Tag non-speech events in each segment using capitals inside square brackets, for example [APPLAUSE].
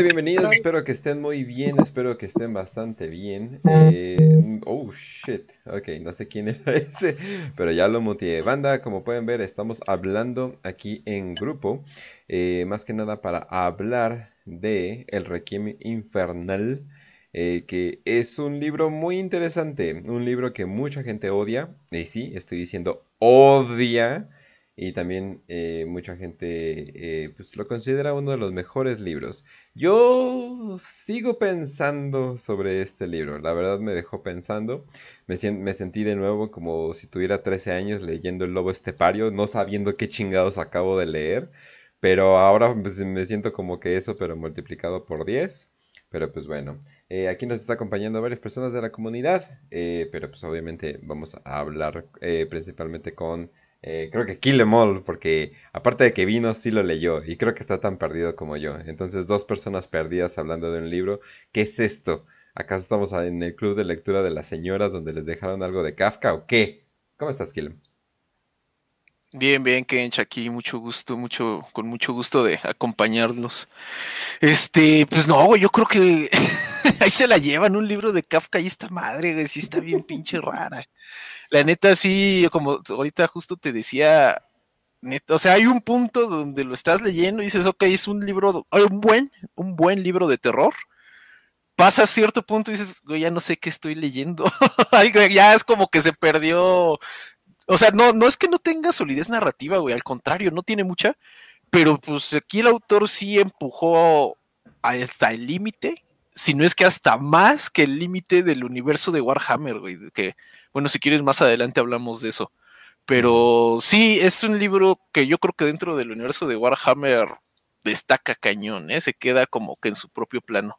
Hola, bienvenidos. Espero que estén muy bien. Espero que estén bastante bien. Eh, oh, shit. Ok, no sé quién era [LAUGHS] ese, pero ya lo muteé. Banda, como pueden ver, estamos hablando aquí en grupo. eh, más que nada para hablar de El Requiem Infernal. eh, que es un libro muy interesante. Un libro que mucha gente odia. Y sí, estoy diciendo odia. Y también eh, mucha gente eh, pues lo considera uno de los mejores libros. Yo sigo pensando sobre este libro. La verdad me dejó pensando. Me, me sentí de nuevo como si tuviera 13 años leyendo El Lobo Estepario, no sabiendo qué chingados acabo de leer. Pero ahora pues, me siento como que eso, pero multiplicado por 10. Pero pues bueno, eh, aquí nos está acompañando varias personas de la comunidad. pero pues obviamente vamos a hablar principalmente con... Eh, creo que Kill Em All, porque aparte de que vino, sí lo leyó y creo que está tan perdido como yo. Entonces, dos personas perdidas hablando de un libro. ¿Qué es esto? ¿Acaso estamos en el club de lectura de las señoras donde les dejaron algo de Kafka o qué? ¿Cómo estás, Kill? Bien, bien, Kench, aquí mucho gusto, mucho, con mucho gusto de acompañarlos. Este, pues no, yo creo que [LAUGHS] ahí se la llevan un libro de Kafka y esta madre, güey, sí está bien pinche rara. La neta, sí, como ahorita justo te decía, o sea, hay un punto donde lo estás leyendo y dices, ok, es un libro, un buen, un buen libro de terror. Pasa a cierto punto y dices, güey, ya no sé qué estoy leyendo. [LAUGHS] Ya es como que se perdió o sea, no, no es que no tenga solidez narrativa, güey, al contrario, no tiene mucha, pero pues aquí el autor sí empujó hasta el límite, si no es que hasta más que el límite del universo de Warhammer, güey, que, bueno, si quieres más adelante hablamos de eso, pero sí, es un libro que yo creo que dentro del universo de Warhammer destaca cañón, ¿eh? se queda como que en su propio plano.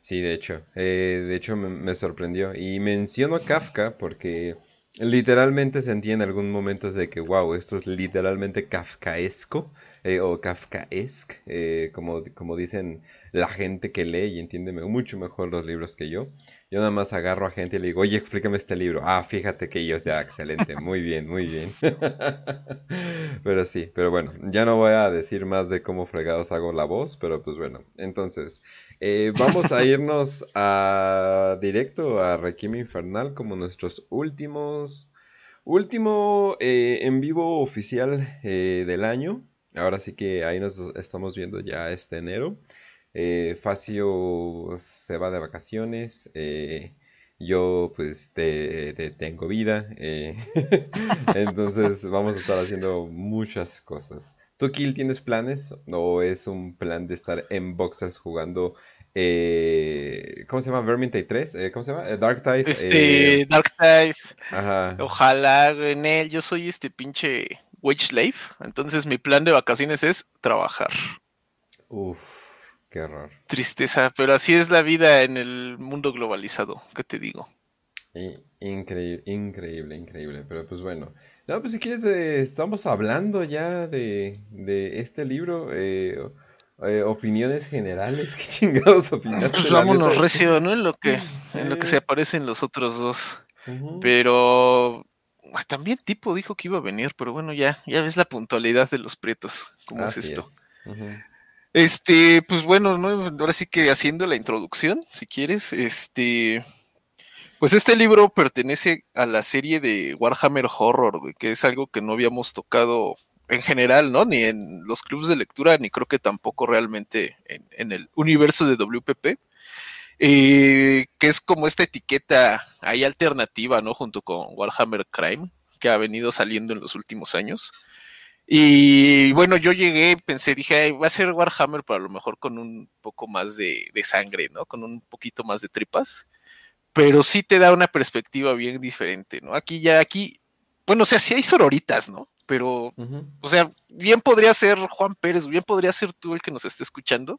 Sí, de hecho, eh, de hecho me, me sorprendió. Y menciono a Kafka porque literalmente sentí en algún momento de que, wow, esto es literalmente kafkaesco eh, o kafkaesque, eh, como, como dicen la gente que lee y entiende mucho mejor los libros que yo. Yo nada más agarro a gente y le digo, oye, explícame este libro. Ah, fíjate que yo, sea, excelente, muy bien, muy bien. [LAUGHS] Pero sí, pero bueno, ya no voy a decir más de cómo fregados hago la voz, pero pues bueno, entonces... Eh, vamos a irnos a directo a Requiem Infernal como nuestros últimos último eh, en vivo oficial eh, del año. Ahora sí que ahí nos estamos viendo ya este enero. Eh, Facio se va de vacaciones. eh, yo pues te, te tengo vida. eh, [LAUGHS] entonces vamos a estar haciendo muchas cosas. ¿Tú, Kill, tienes planes? ¿O es un plan de estar en boxers jugando? eh, ¿cómo se llama? Vermintide 3? Eh, ¿cómo se llama? Dark Tide. Este, eh, Dark ajá. ojalá, en él, yo soy este pinche wage slave, entonces mi plan de vacaciones es trabajar. Uf, qué horror. Tristeza, pero así es la vida en el mundo globalizado, ¿qué te digo? Increíble, increíble, increíble. Pero pues bueno. No, pues si quieres, eh, estamos hablando ya de, de este libro. eh, eh, opiniones generales. [LAUGHS] ¿Qué chingados opinaste? Pues vámonos neta? recio, ¿no? En lo que, en lo que se aparecen los otros dos. Pero ah, también tipo dijo que iba a venir, pero bueno, ya, ya ves la puntualidad de los prietos, cómo es esto. es. Ujú. Este, pues bueno, ¿no? Ahora sí que haciendo la introducción, si quieres, este, pues este libro pertenece a la serie de Warhammer Horror, que es algo que no habíamos tocado en general, ¿no? Ni en los clubes de lectura, ni creo que tampoco realmente en, en el universo de WPP. eh, que es como esta etiqueta ahí alternativa, ¿no? Junto con Warhammer Crime, que ha venido saliendo en los últimos años. Y bueno, yo llegué, pensé, dije, "Ay, va a ser Warhammer, pero a lo mejor con un poco más de, de sangre, ¿no? Con un poquito más de tripas. Pero sí te da una perspectiva bien diferente, ¿no? Aquí ya, aquí, bueno, o sea, sí hay sororitas, ¿no? Pero, o sea, bien podría ser Juan Pérez, bien podría ser tú el que nos esté escuchando,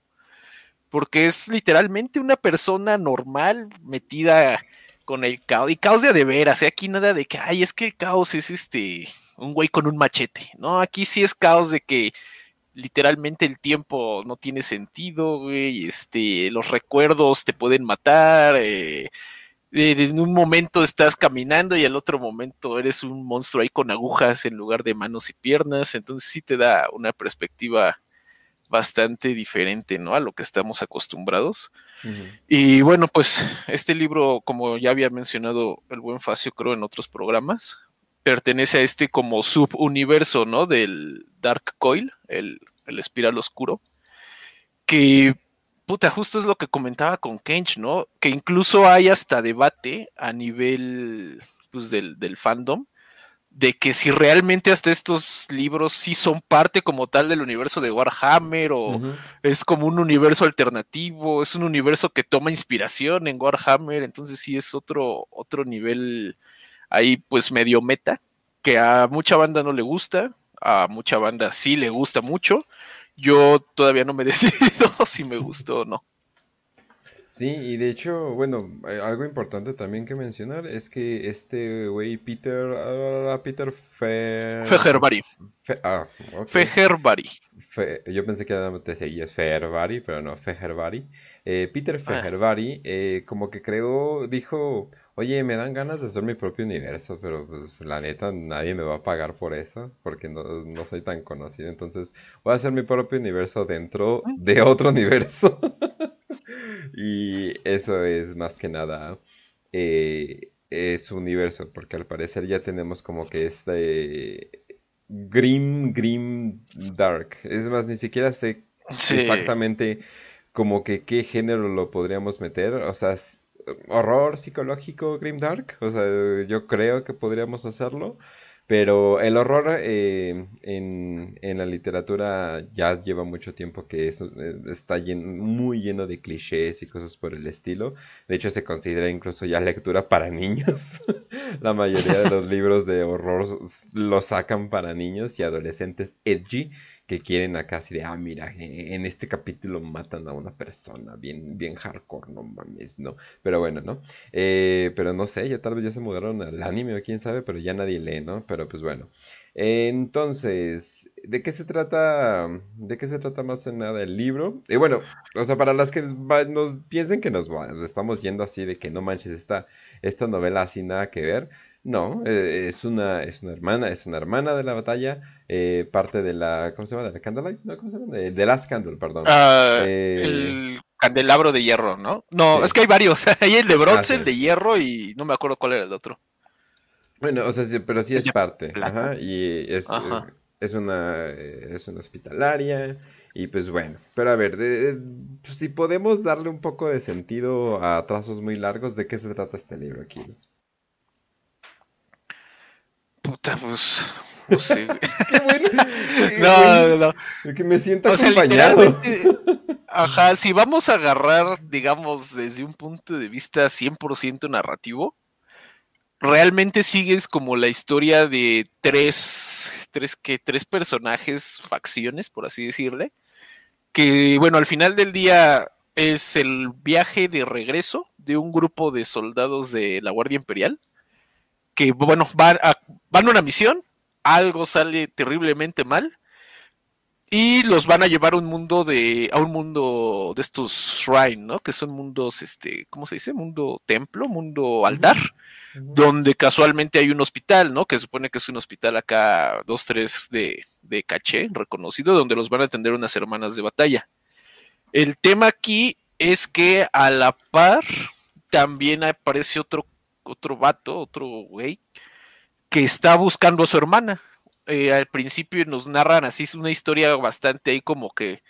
porque es literalmente una persona normal metida con el caos, y caos de veras, ¿eh? aquí nada de que, ay, es que el caos es este, un güey con un machete, ¿no? Aquí sí es caos de que literalmente el tiempo no tiene sentido, güey, este, los recuerdos te pueden matar, eh, en un momento estás caminando y al otro momento eres un monstruo ahí con agujas en lugar de manos y piernas, entonces sí te da una perspectiva bastante diferente, ¿no? A lo que estamos acostumbrados. Y bueno, pues este libro, como ya había mencionado el buen Facio, creo, en otros programas, pertenece a este como subuniverso, ¿no? Del Dark Coil, el, el espiral oscuro, que, puta, justo es lo que comentaba con Kench, ¿no? Que incluso hay hasta debate a nivel, pues, del, del fandom, de que si realmente hasta estos libros sí son parte como tal del universo de Warhammer o es como un universo alternativo, es un universo que toma inspiración en Warhammer, entonces sí es otro, otro nivel ahí pues medio meta, que a mucha banda no le gusta, a mucha banda sí le gusta mucho. Yo todavía no me [LAUGHS] decido si me gustó o no. Sí, y de hecho, bueno, eh, algo importante también que mencionar es que este güey Peter, uh, Peter Fer... Feherbari. ah, Feherbari. yo pensé que te seguías Feherbari, pero no, Feherbari. Eh, Peter ah. Feherbari eh, como que creó, dijo, oye, me dan ganas de hacer mi propio universo, pero pues la neta nadie me va a pagar por eso, porque no, no soy tan conocido, entonces voy a hacer mi propio universo dentro ah. de otro [LAUGHS] universo. Y eso es más que nada eh, es universo, porque al parecer ya tenemos como que este Grim, Grim Dark. Es más, ni siquiera sé exactamente como que qué género lo podríamos meter. O sea, horror psicológico Grim Dark. O sea, yo creo que podríamos hacerlo. Pero el horror eh, en, la literatura ya lleva mucho tiempo que eh, está muy lleno de clichés y cosas por el estilo. De hecho, se considera incluso ya lectura para niños. [LAUGHS] la mayoría de los [LAUGHS] libros de horror lo sacan para niños y adolescentes edgy que quieren acá así de, ah, mira, e-, en este capítulo matan a una persona, bien, bien hardcore, no mames, ¿no? Pero bueno, ¿no? Eh, pero no sé, ya tal vez ya se mudaron al anime o quién sabe, pero ya nadie lee, ¿no? Pero pues bueno. Entonces, ¿de qué se trata? ¿De qué se trata más en nada el libro? Y bueno, o sea, para las que nos piensen que nos, nos estamos yendo así de que no manches esta, esta novela así nada que ver. No, eh, es, una, es una hermana, es una hermana de la batalla, eh, parte de la, ¿cómo se llama? ¿De la Candlelight? No, ¿cómo se llama? De, Last Candle, perdón. Ah, eh, el candelabro de hierro, ¿no? No, es que hay varios, [LAUGHS] hay el de bronce, ah, el de hierro y no me acuerdo cuál era el otro. Bueno, o sea, pero sí es parte, ajá, y es, es una, es una hospitalaria, y pues bueno, pero a ver, si podemos darle un poco de sentido a trazos muy largos, ¿de qué se trata este libro aquí? Puta, pues. No sé. [LAUGHS] Qué bueno. [LAUGHS] no, no, no. Que me siento acompañado. [LAUGHS] ajá, si vamos a agarrar, digamos, desde un punto de vista 100% narrativo, realmente sigues como la historia de tres, tres, que tres personajes, facciones, por así decirle, que, bueno, al final del día es el viaje de regreso de un grupo de soldados de la Guardia Imperial que, bueno, van a, van a una misión, algo sale terriblemente mal y los van a llevar a un mundo de a un mundo de estos shrine, ¿no? Que son mundos este, ¿cómo se dice? Mundo templo, mundo altar, donde casualmente hay un hospital, ¿no? Que supone que es un hospital acá dos tres de, de caché reconocido donde los van a atender unas hermanas de batalla. El tema aquí es que a la par también aparece otro otro vato, otro güey, que está buscando a su hermana. Eh, al principio nos narran así una historia bastante ahí como que,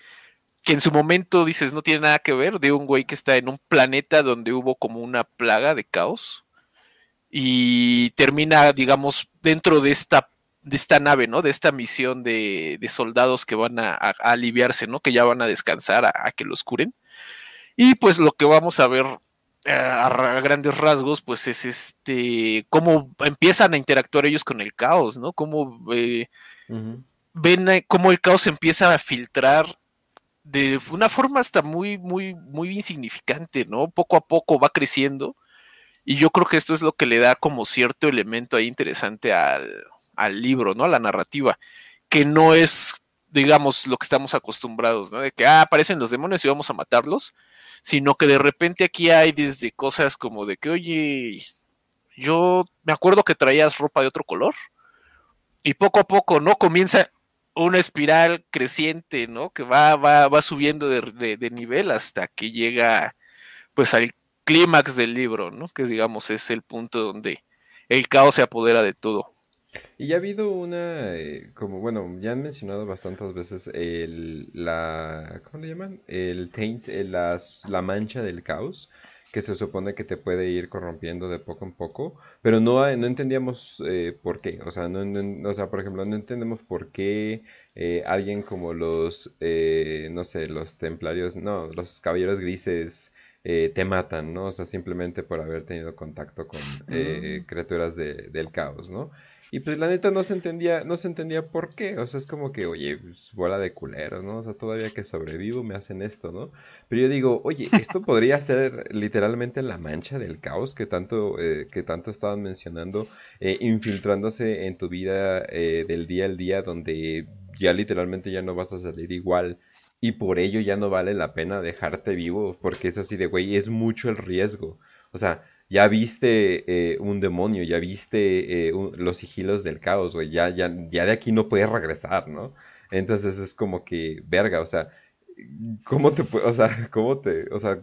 que en su momento dices no tiene nada que ver, de un güey que está en un planeta donde hubo como una plaga de caos y termina, digamos, dentro de esta, de esta nave, ¿no? De esta misión de, de soldados que van a, aliviarse, ¿no? Que ya van a descansar, a que los curen. Y pues lo que vamos a ver a, grandes rasgos, pues es este, cómo empiezan a interactuar ellos con el caos, ¿no? Cómo eh, ven eh, cómo el caos empieza a filtrar de una forma hasta muy, muy, muy insignificante, ¿no? Poco a poco va creciendo. Y yo creo que esto es lo que le da como cierto elemento ahí interesante al, al libro, ¿no? A la narrativa. Que no es, digamos, lo que estamos acostumbrados, ¿no? De que, ah, aparecen los demonios y vamos a matarlos sino que de repente aquí hay desde cosas como de que, oye, yo me acuerdo que traías ropa de otro color y poco a poco, ¿no? Comienza, una espiral creciente, ¿no? Que va, va, va subiendo de, de, nivel hasta que llega pues al clímax del libro, ¿no? Que digamos es el punto donde el caos se apodera de todo. Y ya ha habido una, eh, como bueno, ya han mencionado bastantes veces el, la, ¿cómo le llaman? El taint, eh, la mancha del caos, que se supone que te puede ir corrompiendo de poco en poco, pero no, no entendíamos eh, por qué, o sea, no, o sea, por ejemplo, no entendemos por qué alguien como los, no sé, los templarios, no, los caballeros grises te matan, ¿no? O sea, simplemente por haber tenido contacto con mm. criaturas del caos, ¿no? Y pues la neta no se entendía, no se entendía por qué. O sea, es como que, oye, pues, bola de culeros, ¿no? O sea, todavía que sobrevivo me hacen esto, ¿no? Pero yo digo, oye, esto podría ser literalmente la mancha del caos que tanto, eh, que tanto estaban mencionando, eh, infiltrándose en tu vida eh, del día al día, donde ya literalmente ya no vas a salir igual. Y por ello ya no vale la pena dejarte vivo, porque es así de, güey, es mucho el riesgo. O sea, ya viste eh, un demonio, ya viste eh, los sigilos del caos, güey, ya, ya, ya de aquí no puedes regresar, ¿no? Entonces es como que, verga, o sea, ¿cómo te, o sea, [LAUGHS] cómo te, o sea,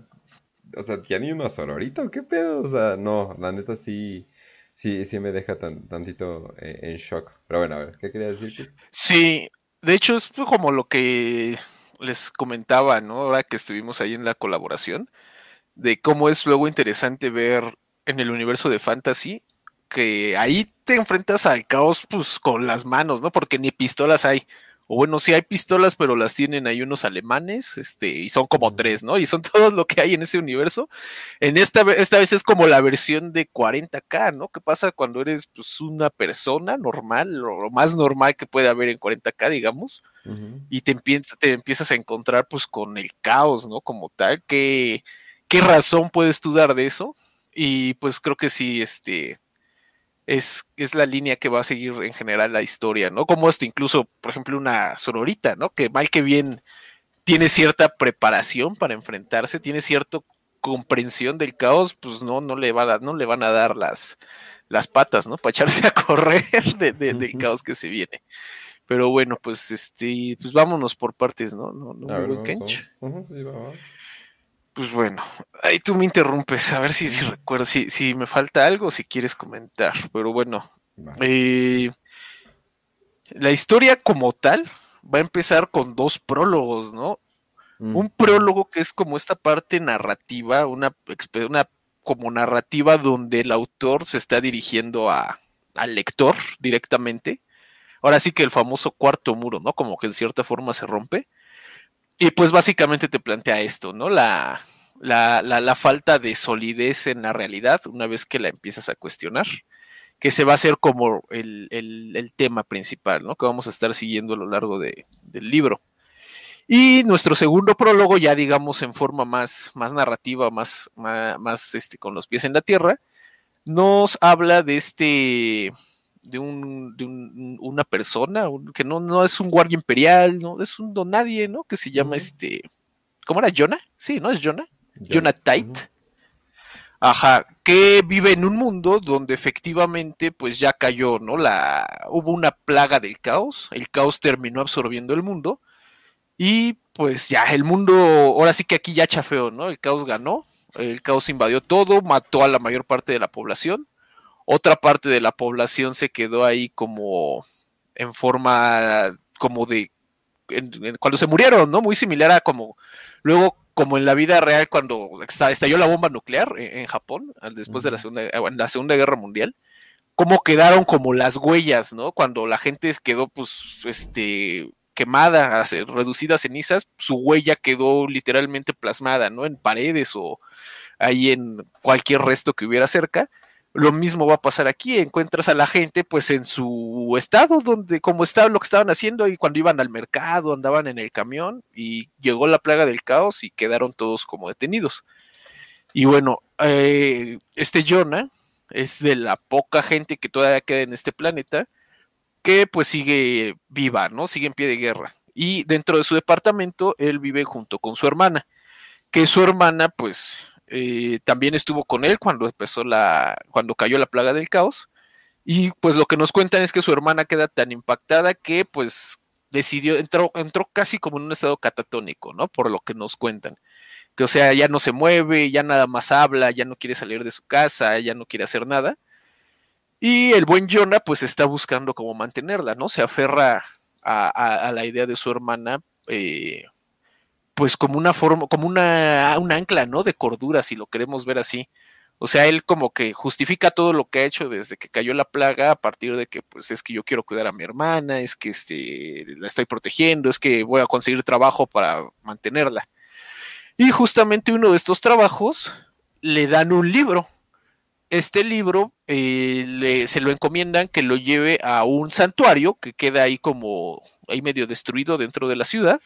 o sea, ¿tiene una sororita o qué pedo? O sea, no, la neta sí, sí, sí me deja tan, tantito eh, en shock. Pero bueno, a ver, ¿qué querías decir? Sí, de hecho es como lo que les comentaba, ¿no? Ahora que estuvimos ahí en la colaboración de cómo es luego interesante ver en el universo de fantasy que ahí te enfrentas al caos pues con las manos, ¿no? Porque ni pistolas hay. O bueno, sí hay pistolas, pero las tienen ahí unos alemanes, este, y son como tres, ¿no? Y son [LAUGHS] todos lo que hay en ese universo. En esta, esta vez es como la versión de 40k, ¿no? ¿Qué pasa cuando eres pues una persona normal, lo más normal que puede haber en 40k, digamos? Y te, te empiezas a encontrar pues con el caos, ¿no? Como tal, que qué razón puedes tú dar de eso. Y pues creo que sí, este, es, es la línea que va a seguir en general la historia, ¿no? Como esto, incluso, por ejemplo, una sororita, ¿no? Que mal que bien tiene cierta preparación para enfrentarse, tiene cierta comprensión del caos, pues no, no le, va a, no le van a dar las, las patas, ¿no? Para echarse a [LAUGHS] correr de, del caos que se viene. Pero bueno, pues este, pues vámonos por partes, ¿no? No, no, pues bueno, ahí tú me interrumpes, a ver si, si recuerdo, si, si me falta algo, si quieres comentar, pero bueno. Eh, la historia como tal va a empezar con dos prólogos, ¿no? Un prólogo que es como esta parte narrativa, una, una como narrativa donde el autor se está dirigiendo a, al lector directamente. Ahora sí que el famoso cuarto muro, ¿no? Como que en cierta forma se rompe. Y pues básicamente te plantea esto, ¿no? La, la, la, falta de solidez en la realidad una vez que la empiezas a cuestionar, que se va a hacer como el, el, tema principal, ¿no? Que vamos a estar siguiendo a lo largo de, del libro. Y nuestro segundo prólogo, ya digamos en forma más, más narrativa, más, más, este, con los pies en la tierra, nos habla de este, de, un, de un, una persona que no, no, es un guardia imperial, no es un don nadie, ¿no? Que se llama este, ¿cómo era? Jonah, sí, ¿no? Es Jonah. Jonah Tate. Ajá, que vive en un mundo donde efectivamente pues ya cayó, ¿no? La hubo una plaga del caos, el caos terminó absorbiendo el mundo y pues ya el mundo ahora sí que aquí ya chafeó, ¿no? El caos ganó, el caos invadió todo, mató a la mayor parte de la población otra parte de la población se quedó ahí como en forma como de cuando se murieron, ¿no? Muy similar a como luego como en la vida real cuando estalló la bomba nuclear en, Japón después de la segunda, eh, la segunda guerra mundial, cómo quedaron como las huellas, ¿no? Cuando la gente quedó pues este quemada, reducida a cenizas, su huella quedó literalmente plasmada, ¿no? En paredes o ahí en cualquier resto que hubiera cerca lo mismo va a pasar aquí, encuentras a la gente pues en su estado, donde como estaba lo que estaban haciendo y cuando iban al mercado, andaban en el camión y llegó la plaga del caos y quedaron todos como detenidos. Y bueno, eh, este Jonah es de la poca gente que todavía queda en este planeta que pues sigue viva, ¿no? Sigue en pie de guerra. Y dentro de su departamento, él vive junto con su hermana, que su hermana pues eh, también estuvo con él cuando empezó la, cuando cayó la plaga del caos. Y pues lo que nos cuentan es que su hermana queda tan impactada que pues decidió, entró, entró casi como en un estado catatónico, ¿no? Por lo que nos cuentan. Que o sea, ya no se mueve, ya nada más habla, ya no quiere salir de su casa, ya no quiere hacer nada. Y el buen Jonah pues está buscando cómo mantenerla, ¿no? Se aferra a, la idea de su hermana, eh, pues como una forma, como una, un ancla, ¿no? De cordura, si lo queremos ver así. O sea, él como que justifica todo lo que ha hecho desde que cayó la plaga a partir de que pues es que yo quiero cuidar a mi hermana, es que este, la estoy protegiendo, es que voy a conseguir trabajo para mantenerla. Y justamente uno de estos trabajos le dan un libro. Este libro eh, se lo encomiendan que lo lleve a un santuario que queda ahí como ahí medio destruido dentro de la ciudad.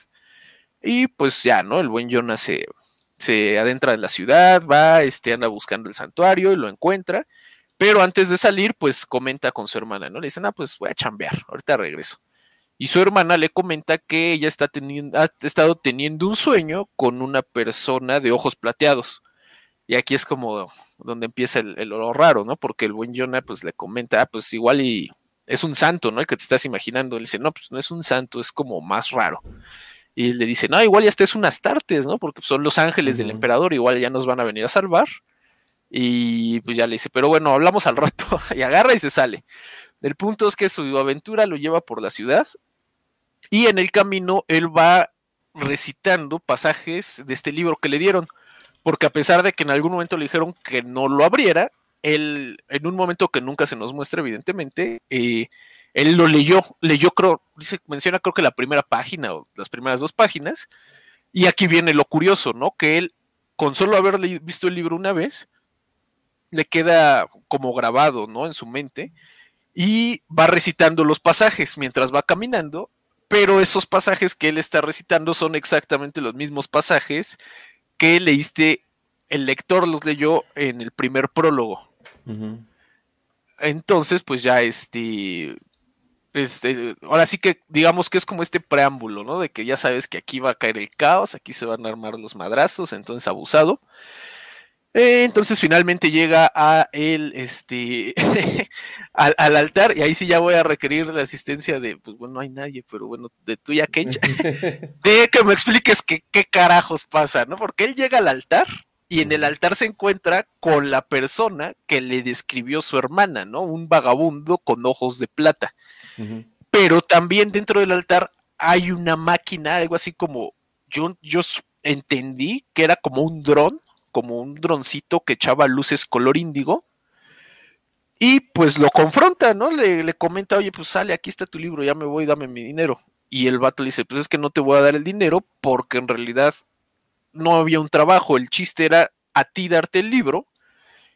Y pues ya, ¿no? El buen Jonas se, se adentra en la ciudad, va, este, anda buscando el santuario y lo encuentra, pero antes de salir, pues comenta con su hermana, ¿no? Le dicen, ah, pues voy a chambear, ahorita regreso. Y su hermana le comenta que ella está teniendo, ha estado teniendo un sueño con una persona de ojos plateados. Y aquí es como donde empieza el, el oro raro, ¿no? Porque el buen Jonah, pues le comenta, ah, pues igual y es un santo, ¿no? El que te estás imaginando. Le dice, no, pues no es un santo, es como más raro. Y le dice, no, igual ya este es unas tartes, ¿no? Porque son los ángeles del emperador, igual ya nos van a venir a salvar. Y pues ya le dice, pero bueno, hablamos al rato. [LAUGHS] y agarra y se sale. El punto es que su aventura lo lleva por la ciudad y en el camino él va recitando pasajes de este libro que le dieron. Porque a pesar de que en algún momento le dijeron que no lo abriera, él, en un momento que nunca se nos muestra, evidentemente, eh, él lo leyó, leyó, creo, dice, menciona creo que la primera página o las primeras dos páginas, y aquí viene lo curioso, ¿no? Que él, con solo haber visto el libro una vez, le queda como grabado, ¿no? En su mente, y va recitando los pasajes mientras va caminando, pero esos pasajes que él está recitando son exactamente los mismos pasajes que leíste, el lector los leyó en el primer prólogo. Entonces, pues ya este, este, ahora sí que digamos que es como este preámbulo, ¿no? De que ya sabes que aquí va a caer el caos, aquí se van a armar los madrazos, entonces abusado. Eh, entonces finalmente llega a el, este, [LAUGHS] al, altar y ahí sí ya voy a requerir la asistencia de, pues bueno, no hay nadie, pero bueno, de tuya, Kench, [LAUGHS] de que me expliques qué carajos pasa, ¿no? Porque él llega al altar y en el altar se encuentra con la persona que le describió su hermana, ¿no? Un vagabundo con ojos de plata. Pero también dentro del altar hay una máquina, algo así como, yo, yo entendí que era como un dron, como un droncito que echaba luces color índigo. Y pues lo confronta, ¿no? Le, le, comenta, oye, pues sale, aquí está tu libro, ya me voy, dame mi dinero. Y el vato le dice, pues es que no te voy a dar el dinero porque en realidad no había un trabajo, el chiste era a ti darte el libro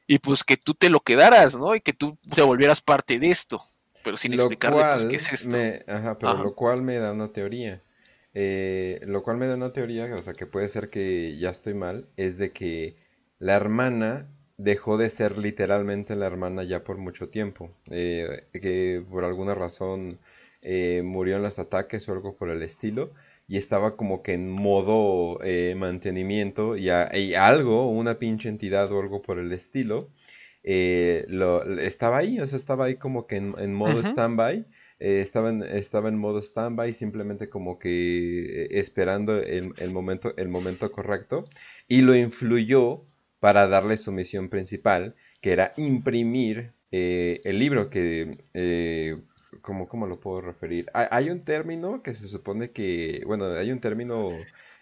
y pues que tú te lo quedaras, ¿no? Y que tú te volvieras parte de esto pero sin explicarle pues, qué es esto. ajá, pero lo cual me da una teoría. Eh, lo cual me da una teoría, o sea, que puede ser que ya estoy mal, es de que la hermana dejó de ser literalmente la hermana ya por mucho tiempo. Eh, que por alguna razón eh, murió en los ataques o algo por el estilo. Y estaba como que en modo mantenimiento y, y, algo, una pinche entidad o algo por el estilo eh, lo, estaba ahí, o sea, estaba ahí como que en, modo stand-by. Eh, estaba, en, estaba en modo stand-by, simplemente como que eh, esperando el, momento, el momento correcto. Y lo influyó para darle su misión principal, que era imprimir el libro que... ¿cómo, ¿Cómo lo puedo referir? Hay, hay, un término que se supone que, bueno, hay un término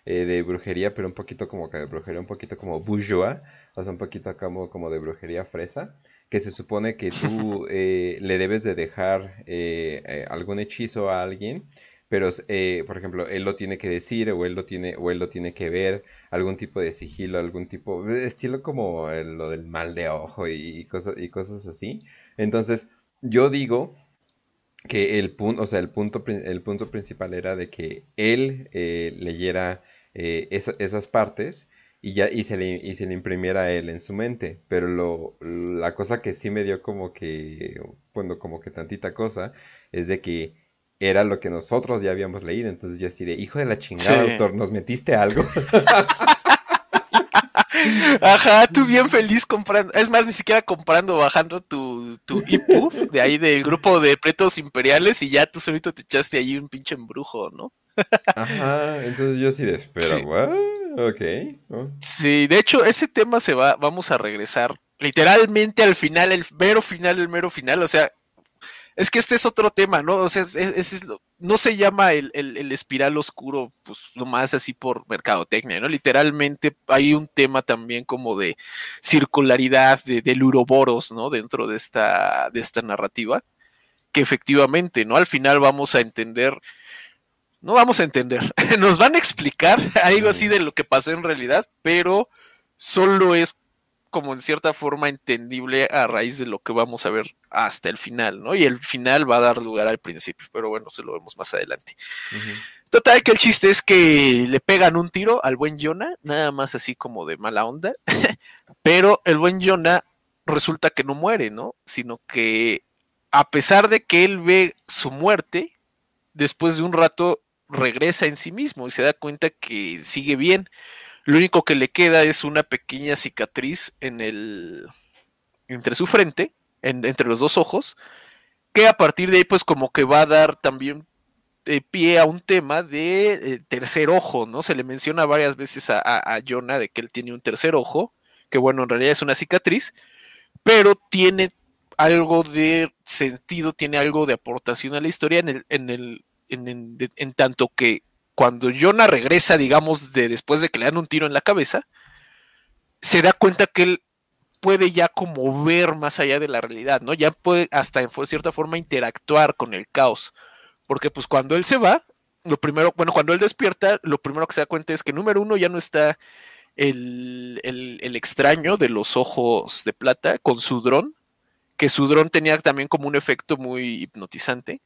eh, de brujería, pero un poquito como que de brujería, un poquito como bourgeois, o sea, un poquito como, como de brujería fresa, que se supone que tú [LAUGHS] eh, le debes de dejar eh, algún hechizo a alguien, pero por ejemplo, él lo tiene que decir o él lo tiene, o él lo tiene que ver, algún tipo de sigilo, algún tipo, estilo como lo del mal de ojo y, cosas, y cosas así. Entonces, yo digo que el punto, o sea, el punto, el punto principal era de que él leyera eh, esas partes y ya y se, le, y se le imprimiera a él en su mente. Pero lo, la cosa que sí me dio como que, bueno, como que tantita cosa, es de que era lo que nosotros ya habíamos leído. Entonces yo así de, hijo de la chingada, autor, ¿nos metiste algo? [LAUGHS] Ajá, tú bien feliz comprando. Es más, ni siquiera comprando, bajando tu, tu de ahí del grupo de pretos imperiales y ya tú solito te echaste ahí un pinche embrujo, ¿no? Ajá, entonces yo sí de espera, Ok. Sí, de hecho, ese tema se va, vamos a regresar literalmente al final, el mero final, el mero final. O sea, es que este es otro tema, ¿no? O sea, es, no se llama el, espiral oscuro, pues nomás así por mercadotecnia, ¿no? Literalmente hay un tema también como de circularidad, de, del uroboros, ¿no? Dentro de esta, de esta narrativa, que efectivamente, ¿no? Al final vamos a entender, no vamos a entender, [LAUGHS] nos van a explicar [LAUGHS] algo así de lo que pasó en realidad, pero solo es como en cierta forma entendible a raíz de lo que vamos a ver hasta el final, ¿no? Y el final va a dar lugar al principio, pero bueno, se lo vemos más adelante. Total, que el chiste es que le pegan un tiro al buen Jonah, nada más así como de mala onda, [LAUGHS] pero el buen Jonah resulta que no muere, ¿no? Sino que a pesar de que él ve su muerte, después de un rato regresa en sí mismo y se da cuenta que sigue bien. Lo único que le queda es una pequeña cicatriz en el. entre su frente, entre los dos ojos. Que a partir de ahí, pues, como que va a dar también eh, pie a un tema de eh, tercer ojo, ¿no? Se le menciona varias veces a, a, Jonah de que él tiene un tercer ojo, que bueno, en realidad es una cicatriz, pero tiene algo de sentido, tiene algo de aportación a la historia en el, en el, en, tanto que cuando Jonah regresa, digamos, de después de que le dan un tiro en la cabeza, se da cuenta que él puede ya como ver más allá de la realidad, ¿no? Ya puede hasta en cierta forma interactuar con el caos. Porque pues cuando él se va, lo primero, bueno, cuando él despierta, lo primero que se da cuenta es que número uno ya no está el, el extraño de los ojos de plata con su dron, que su dron tenía también como un efecto muy hipnotizante.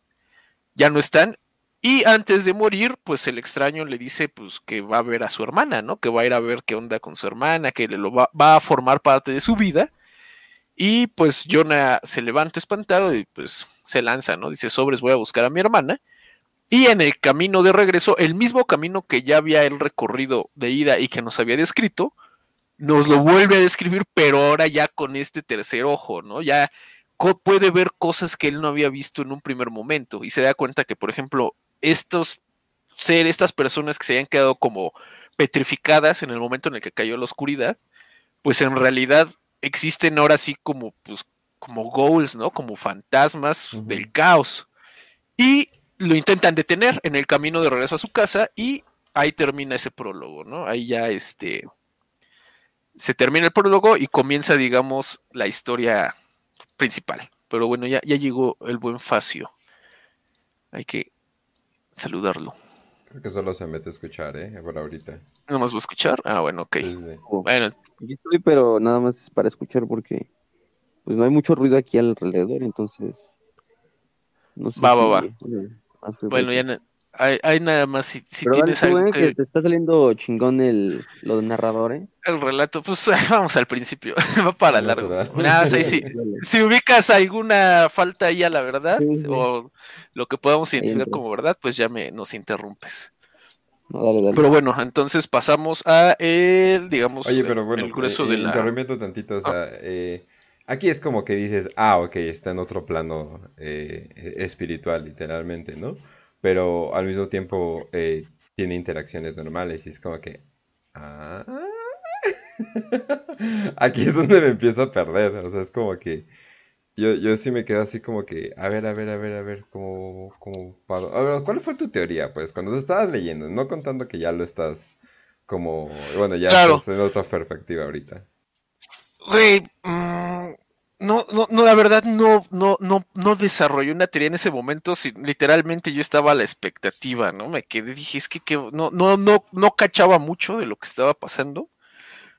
Ya no están. Y antes de morir, pues el extraño le dice pues que va a ver a su hermana, ¿no? Que va a ir a ver qué onda con su hermana, que lo va, a formar parte de su vida. Y pues Jonah se levanta espantado y pues se lanza, ¿no? Dice, sobres, voy a buscar a mi hermana. Y en el camino de regreso, el mismo camino que ya había él recorrido de ida y que nos había descrito, nos lo vuelve a describir, pero ahora ya con este tercer ojo, ¿no? Ya puede ver cosas que él no había visto en un primer momento y se da cuenta que, por ejemplo, estos seres, estas personas que se habían quedado como petrificadas en el momento en el que cayó la oscuridad, pues en realidad existen ahora sí como, pues, como goals, ¿no? Como fantasmas del caos. Y lo intentan detener en el camino de regreso a su casa y ahí termina ese prólogo, ¿no? Ahí ya este se termina el prólogo y comienza, digamos, la historia principal. Pero bueno, ya, ya llegó el buen Facio. Hay que saludarlo. Creo que solo se mete a escuchar, ¿eh? Por ahorita. ¿Nada más va a escuchar? Ah, bueno, ok. Bueno. Yo estoy, pero nada más para escuchar porque pues no hay mucho ruido aquí alrededor, entonces... No sé va, va, va. Bueno, ya hay, nada más si, tienes algo que... Te está saliendo chingón el, lo de narrador, ¿eh? El relato, pues [LAUGHS] vamos al principio, [LAUGHS] va para largo. Nada, si, [LAUGHS] si, ubicas alguna falta ahí a la verdad, o lo que podamos identificar como verdad, pues ya me nos interrumpes. Pero bueno, entonces pasamos a el, digamos, Oye, pero bueno, el grueso eh, de la... Interrumpiendo tantito, o sea, ah. eh, aquí es como que dices, ah, ok, está en otro plano eh, espiritual, literalmente, ¿no? Pero al mismo tiempo eh, tiene interacciones normales y es como que... Ah, [LAUGHS] aquí es donde me empiezo a perder, o sea, es como que... Yo, yo sí me quedo así como que, a ver, a ver, a ver, a ver, como, como, a ver, ¿cuál fue tu teoría? Pues cuando te estabas leyendo, no contando que ya lo estás como, bueno, ya estás en otra perspectiva ahorita. Güey, mmm, no, no, no, la verdad no, no, no, no desarrollé una teoría en ese momento. Si, literalmente yo estaba a la expectativa, ¿no? Me quedé, dije, es que, no, no, no, no cachaba mucho de lo que estaba pasando.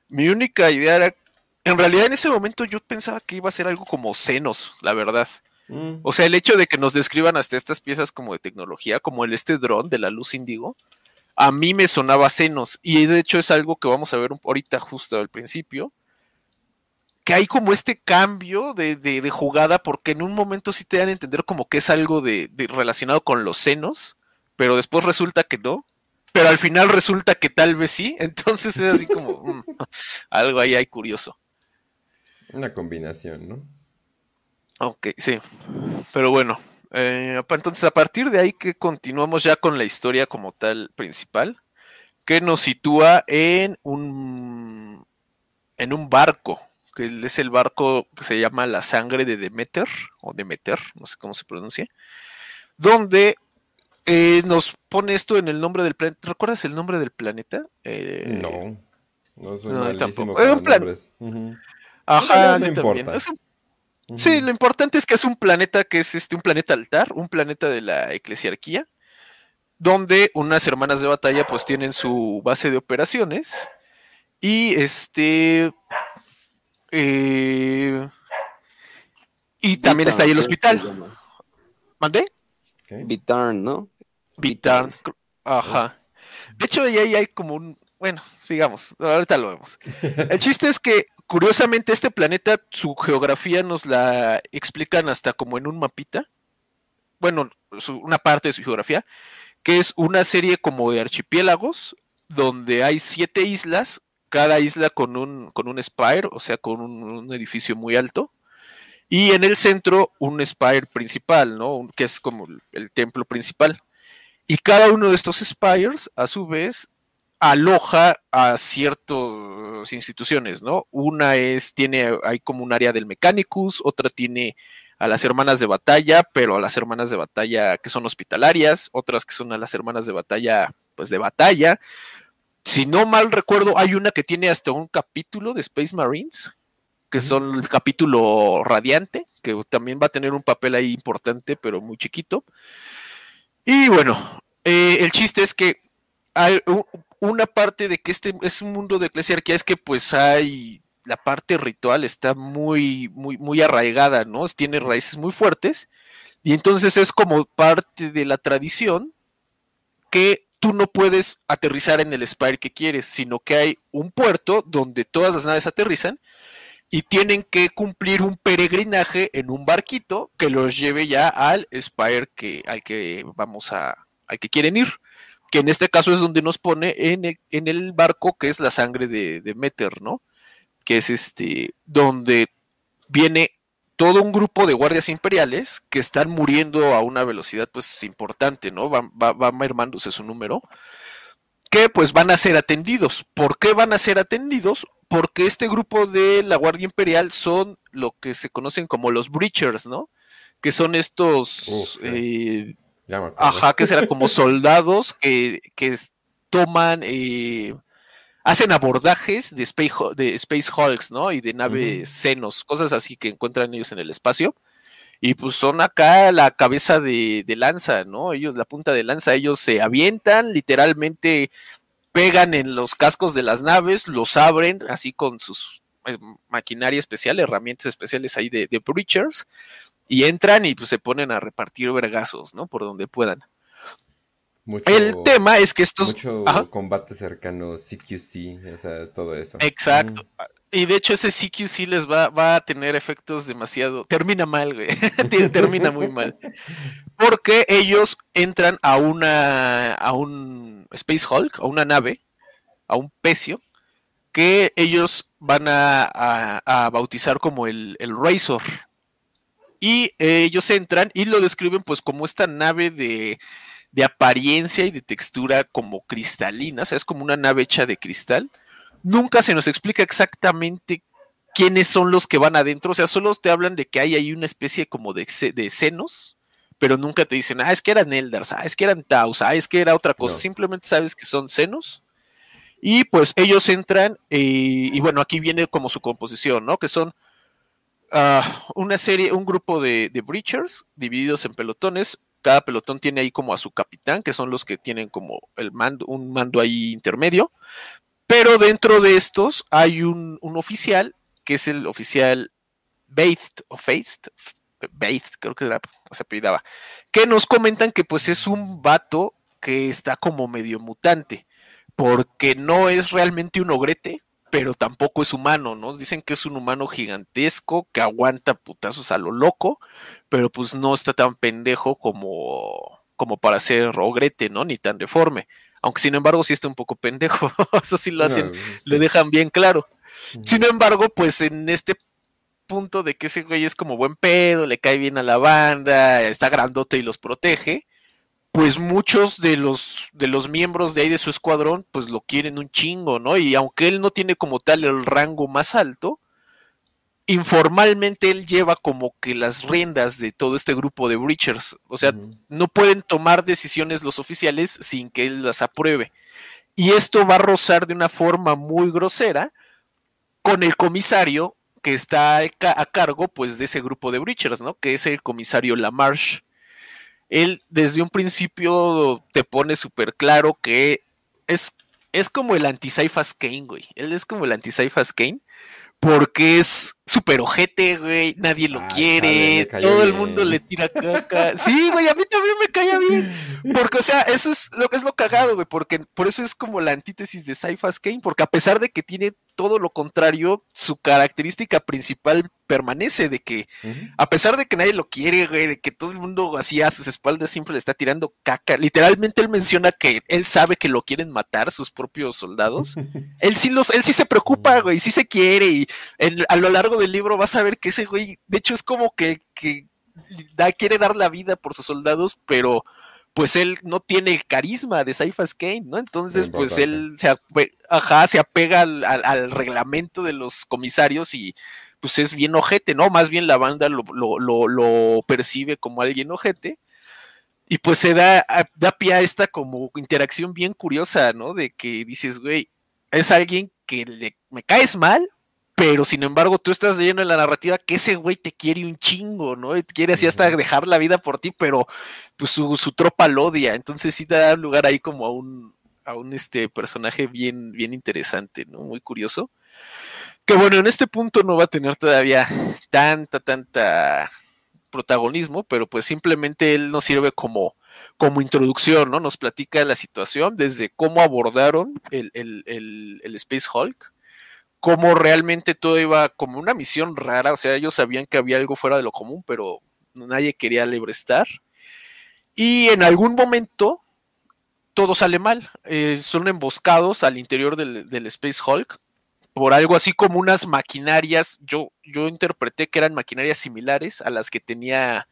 Mi única idea era, en realidad en ese momento yo pensaba que iba a ser algo como senos, la verdad. Mm. O sea, el hecho de que nos describan hasta estas piezas como de tecnología, como el este dron de la luz índigo, a mí me sonaba senos. Y de hecho es algo que vamos a ver ahorita justo al principio que hay como este cambio de, jugada, porque en un momento sí te dan a entender como que es algo de, relacionado con los senos, pero después resulta que no. pero al final resulta que tal vez sí, [LAUGHS] entonces es así como mm, algo ahí hay curioso. Una combinación, ¿no? Ok, sí, pero bueno, eh, entonces a partir de ahí que continuamos ya con la historia como tal principal, que nos sitúa en un en un barco, que es el barco que se llama La Sangre de Demeter, o Demeter, no sé cómo se pronuncia, donde eh, nos pone esto en el nombre del planeta. ¿Recuerdas el nombre del planeta? Eh, no, no soy no, tampoco. Es un plan-. Ajá, No yo también. importa. Es un- Ujú. Sí, lo importante es que es un planeta que es este, un planeta altar, un planeta de la eclesiarquía, donde unas hermanas de batalla pues tienen su base de operaciones y este eh, y también está ahí el hospital. ¿Mandé? Bitarn, ¿no? Bitarn. Ajá. De hecho, ahí ahí hay como un. Bueno, sigamos. Ahorita lo vemos. El chiste es que, curiosamente, este planeta, su geografía nos la explican hasta como en un mapita. Bueno, su- una parte de su geografía, que es una serie como de archipiélagos, donde hay siete islas, cada isla con un, con un spire, o sea, con un, edificio muy alto. Y en el centro, un spire principal, ¿no? Que es como el- el templo principal. Y cada uno de estos spires, a su vez, aloja a ciertas instituciones, ¿no? Una es, tiene, hay como un área del Mechanicus, otra tiene a las hermanas de batalla, pero a las hermanas de batalla que son hospitalarias, otras que son a las hermanas de batalla, pues de batalla. Si no mal recuerdo, hay una que tiene hasta un capítulo de Space Marines, que son el capítulo radiante, que también va a tener un papel ahí importante, pero muy chiquito. Y bueno, eh, el chiste es que hay una parte de que este es un mundo de eclesiarquía es que pues hay la parte ritual está muy muy muy arraigada, ¿no? Tiene raíces muy fuertes y entonces es como parte de la tradición que tú no puedes aterrizar en el spire que quieres, sino que hay un puerto donde todas las naves aterrizan y tienen que cumplir un peregrinaje en un barquito que los lleve ya al spire que al que vamos a al que quieren ir que en este caso es donde nos pone en el, en el barco que es la sangre de, de ¿no? Que es este, donde viene todo un grupo de guardias imperiales que están muriendo a una velocidad pues importante, ¿no? Va, va, va mermándose su número, que pues van a ser atendidos. ¿Por qué van a ser atendidos? Porque este grupo de la Guardia Imperial son lo que se conocen como los Breachers, ¿no? Que son estos... Eh. Ajá, que será como [LAUGHS] soldados que, que toman, eh, hacen abordajes de Space, de Space Hulks, ¿no? Y de naves senos, cosas así que encuentran ellos en el espacio. Y pues son acá la cabeza de, de lanza, ¿no? Ellos, la punta de lanza, ellos se avientan, literalmente pegan en los cascos de las naves, los abren así con sus eh, maquinaria especial, herramientas especiales ahí de, de Breachers, y entran y pues se ponen a repartir vergazos, ¿no? Por donde puedan. Mucho, El tema es que estos... mucho Ajá. combate cercano, CQC, o sea, todo eso. Exacto. Mm. Y de hecho ese CQC les va, va a tener efectos demasiado... Termina mal, güey. [LAUGHS] Ter- Termina muy mal. Porque ellos entran a una... a un Space Hulk, a una nave, a un pecio, que ellos van a, a- a bautizar como el, el Razor. Y eh, ellos entran y lo describen pues como esta nave de, de apariencia y de textura como cristalina, o sea, es como una nave hecha de cristal. Nunca se nos explica exactamente quiénes son los que van adentro, o sea, solo te hablan de que hay ahí una especie como de, de senos, pero nunca te dicen, ah, es que eran Eldars, ah, es que eran Taus, ah, es que era otra cosa, No. simplemente sabes que son senos. Y pues ellos entran eh, y bueno, aquí viene como su composición, ¿no? Que son ah, una serie, un grupo de, de breachers divididos en pelotones. Cada pelotón tiene ahí como a su capitán, que son los que tienen como el mando, un mando ahí intermedio. Pero dentro de estos hay un, oficial, que es el oficial Bathed o Faced, Bathed, creo que era, se apellidaba, que nos comentan que pues es un vato que está como medio mutante, porque no es realmente un ogrete, pero tampoco es humano, ¿no? Dicen que es un humano gigantesco que aguanta putazos a lo loco, pero pues no está tan pendejo como, como para ser ogrete, ¿no? Ni tan deforme. Aunque sin embargo sí está un poco pendejo. [LAUGHS] Eso sí lo hacen, le dejan bien claro. Sin embargo, pues en este punto de que ese güey es como buen pedo, le cae bien a la banda, está grandote y los protege, pues muchos de los de los miembros de ahí de su escuadrón pues lo quieren un chingo, ¿no? Y aunque él no tiene como tal el rango más alto, informalmente él lleva como que las riendas de todo este grupo de Breachers. O sea, no pueden tomar decisiones los oficiales sin que él las apruebe. Y esto va a rozar de una forma muy grosera con el comisario que está a cargo pues de ese grupo de Breachers, ¿no? Que es el comisario Lamarche. Él desde un principio te pone súper claro que es, es como el anti-Cyphas Kane, güey. Él es como el anti-Cyphas Kane porque es súper ojete, güey, nadie lo quiere, todo el mundo le tira caca. [LAUGHS] Sí, güey, a mí también me caía bien. Porque, o sea, eso es lo que es lo cagado, güey, porque por eso es como la antítesis de Cyphas Kane, porque a pesar de que tiene todo lo contrario, su característica principal permanece de que, a pesar de que nadie lo quiere, güey, de que todo el mundo así a sus espaldas siempre le está tirando caca, literalmente él menciona que él sabe que lo quieren matar sus propios soldados. [LAUGHS] él sí los, él sí se preocupa, güey, sí se quiere y a lo largo del libro vas a ver que ese güey, de hecho es como que, que da, quiere dar la vida por sus soldados, pero pues él no tiene el carisma de Cyphers Kane, ¿no? Entonces, pues él se, ajá, se apega al, reglamento de los comisarios y pues es bien ojete, ¿no? Más bien la banda lo, lo, percibe como alguien ojete. Y pues se da, da pie a esta como interacción bien curiosa, ¿no? De que dices, güey, es alguien que le, me caes mal, pero sin embargo tú estás leyendo en la narrativa que ese güey te quiere un chingo, ¿no? quiere así hasta dejar la vida por ti, pero pues su, tropa lo odia, entonces sí te da lugar ahí como a un, a un este personaje bien, bien interesante, ¿no? Muy curioso. Que bueno, en este punto no va a tener todavía tanta, tanta protagonismo, pero pues simplemente él nos sirve como, como introducción, ¿no? Nos platica la situación desde cómo abordaron el, el, el, el Space Hulk, como realmente todo iba como una misión rara, o sea, ellos sabían que había algo fuera de lo común, pero nadie quería estar. Y en algún momento todo sale mal, eh, son emboscados al interior del, Space Hulk por algo así como unas maquinarias, yo, yo interpreté que eran maquinarias similares a las que tenía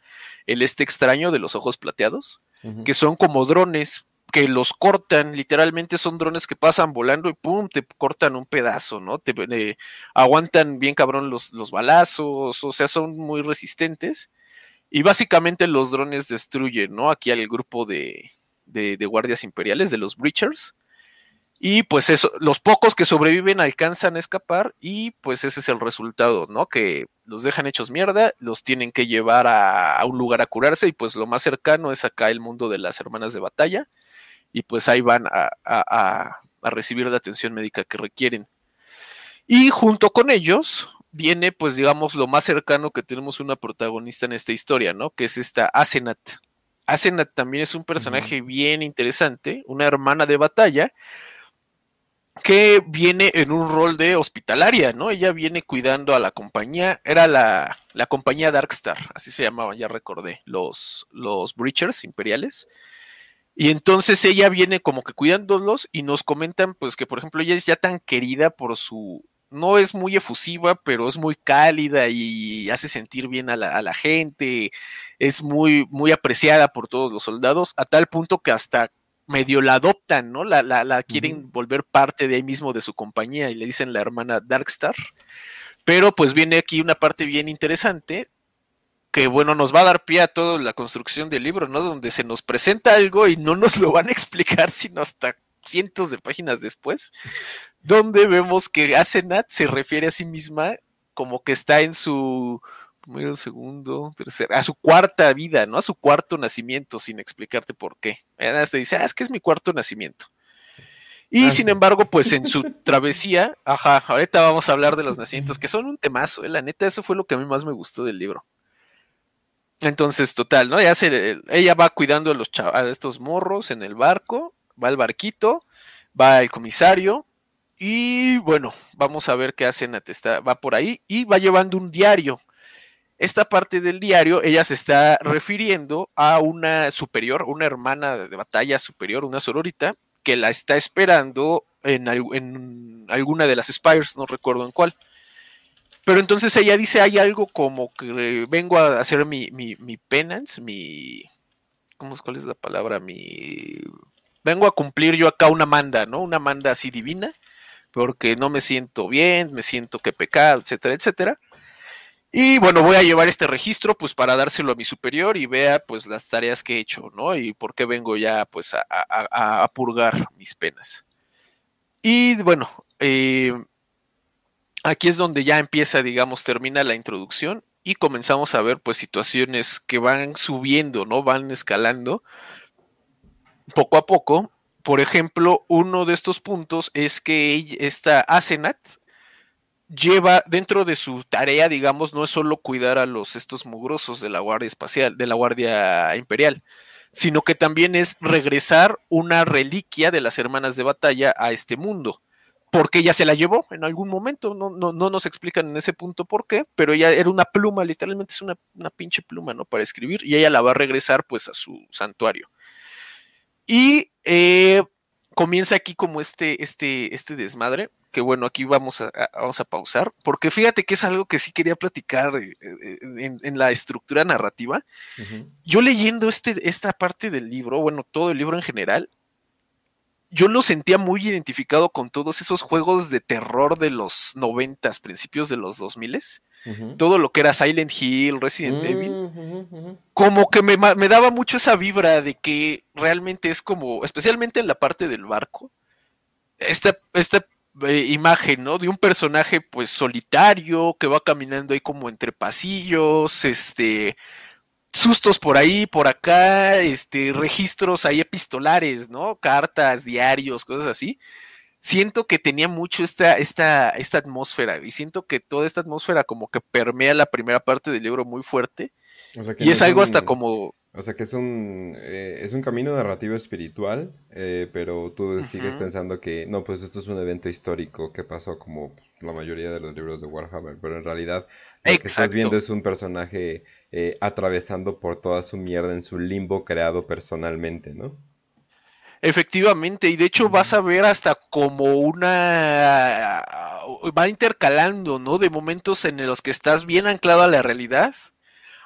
el este extraño de los ojos plateados, que son como drones, que los cortan, literalmente son drones que pasan volando y pum, te cortan un pedazo, ¿no? Te eh, aguantan bien cabrón los, los balazos, o sea, son muy resistentes. Y básicamente los drones destruyen, ¿no? Aquí al grupo de, de, guardias imperiales, de los Breachers. Y pues eso, los pocos que sobreviven alcanzan a escapar y pues ese es el resultado, ¿no? Que los dejan hechos mierda, los tienen que llevar a, a, un lugar a curarse y pues lo más cercano es acá el mundo de las hermanas de batalla y pues ahí van a, recibir la atención médica que requieren. Y junto con ellos viene, pues digamos, lo más cercano que tenemos una protagonista en esta historia, ¿no? Que es esta Asenat. Asenat también es un personaje bien interesante, una hermana de batalla, que viene en un rol de hospitalaria, ¿no? Ella viene cuidando a la compañía, era la, la compañía Darkstar, así se llamaba, ya recordé, los, los Breachers imperiales. Y entonces ella viene como que cuidándolos y nos comentan pues que por ejemplo ella es ya tan querida por su... No es muy efusiva, pero es muy cálida y hace sentir bien a la, gente. Es muy, muy apreciada por todos los soldados, a tal punto que hasta medio la adoptan, ¿no? La, la, la quieren volver parte de ahí mismo de su compañía y le dicen la hermana Darkstar. Pero pues viene aquí una parte bien interesante que bueno, nos va a dar pie a toda la construcción del libro, ¿no? Donde se nos presenta algo y no nos lo van a [LAUGHS] explicar sino hasta cientos de páginas después, donde vemos que Asenat se refiere a sí misma como que está en su primero, segundo, tercero, a su cuarta vida, ¿no? A su cuarto nacimiento, sin explicarte por qué. Te dice, ah, es que es mi cuarto nacimiento. Y ah, sin embargo, pues en su [LAUGHS] travesía, ajá, ahorita vamos a hablar de los nacimientos, que son un temazo, ¿eh? la neta, eso fue lo que a mí más me gustó del libro. Entonces, total, ¿no? Ella va cuidando a, los a estos morros en el barco, va al barquito, va el comisario y bueno, vamos a ver qué hacen, está, va por ahí y va llevando un diario. Esta parte del diario, ella se está refiriendo a una superior, una hermana de batalla superior, una sororita, que la está esperando en, en alguna de las Spires, no recuerdo en cuál. Pero entonces ella dice, hay algo como que vengo a hacer mi, mi, mi penance, mi... ¿cómo, ¿Cuál es la palabra? Mi... Vengo a cumplir yo acá una manda, ¿no? Una manda así divina, porque no me siento bien, me siento que pecado, etcétera, etcétera. Y bueno, voy a llevar este registro pues para dárselo a mi superior y vea pues las tareas que he hecho, ¿no? Y por qué vengo ya pues a, a purgar mis penas. Y bueno, eh, aquí es donde ya empieza, digamos, termina la introducción y comenzamos a ver pues situaciones que van subiendo, ¿no? Van escalando poco a poco. Por ejemplo, uno de estos puntos es que esta Asenat lleva dentro de su tarea, digamos, no es solo cuidar a los estos mugrosos de la Guardia Espacial, de la Guardia Imperial, sino que también es regresar una reliquia de las hermanas de batalla a este mundo porque ella se la llevó en algún momento, no, no, no, nos explican en ese punto por qué, pero ella era una pluma, literalmente es una, una, pinche pluma, ¿no? Para escribir, y ella la va a regresar pues a su santuario. Y eh, comienza aquí como este, este, este desmadre, que bueno, aquí vamos a, vamos a pausar, porque fíjate que es algo que sí quería platicar eh, eh, en, en la estructura narrativa. Uh -huh. Yo leyendo este, esta parte del libro, bueno, todo el libro en general, yo lo sentía muy identificado con todos esos juegos de terror de los noventas, principios de los dos miles. Uh -huh. Todo lo que era Silent Hill, Resident uh -huh, Evil. Uh -huh. Como que me, me, daba mucho esa vibra de que realmente es como, especialmente en la parte del barco, esta, esta eh, imagen, ¿no? De un personaje pues solitario que va caminando ahí como entre pasillos, este sustos por ahí, por acá, este, registros ahí epistolares, ¿no? Cartas, diarios, cosas así. Siento que tenía mucho esta, esta, esta atmósfera y siento que toda esta atmósfera como que permea la primera parte del libro muy fuerte. O sea y no es algo un, hasta como... O sea que es un, eh, es un camino narrativo espiritual, eh, pero tú uh -huh. sigues pensando que, no, pues esto es un evento histórico que pasó como la mayoría de los libros de Warhammer, pero en realidad lo Exacto. que estás viendo es un personaje eh, atravesando por toda su mierda en su limbo creado personalmente, ¿no? Efectivamente, y de hecho vas a ver hasta como una... va intercalando, ¿no? De momentos en los que estás bien anclado a la realidad,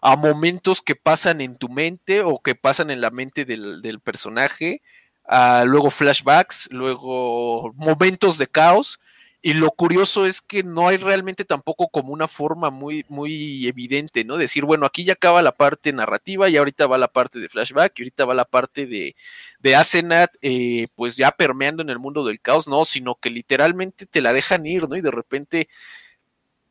a momentos que pasan en tu mente o que pasan en la mente del, del personaje, a luego flashbacks, luego momentos de caos, y lo curioso es que no hay realmente tampoco como una forma muy, muy evidente, ¿no? Decir, bueno, aquí ya acaba la parte narrativa y ahorita va la parte de flashback y ahorita va la parte de, de Asenat, eh, pues ya permeando en el mundo del caos, no, sino que literalmente te la dejan ir, ¿no? Y de repente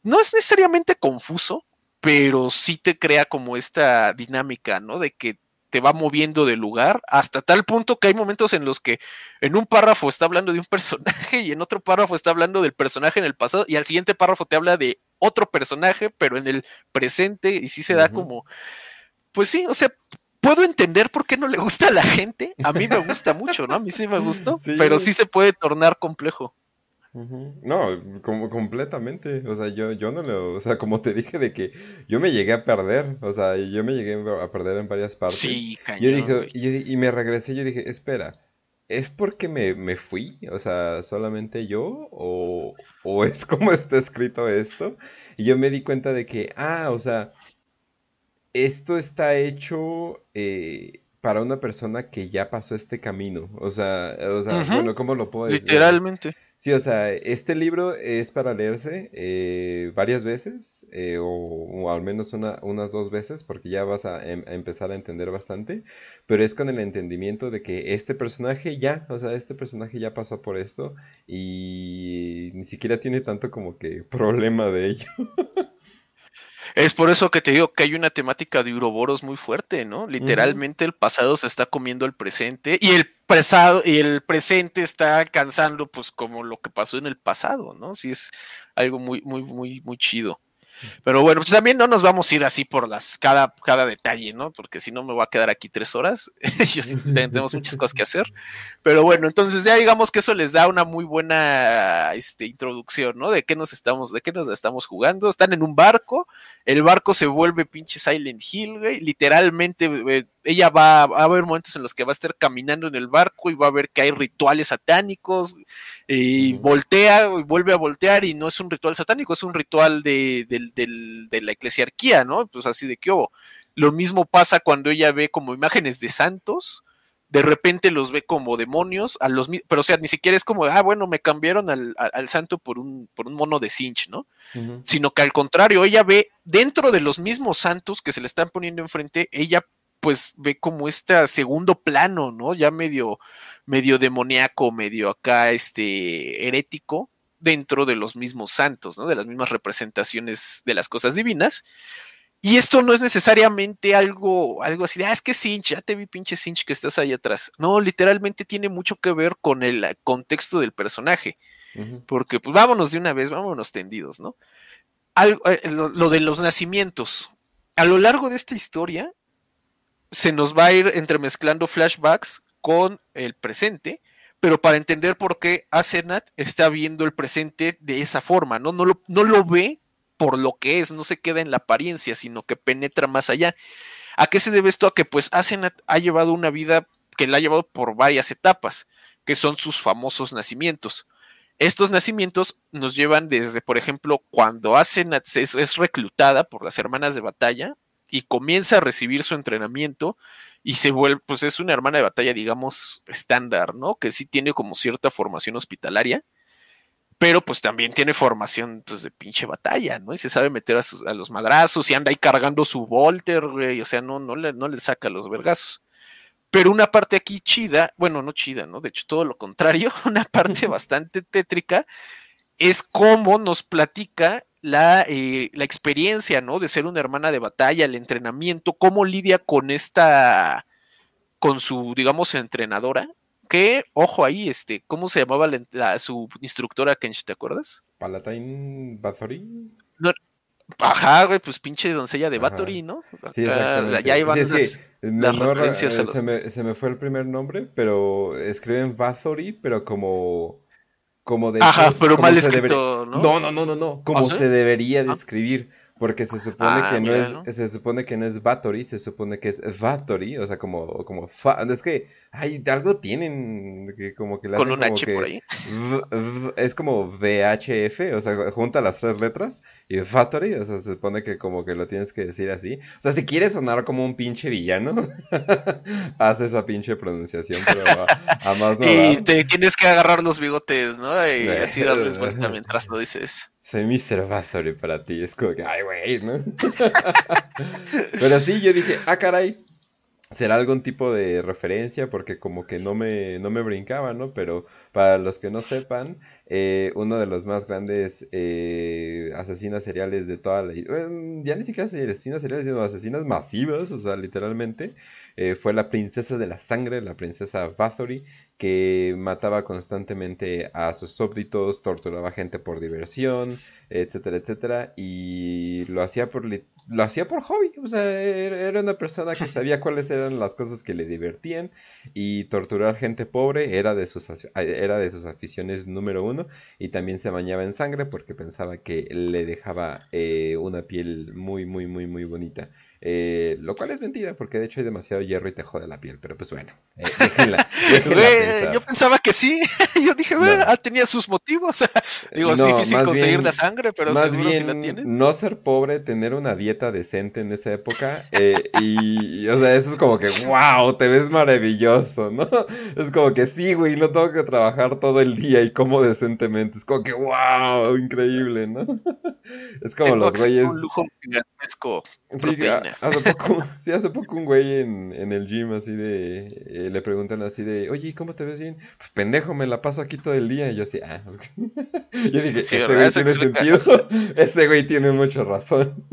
no es necesariamente confuso, pero sí te crea como esta dinámica, ¿no? De que te va moviendo de lugar hasta tal punto que hay momentos en los que en un párrafo está hablando de un [LAUGHS] personaje y en otro párrafo está hablando del personaje en el pasado y al siguiente párrafo te habla de otro personaje pero en el presente y sí se da uh -huh. como pues sí, o sea, puedo entender por qué no le gusta a la gente, a mí me gusta mucho, ¿no? A mí sí me gustó, [LAUGHS] sí. pero sí se puede tornar complejo. No, como completamente, o sea, yo, yo no lo, o sea, como te dije de que yo me llegué a perder, o sea, yo me llegué a perder en varias partes. Sí, cañón, yo dije, y, y, me regresé, yo dije, espera, ¿es porque me, me fui? O sea, solamente yo, o, o es como está escrito esto, y yo me di cuenta de que, ah, o sea, esto está hecho eh, para una persona que ya pasó este camino, o sea, o sea, uh -huh. bueno, ¿cómo lo puedo decir? Literalmente. Sí, o sea, este libro es para leerse eh, varias veces, eh, o, al menos una, unas dos veces, porque ya vas em, a, empezar a entender bastante, pero es con el entendimiento de que este personaje ya, o sea, este personaje ya pasó por esto y ni siquiera tiene tanto como que [LAUGHS] problema de ello. Es por eso que te digo que hay una temática de Uroboros muy fuerte, ¿no? Literalmente uh -huh. el pasado se está comiendo el presente y el pasado y el presente está alcanzando pues como lo que pasó en el pasado, ¿no? Sí es algo muy muy muy muy chido. Pero bueno, pues también no nos vamos a ir así por las cada, cada detalle, ¿no? Porque si no me voy a quedar aquí tres horas. [LAUGHS] Yo sí, tenemos muchas cosas que hacer. Pero bueno, entonces ya digamos que eso les da una muy buena este, introducción, ¿no? De qué nos estamos, de qué nos estamos jugando. Están en un barco, el barco se vuelve pinche Silent Hill, güey. Literalmente ella va, a haber momentos en los que va a estar caminando en el barco y va a ver que hay rituales satánicos y voltea y vuelve a voltear y no es un ritual satánico, es un ritual de, de la eclesiarquía, ¿no? Pues así de que, oh, lo mismo pasa cuando ella ve como imágenes de santos de repente los ve como demonios, a los, pero o sea, ni siquiera es como, ah, bueno, me cambiaron al, santo por un, por un mono de cinch, ¿no? Sino que al contrario, ella ve dentro de los mismos santos que se le están poniendo enfrente, ella pues ve como este segundo plano, ¿no? Ya medio, medio demoníaco, medio acá, este, herético, dentro de los mismos santos, ¿no? De las mismas representaciones de las cosas divinas. Y esto no es necesariamente algo, algo así de, ah, es que Cinch, ya te vi pinche Cinch que estás ahí atrás. No, literalmente tiene mucho que ver con el contexto del personaje. Porque, pues vámonos de una vez, vámonos tendidos, ¿no? Eh, lo, de los nacimientos. A lo largo de esta historia, se nos va a ir entremezclando flashbacks con el presente, pero para entender por qué Asenat está viendo el presente de esa forma, ¿no? No lo, no lo ve por lo que es, no se queda en la apariencia, sino que penetra más allá. ¿A qué se debe esto? A que pues Asenat ha llevado una vida que la ha llevado por varias etapas, que son sus famosos nacimientos. Estos nacimientos nos llevan desde, por ejemplo, cuando Asenat es, es reclutada por las hermanas de batalla y comienza a recibir su entrenamiento y se vuelve, pues es una hermana de batalla, digamos, estándar, ¿no? Que sí tiene como cierta formación hospitalaria pero pues también tiene formación pues, de pinche batalla, ¿no? Y se sabe meter a, los madrazos y anda ahí cargando su Volter, güey, o sea, no, no, le, no le saca los vergazos. Pero una parte aquí chida, bueno, no chida, ¿no? De hecho, todo lo contrario, [LAUGHS] una parte bastante tétrica es cómo nos platica la, eh, la, experiencia, ¿no? De ser una hermana de batalla, el entrenamiento, cómo lidia con esta, con su, digamos, entrenadora, que, ojo ahí, este, ¿cómo se llamaba su instructora, Kench, te acuerdas? Palatine Bathory. ajá, güey, pues pinche doncella de Bathory, ¿no? Sí, exactamente. Ya iban las, referencias se, me, se, me, fue el primer nombre, pero escriben Bathory, pero como... Como de Ajá, pero mal escrito, ¿no? No, no, no, no, no, como ¿Ah, se debería de ah. Porque se supone ah, que no es, se supone que no es Bathory, se supone que es Vathory, o sea, como, como es que hay algo tienen que como que con un H por ahí. es como VHF, o sea, junta las tres letras y Vathory, o sea, se supone que como que lo tienes que decir así. O sea, si quieres sonar como un pinche villano, [LAUGHS] haz esa pinche pronunciación, pero a, más no. [LAUGHS] Y te tienes que agarrar los bigotes, ¿no? Y así darles vuelta [LAUGHS] mientras lo dices soy Mr. Para ti. Es como que, ay, güey, ¿no? [LAUGHS] Pero sí, yo dije, ah, caray, será algún tipo de referencia porque como que no me, no me brincaba, ¿no? Pero para los que no sepan, eh, uno de los más grandes eh, asesinas seriales de toda la... ya ni siquiera asesinas seriales, sino asesinas masivas, o sea, literalmente, eh, fue la princesa de la sangre, la princesa Bathory, que mataba constantemente a sus súbditos, torturaba gente por diversión, etcétera, etcétera, y lo hacía por lo hacía por hobby, o sea, era una persona que sabía [LAUGHS] cuáles eran las cosas que le divertían y torturar gente pobre era de sus era de sus aficiones número uno y también se bañaba en sangre porque pensaba que le dejaba eh, una piel muy muy muy muy bonita. Eh, lo cual es mentira, porque de hecho hay demasiado hierro y te jode la piel, pero pues bueno, eh, [LAUGHS] yo pensaba que sí, [LAUGHS] yo dije, ah, tenía sus motivos. [LAUGHS] Digo, es difícil conseguir la sangre, pero más seguro bien, si la tienes. No ser pobre, tener una dieta decente en esa época, eh, y, o sea, eso es como que, wow, te ves maravilloso, ¿no? Es como que sí, güey, no tengo que trabajar todo el día y como decentemente, es como que, wow, increíble, ¿no? Es como los güeyes. Un lujo gigantesco. Hace poco, [LAUGHS] sí, hace poco un güey en, en el gym así de. Eh, le preguntan así de, oye, ¿cómo te ves bien? Pues pendejo, me la paso aquí todo el día. Y yo así, ah. [LAUGHS] yo dije, ese güey tiene sentido. [LAUGHS] ese güey tiene mucha razón.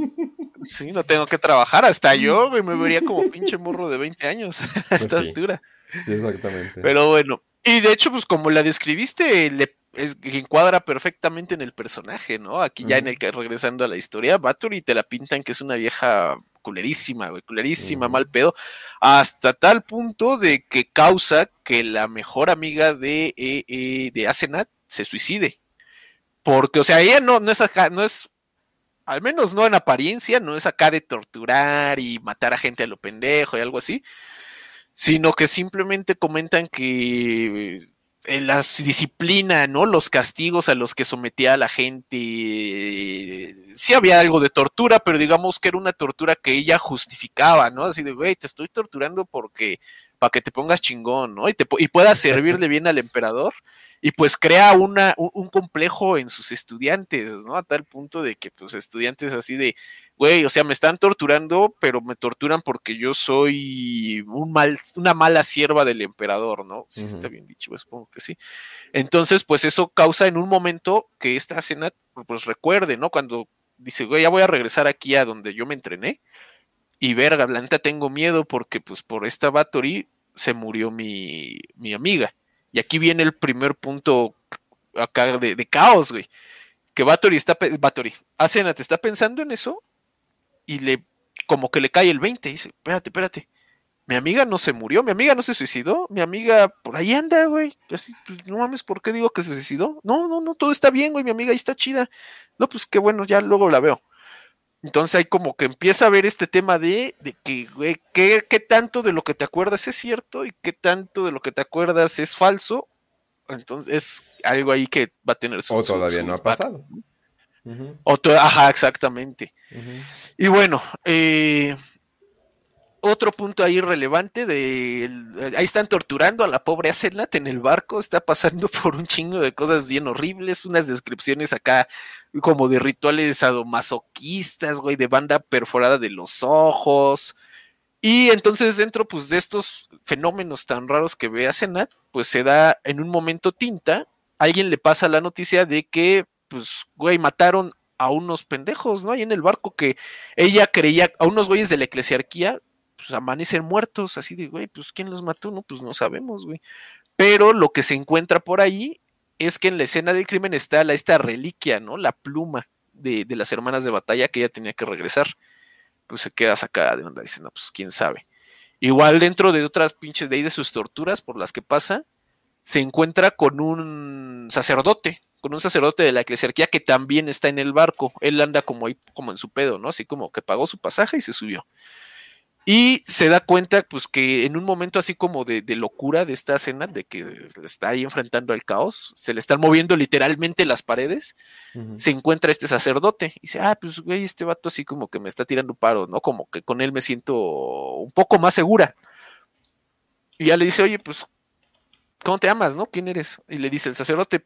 Sí, no tengo que trabajar. Hasta yo, güey, me vería como pinche morro de 20 años a pues esta altura. Sí, exactamente. Pero bueno, y de hecho, pues como la describiste, le es, encuadra perfectamente en el personaje, ¿no? Aquí ya en el que regresando a la historia, Bathory te la pintan que es una vieja culerísima, güey, culerísima, mal pedo, hasta tal punto de que causa que la mejor amiga de, eh, eh, de Asenat se suicide. Porque, o sea, ella no, no es, no es Al menos no en apariencia, no es acá de torturar y matar a gente a lo pendejo y algo así, sino que simplemente comentan que la disciplina, ¿no? Los castigos a los que sometía a la gente, sí había algo de tortura, pero digamos que era una tortura que ella justificaba, ¿no? Así de, güey, te estoy torturando porque, para que te pongas chingón, ¿no? Y, te, y puedas [LAUGHS] servirle bien al emperador y pues crea una, un, complejo en sus estudiantes, ¿no? A tal punto de que pues estudiantes así de, güey, o sea, me están torturando, pero me torturan porque yo soy un mal, una mala sierva del emperador, ¿no? Sí, está bien dicho, pues, supongo que sí. Entonces, pues eso causa en un momento que esta escena, pues recuerde, ¿no? Cuando dice, güey, ya voy a regresar aquí a donde yo me entrené. Y verga, Blanca, tengo miedo porque pues por esta Bathory se murió mi, mi amiga. Y aquí viene el primer punto acá de, caos, güey. Que Bathory está, Bathory, Asenat está pensando en eso y le, como que le cae el 20 y dice, espérate, espérate. Mi amiga no se murió, mi amiga no se suicidó, mi amiga por ahí anda, güey. Así, pues, no mames, ¿por qué digo que se suicidó? No, no, no, todo está bien, güey, mi amiga ahí está chida. No, pues qué bueno, ya luego la veo. Entonces hay como que empieza a ver este tema de, de que, güey, ¿qué, tanto de lo que te acuerdas es cierto y qué tanto de lo que te acuerdas es falso. Entonces es algo ahí que va a tener su... O todavía no ha pasado. Ajá, exactamente. Y bueno, eh, otro punto ahí relevante de ahí están torturando a la pobre Asenat en el barco, está pasando [LAUGHS] por un chingo de cosas bien horribles, unas descripciones acá como de rituales sadomasoquistas, güey, de banda perforada de los ojos. Y entonces dentro pues de estos fenómenos tan raros que ve Asenat, pues se da en un momento tinta, alguien le pasa la noticia de que pues güey, mataron a unos pendejos, ¿no? Ahí en el barco que ella creía, a unos güeyes de la eclesiarquía, pues amanecen muertos, así de, güey, pues ¿quién los mató? No, pues no sabemos, güey. Pero lo que se encuentra por ahí es que en la escena del crimen está la, esta reliquia, ¿no? La pluma de, las hermanas de batalla que ella tenía que regresar. Pues se queda sacada de onda, dice, no, pues quién sabe. Igual dentro de otras pinches de ahí de sus torturas por las que pasa, se encuentra con un sacerdote, con un sacerdote de la eclesiarquía que también está en el barco. Él anda como ahí, como en su pedo, ¿no? Así como que pagó su pasaje y se subió. Y se da cuenta, pues, que en un momento así como de, locura de esta escena, de que está ahí enfrentando al caos, se le están moviendo literalmente las paredes, se encuentra este sacerdote y dice, ah, pues, güey, este vato así como que me está tirando paro, ¿no? Como que con él me siento un poco más segura. Y ya le dice, oye, pues, ¿cómo te llamas, no? ¿Quién eres? Y le dice el sacerdote,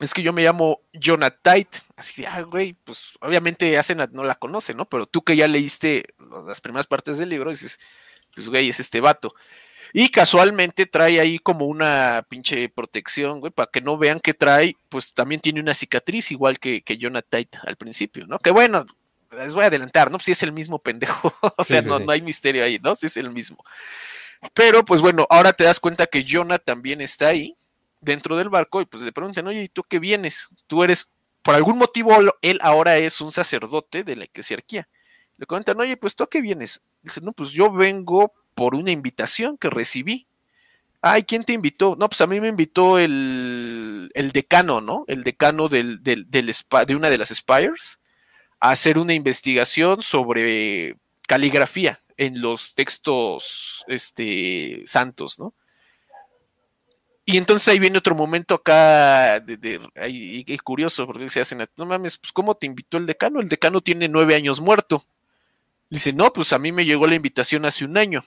es que yo me llamo Jonathan, así de, ah, güey, pues obviamente Asenat no la conoce, ¿no? Pero tú que ya leíste las primeras partes del libro, dices, pues, güey, es este vato. Y casualmente trae ahí como una pinche protección, güey, para que no vean que trae, pues también tiene una cicatriz igual que, que Jonathan al principio, ¿no? Que bueno, les voy a adelantar, ¿no? Sí es el mismo pendejo, [LAUGHS] o sea, no, no hay misterio ahí, ¿no? Sí es el mismo. Pero pues bueno, ahora te das cuenta que Jonah también está ahí, dentro del barco y pues le preguntan, oye, ¿y tú qué vienes? Tú eres, por algún motivo, él ahora es un sacerdote de la eclesiarquía. Le comentan, oye, pues tú a qué vienes? Dice, no, pues yo vengo por una invitación que recibí. Ay, ¿quién te invitó? No, pues a mí me invitó el, el decano, ¿no? El decano del, del, de una de las Spires a hacer una investigación sobre caligrafía en los textos este, santos, ¿no? Y entonces ahí viene otro momento acá de, curioso, porque se hacen, no mames, pues ¿cómo te invitó el decano? El decano tiene nueve años muerto. Dice, no, pues a mí me llegó la invitación hace un año.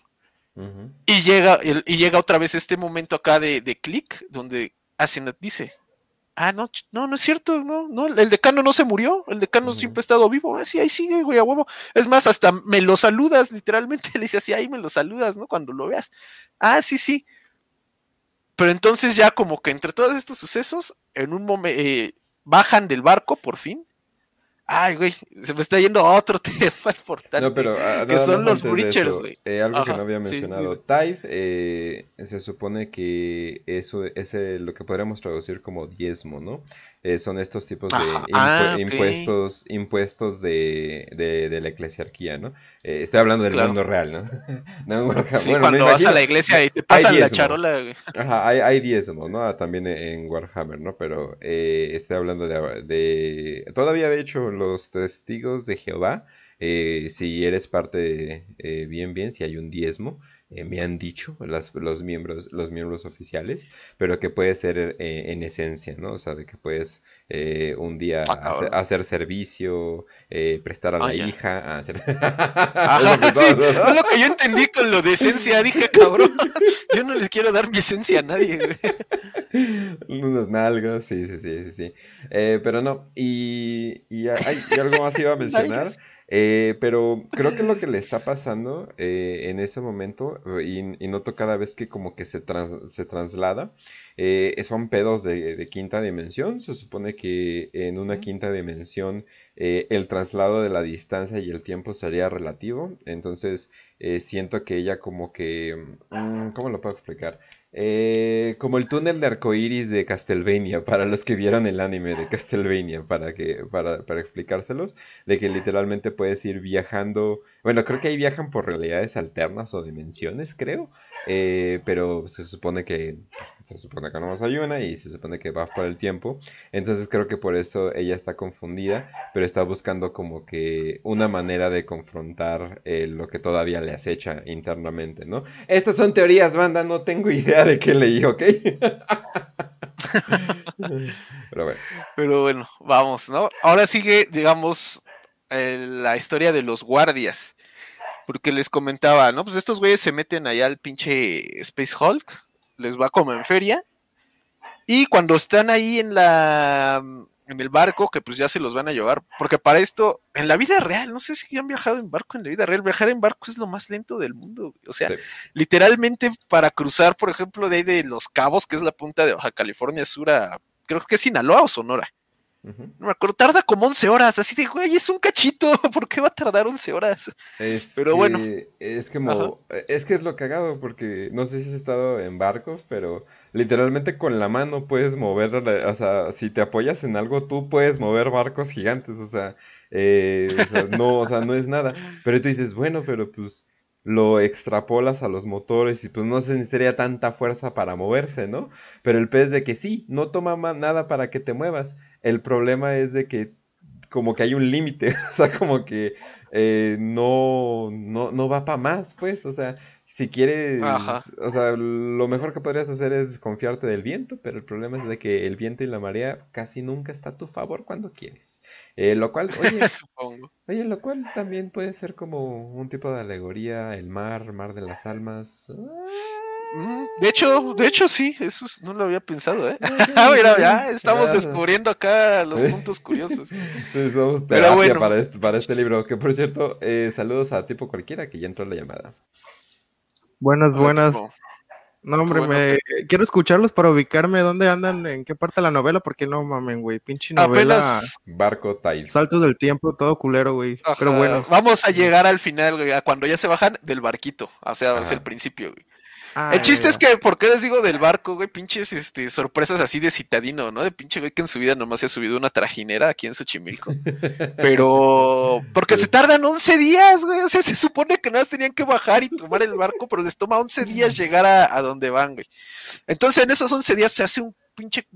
y, llega, y llega otra vez este momento acá de, de clic, donde Asenat dice, ah, no, no, no es cierto, no, no, el decano no se murió, el decano siempre ha estado vivo, ah, sí, ahí sigue, güey, a huevo. Es más, hasta me lo saludas, [LAUGHS] literalmente, le dice así, ahí me lo saludas, ¿no? Cuando lo veas. Ah, sí, sí. Pero entonces ya como que entre todos estos sucesos, en un momento eh, bajan del barco por fin. Ay, güey, se me está yendo a otro [LAUGHS] tema importante. No, pero, ah, que son los Breachers, güey. Eh, algo que no había mencionado. Sí, eh, se supone que eso es lo que podríamos traducir como diezmo, ¿no? Eh, son estos tipos de impu- ah, impuestos, impuestos de, de, de la eclesiarquía, ¿no? Eh, estoy hablando del Claro. mundo real, ¿no? [LAUGHS] Sí, Bueno, cuando vas a la iglesia y te [LAUGHS] pasan la diezmo. charola, güey. Ajá, hay, hay diezmos, ¿no? Ah, También en Warhammer, ¿no? Pero eh, estoy hablando de, de... Todavía, de hecho, los testigos de Jehová, eh, si eres parte, eh, bien, bien, si hay un diezmo, eh, me han dicho las- los miembros, los miembros oficiales, pero que puede ser eh, en esencia, ¿no? O sea, de que puedes eh, un día Ah, hacer, servicio, eh, prestar a Ah, la ya. hija, a hacer... Ajá, [LAUGHS] Es lo que sí, es lo que yo entendí con lo de esencia. Dije, cabrón, yo no les quiero dar mi esencia a nadie. Unas nalgas, sí, sí, sí, sí, sí. Eh, pero no, y, y hay, y algo más iba a [LAUGHS] mencionar, Nalgas. Eh, pero creo que lo que le está pasando eh, en ese momento, eh, y, y noto cada vez que como que se, trans- se traslada, eh, son pedos de, de quinta dimensión. Se supone que en una quinta dimensión eh, el traslado de la distancia y el tiempo sería relativo, entonces eh, siento que ella como que, mm, ¿cómo lo puedo explicar? Eh, como el túnel de arcoíris de Castlevania, [LAUGHS] para los que vieron el anime de Castlevania, para que, para, para explicárselos, de que literalmente puedes ir viajando, bueno, creo que ahí viajan por realidades alternas o dimensiones, creo, eh, pero se supone que, se supone que no más hay una y se supone que va por el tiempo, entonces creo que por eso ella está confundida, pero está buscando como que una manera de confrontar eh, lo que todavía le acecha internamente, ¿no? Estas son teorías, banda, no tengo idea de qué leí, ¿ok? [LAUGHS] Pero bueno, Pero bueno, vamos, ¿no? Ahora sigue, digamos, la historia de los guardias. Porque les comentaba, ¿no? Pues estos güeyes se meten allá al pinche Space Hulk, les va como en feria. Y cuando están ahí en la en el barco, que pues ya se los van a llevar, porque para esto, en la vida real, no sé si han viajado en barco en la vida real, viajar en barco es lo más lento del mundo, güey. o sea, Sí. literalmente para cruzar, por ejemplo, de ahí de Los Cabos, que es la punta de Baja California Sur a, creo que es Sinaloa o Sonora, no me acuerdo, tarda como 11 horas, así de, güey, es un cachito, [LAUGHS] ¿por qué va a tardar 11 horas? Es Pero que- bueno. Es como, es que es lo cagado, porque no sé si has estado en barcos, pero literalmente con la mano puedes mover, o sea, si te apoyas en algo, tú puedes mover barcos gigantes, o sea, eh, o sea, no, o sea, no es nada. Pero tú dices, bueno, pero pues lo extrapolas a los motores y pues no se necesitaría tanta fuerza para moverse, ¿no? Pero el pez de que sí, no toma ma- nada para que te muevas. El problema es de que como que hay un límite, [LAUGHS] o sea, como que eh, no, no, no va para más, pues, o sea, si quieres, Ajá. o sea, lo mejor que podrías hacer es confiarte del viento, pero el problema es de que el viento y la marea casi nunca está a tu favor cuando quieres. Eh, lo cual, [LAUGHS] oye, Supongo. oye, lo cual también puede ser como un tipo de alegoría, el mar, mar de las almas. Mm, De hecho, de hecho sí, eso es- no lo había pensado, ¿eh? Ah, [LAUGHS] Mira, ya [LAUGHS] estamos descubriendo acá los puntos curiosos. Entonces vamos Pero bueno. para este, para este libro. Que por cierto, eh, saludos a tipo cualquiera que ya entró la llamada. Buenas, buenas. Tipo, No, hombre, bueno me quiero escucharlos para ubicarme dónde andan, en qué parte de la novela, porque no mamen, güey. Pinche novela. Apenas Barco Tiles. Saltos del tiempo, todo culero, güey. Pero bueno. vamos a llegar al final, güey, a cuando ya se bajan del barquito. O sea, es el principio, güey. Ah, El chiste es que, ¿por qué les digo del barco, güey? Pinches este, sorpresas así de citadino, ¿no? De pinche güey que en su vida nomás se ha subido una trajinera aquí en Xochimilco. [LAUGHS] Pero, porque se tardan 11 días, güey. O sea, se supone que nada más tenían que bajar y tomar el barco, pero les toma 11 días llegar a, a donde van, güey. Entonces, en esos 11 días se hace un pinche,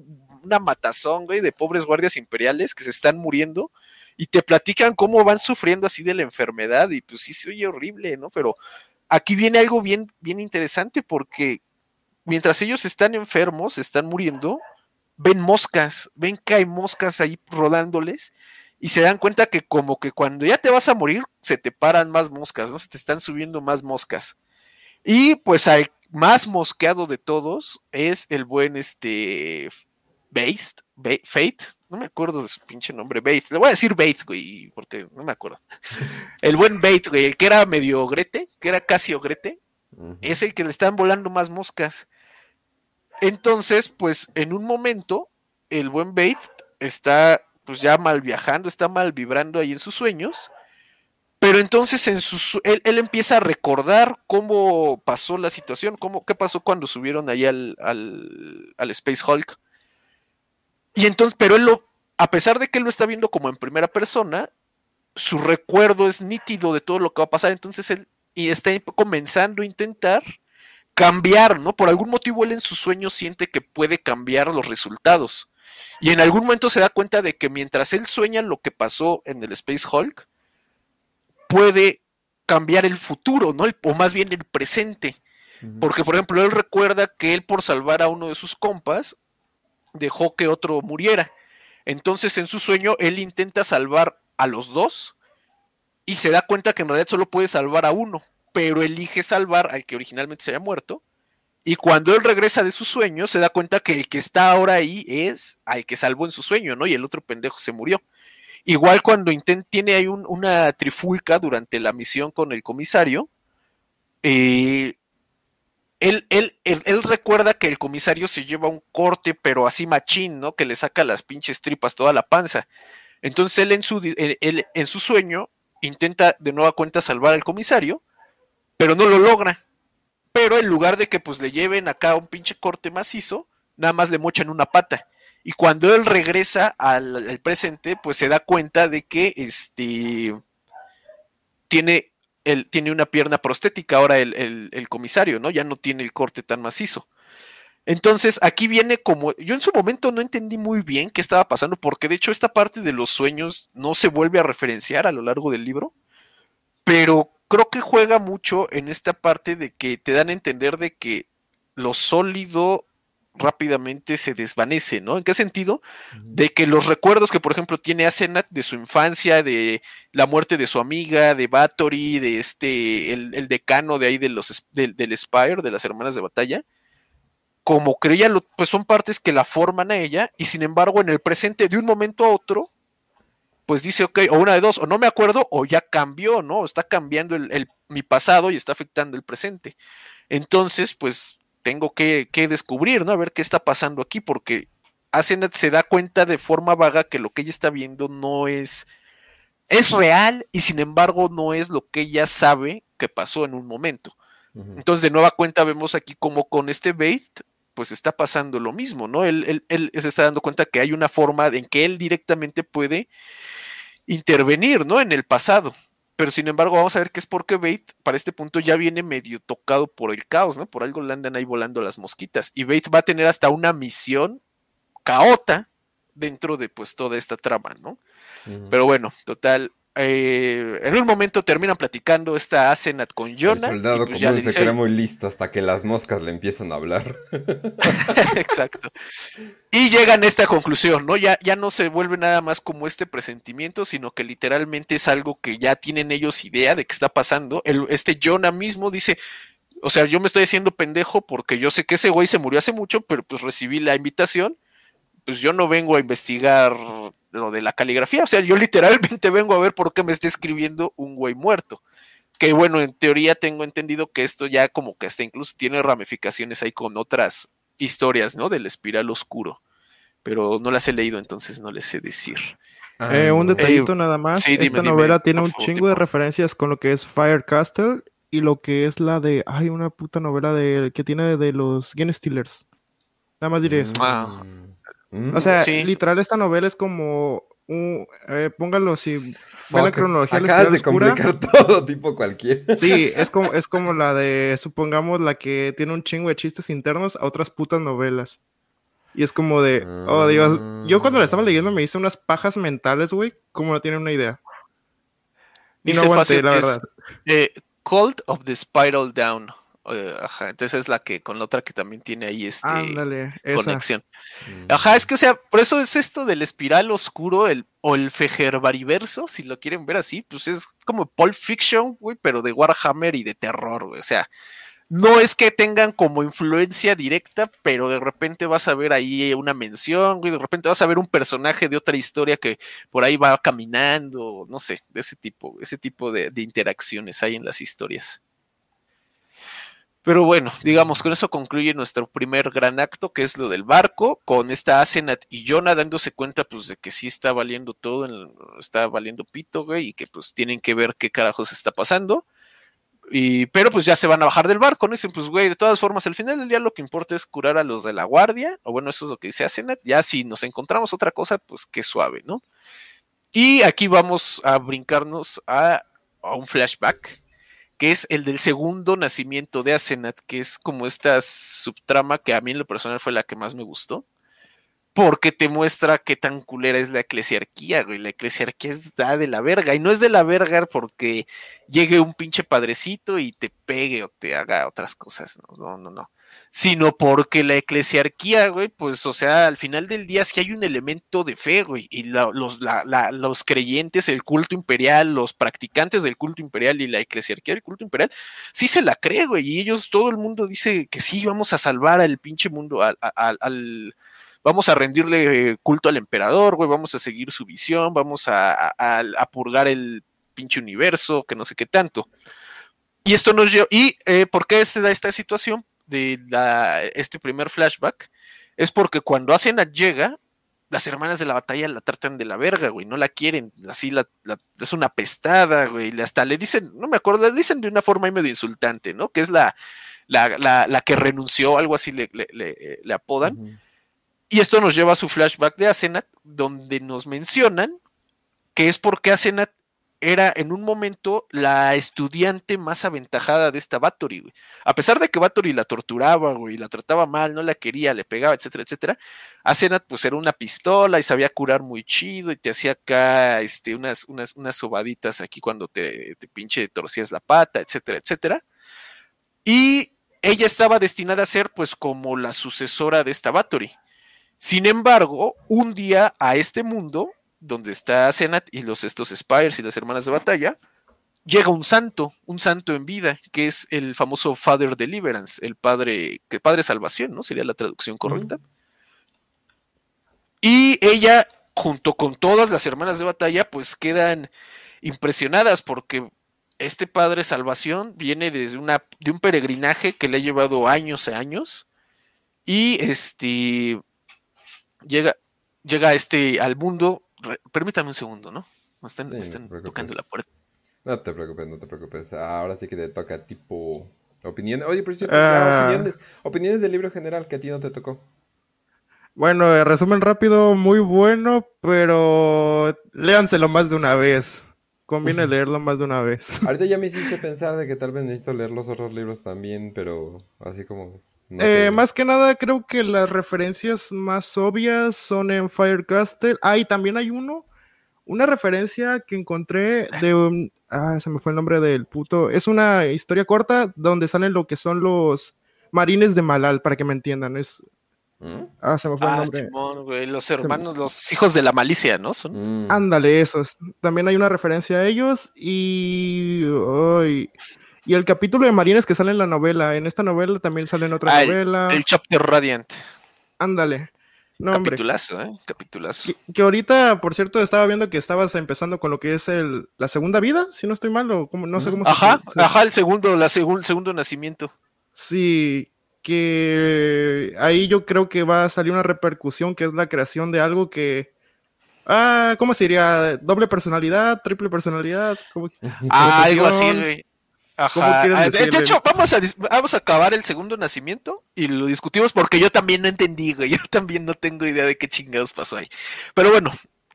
una matazón, güey, de pobres guardias imperiales que se están muriendo y te platican cómo van sufriendo así de la enfermedad y pues sí se oye horrible, ¿no? Pero aquí viene algo bien, bien interesante porque mientras ellos están enfermos, están muriendo, ven moscas, ven que hay moscas ahí rodándoles y se dan cuenta que como que cuando ya te vas a morir, se te paran más moscas, ¿no? Se te están subiendo más moscas. Y pues al más mosqueado de todos es el buen este Based, no me acuerdo de su pinche nombre, Bates, le voy a decir Bates, güey, porque no me acuerdo. El buen Bates, güey, el que era medio ogrete, que era casi ogrete, es el que le están volando más moscas. Entonces, pues en un momento, el buen Bates está pues ya mal viajando, está mal vibrando ahí en sus sueños. Pero entonces en sus, él, él empieza a recordar cómo pasó la situación, cómo, qué pasó cuando subieron ahí al, al, al Space Hulk. Y entonces, pero él lo, a pesar de que él lo está viendo como en primera persona, su recuerdo es nítido de todo lo que va a pasar, entonces él y está comenzando a intentar cambiar, ¿no? Por algún motivo él en su sueño siente que puede cambiar los resultados. Y en algún momento se da cuenta de que mientras él sueña lo que pasó en el Space Hulk, puede cambiar el futuro, ¿no? o más bien el presente. Porque, por ejemplo, él recuerda que él por salvar a uno de sus compas, dejó que otro muriera. Entonces, en su sueño, él intenta salvar a los dos y se da cuenta que en realidad solo puede salvar a uno, pero elige salvar al que originalmente se había muerto. Y cuando él regresa de su sueño, se da cuenta que el que está ahora ahí es al que salvó en su sueño, ¿no? Y el otro pendejo se murió. Igual cuando tiene ahí una trifulca durante la misión con el comisario, eh, él, él, él, recuerda que el comisario se lleva un corte, pero así machín, ¿no? Que le saca las pinches tripas toda la panza. Entonces él en su, él, en su sueño intenta de nueva cuenta salvar al comisario, pero no lo logra. Pero en lugar de que pues le lleven acá un pinche corte macizo, nada más le mochan una pata. Y cuando él regresa al, presente, pues se da cuenta de que este tiene él tiene una pierna prostética ahora el, comisario, ¿no? Ya no tiene el corte tan macizo. Entonces, aquí viene como, yo en su momento no entendí muy bien qué estaba pasando, porque de hecho esta parte de los sueños no se vuelve a referenciar a lo largo del libro, pero creo que juega mucho en esta parte de que te dan a entender de que lo sólido rápidamente se desvanece, ¿no? ¿En qué sentido? De que los recuerdos que, por ejemplo, tiene Asenat de su infancia, de la muerte de su amiga, de Bathory, de este, el, decano de ahí de los, del Spire, de las hermanas de batalla, como creía, pues son partes que la forman a ella, y sin embargo, en el presente, de un momento a otro, pues dice, ok, o una de dos, o no me acuerdo, o ya cambió, ¿no? Está cambiando el, mi pasado y está afectando el presente. Entonces, pues tengo que, descubrir, ¿no? A ver qué está pasando aquí, porque Asenath se da cuenta de forma vaga que lo que ella está viendo no es, es real y sin embargo no es lo que ella sabe que pasó en un momento. Entonces, de nueva cuenta, vemos aquí como con este Bait, pues está pasando lo mismo, ¿no? Él, él, se está dando cuenta que hay una forma en que él directamente puede intervenir, ¿no? En el pasado pero sin embargo vamos a ver que es porque Bait para este punto ya viene medio tocado por el caos, ¿no? Por algo le andan ahí volando las mosquitas. Y Bait va a tener hasta una misión caota dentro de pues toda esta trama, ¿no? Pero bueno, total, eh, en un momento terminan platicando esta Asenat con Jonah. El soldado pues común se crea muy listo hasta que las moscas le empiezan a hablar. [LAUGHS] [LAUGHS] Exacto. Y llegan a esta conclusión, ¿no? Ya, ya no se vuelve nada más como este presentimiento, sino que literalmente es algo que ya tienen ellos idea de que está pasando. El, este Jonah mismo dice, o sea, yo me estoy haciendo pendejo porque yo sé que ese güey se murió hace mucho, pero pues recibí la invitación. Pues yo no vengo a investigar lo de la caligrafía. O sea, yo literalmente vengo a ver por qué me está escribiendo un güey muerto. Que bueno, en teoría tengo entendido que esto ya como que hasta incluso tiene ramificaciones ahí con otras historias, ¿no? Del espiral oscuro. Pero no las he leído, entonces no les sé decir. Eh, un detallito nada más. Esta novela tiene un chingo de referencias con lo que es Fire Castle y lo que es la de. Ay, una puta novela de que tiene de los Gen Steelers. Nada más diré eso. Ah. Mm. O sea, literal, esta novela es como un. Eh, póngalo si. Ve la cronología Acabas de complicar [LAUGHS] todo, tipo cualquiera. Sí, es como, es como la de, supongamos, la que tiene un chingo de chistes internos a otras putas novelas. Y es como de, oh Dios, yo cuando la estaba leyendo me hice unas pajas mentales, güey, como no tienen una idea. Y no aguanté, la verdad. Eh, Cult of the Spiral Down. Eh, ajá, entonces es la que con la otra que también tiene ahí este conexión. Mm. Ajá, es que o sea, por eso es esto del espiral oscuro el, o el fejerbariverso, si lo quieren ver así, pues es como Pulp Fiction, güey, pero de Warhammer y de terror, güey. O sea, no es que tengan como influencia directa, pero de repente vas a ver ahí una mención, güey, de repente vas a ver un personaje de otra historia que por ahí va caminando, no sé, de ese tipo, ese tipo de interacciones hay en las historias. Pero bueno, digamos, con eso concluye nuestro primer gran acto, que es lo del barco, con esta Asenat y Jonah dándose cuenta, pues, de que sí está valiendo todo, está valiendo pito, güey, y que, pues, tienen que ver qué carajos está pasando. Y, pero pues ya se van a bajar del barco, ¿no? dicen, pues güey, de todas formas, al final del día lo que importa es curar a los de la guardia, o bueno, eso es lo que dice Asenath, ya si nos encontramos otra cosa, pues qué suave, ¿no? Y aquí vamos a brincarnos a, a un flashback, que es el del segundo nacimiento de Asenath, que es como esta subtrama que a mí en lo personal fue la que más me gustó porque te muestra qué tan culera es la eclesiarquía, güey. La eclesiarquía es de la verga. Y no es de la verga porque llegue un pinche padrecito y te pegue o te haga otras cosas. No, no, no, no. Sino porque la eclesiarquía, güey, pues, o sea, al final del día sí hay un elemento de fe, güey. Y los, los creyentes, el culto imperial, los practicantes del culto imperial y la eclesiarquía del culto imperial, sí se la cree, güey. Y ellos, todo el mundo dice que sí, vamos a salvar al pinche mundo, al, al vamos a rendirle culto al emperador, güey, vamos a seguir su visión, vamos a, purgar el pinche universo, que no sé qué tanto. Y esto nos lleva, ¿y eh, por qué se da esta situación de este primer flashback? Es porque cuando Asenath llega, las hermanas de la batalla la tratan de la verga, güey, no la quieren, así la, es una pestada, güey, hasta le dicen, no me acuerdo, le dicen de una forma medio insultante, ¿no? Que es la, la, que renunció, algo así le, le, apodan. Y esto nos lleva a su flashback de Asenat, donde nos mencionan que es porque Asenat era en un momento la estudiante más aventajada de esta Bathory. A pesar de que Bathory la torturaba, güey, la trataba mal, no la quería, le pegaba, etcétera, etcétera. Asenat, pues era una pistola y sabía curar muy chido y te hacía acá este, unas, unas, unas sobaditas aquí cuando te, te pinche torcías la pata, etcétera, etcétera. Y ella estaba destinada a ser, pues, como la sucesora de esta Bathory. Sin embargo, un día a este mundo, donde está Senat y los estos Spires y las hermanas de batalla, llega un santo, un santo en vida, que es el famoso Father Deliverance, el padre, que padre salvación, ¿no? Sería la traducción correcta. Y ella, junto con todas las hermanas de batalla, pues quedan impresionadas porque este padre salvación viene desde una, de un peregrinaje que le ha llevado años y años. Y este llega, llega este al mundo. permítame un segundo, ¿no? Me están, tocando la puerta. No te preocupes, no te preocupes. Ahora sí que te toca tipo opinión. Oye, pero ah. opiniones, opiniones del libro general que a ti no te tocó. Bueno, resumen rápido, muy bueno, pero léanselo más de una vez. Conviene leerlo más de una vez. Ahorita ya me [LAUGHS] hiciste pensar de que tal vez necesito leer los otros libros también, pero así como eh, más que nada, creo que las referencias más obvias son en Fire Castle. Ah, y también hay uno, una referencia que encontré de un. Ah, se me fue el nombre del puto. Es una historia corta donde salen lo que son los marines de Malal, para que me entiendan. Es. ¿Mm? Ah, se me fue el ah, nombre. Los hermanos, los hijos de la malicia, ¿no? Son. Mm. Ándale, esos. También hay una referencia a ellos y. Y el capítulo de Marines que sale en la novela, en esta novela también sale en otra ah, novela. El, Chapter Radiant. Ándale. No, Capitulazo, ¿eh? Capitulazo. Que, ahorita, por cierto, estaba viendo que estabas empezando con lo que es el, la segunda vida, si no estoy mal, o como, no sé cómo ajá, se Ajá, el segundo, la segundo nacimiento. Sí, que ahí yo creo que va a salir una repercusión que es la creación de algo que... Ah, ¿cómo se diría? ¿Doble personalidad? ¿Triple personalidad? [LAUGHS] Ah, algo así, güey. Ajá. Ah, de hecho, vamos a, vamos a acabar el segundo nacimiento y lo discutimos porque yo también no entendí, güey. Yo también no tengo idea de qué chingados pasó ahí. Pero bueno,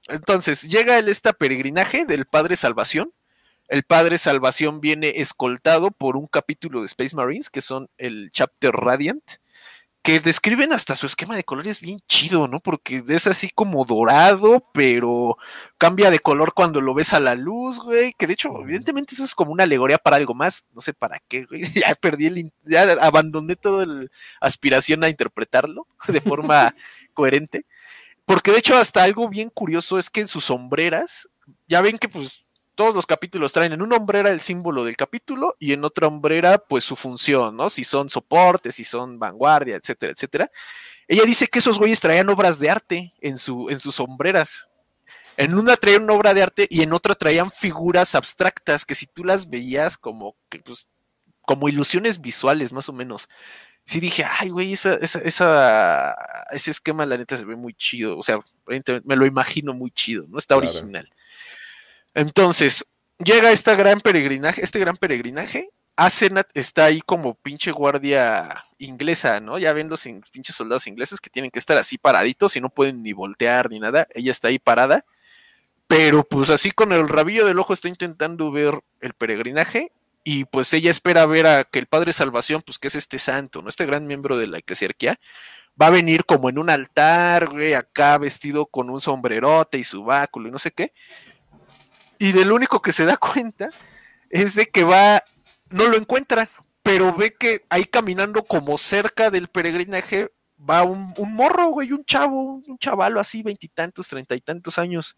entonces llega el este peregrinaje del Padre Salvación. El Padre Salvación viene escoltado por un capítulo de Space Marines, que son el Chapter Radiant, que describen hasta su esquema de colores bien chido, ¿no? Porque es así como dorado, pero cambia de color cuando lo ves a la luz, güey. Que de hecho, evidentemente eso es como una alegoría para algo más. No sé para qué, güey. [LAUGHS] Ya perdí el. Ya abandoné toda la aspiración a interpretarlo [LAUGHS] de forma [LAUGHS] coherente. Porque de hecho, hasta algo bien curioso es que en sus sombreras, ya ven que pues todos los capítulos traen en una hombrera el símbolo del capítulo y en otra hombrera pues su función, ¿no? Si son soportes, si son vanguardia, etcétera, etcétera. Ella dice que esos güeyes traían obras de arte en, su, en sus sombreras. En una traían una obra de arte y en otra traían figuras abstractas que si tú las veías como, pues, como ilusiones visuales más o menos. Sí dije, ay, güey, esa, esa, ese esquema la neta se ve muy chido. O sea, me lo imagino muy chido, ¿no? Está original. Entonces, llega esta gran peregrinaje, este gran peregrinaje Asenat está ahí como pinche guardia inglesa, ¿no? Ya ven los pinches soldados ingleses que tienen que estar así paraditos y no pueden ni voltear ni nada. Ella está ahí parada, pero pues así con el rabillo del ojo está intentando ver el peregrinaje y pues ella espera ver a que el Padre Salvación, pues que es este santo, ¿no? Este gran miembro de la eclesiarquía, va a venir como en un altar, güey, acá vestido con un sombrerote y su báculo y no sé qué. Y del único que se da [LAUGHS] cuenta es de que va, no lo encuentra, pero ve que ahí caminando como cerca del peregrinaje va un, morro, güey, un chavo, un chavalo así, veintitantos, treinta y tantos años.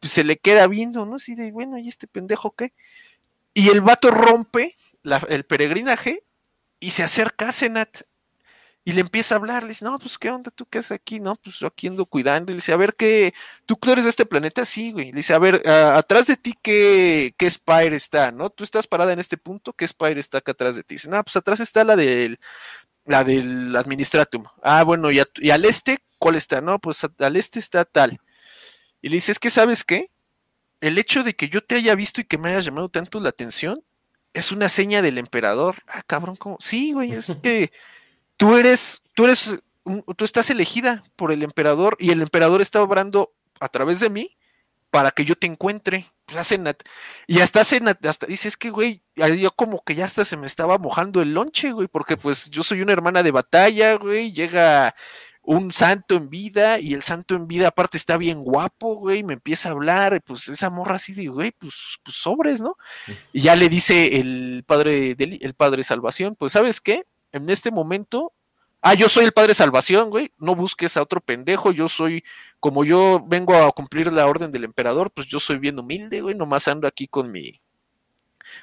Pues se le queda viendo, ¿no? Así de, bueno, ¿y este pendejo qué? Y el vato rompe el peregrinaje y se acerca a Senat y le empieza a hablar, le dice, no, pues qué onda, tú qué haces aquí, no, pues yo aquí ando cuidando, y le dice, a ver, ¿qué, tú, eres de este planeta? Sí, güey, le dice, a ver, atrás de ti, ¿qué, ¿qué Spire está, no? Tú estás parada en este punto, ¿qué Spire está acá atrás de ti? Dice, no, pues atrás está la del, la del Administratum. Ah, bueno, y, y al este, ¿cuál está? No, pues al este está tal. Y le dice, es que, ¿sabes qué? El hecho de que yo te haya visto y que me hayas llamado tanto la atención es una seña del emperador. Ah, cabrón, ¿cómo? Sí, güey, es [LAUGHS] que tú eres, tú eres, tú estás elegida por el emperador y el emperador está obrando a través de mí para que yo te encuentre. Pues y hasta hacen, hasta dice, es que, güey, yo como que ya hasta se me estaba mojando el lonche, güey, porque pues yo soy una hermana de batalla, güey, llega un santo en vida y el santo en vida aparte está bien guapo, güey, me empieza a hablar, pues esa morra así de, güey, pues, pues sobres, ¿no? Y ya le dice el padre, del, el padre Salvación, pues, ¿sabes qué? En este momento, ah, yo soy el Padre Salvación, güey, no busques a otro pendejo, yo soy, como yo vengo a cumplir la orden del emperador, pues yo soy bien humilde, güey, nomás ando aquí con mi,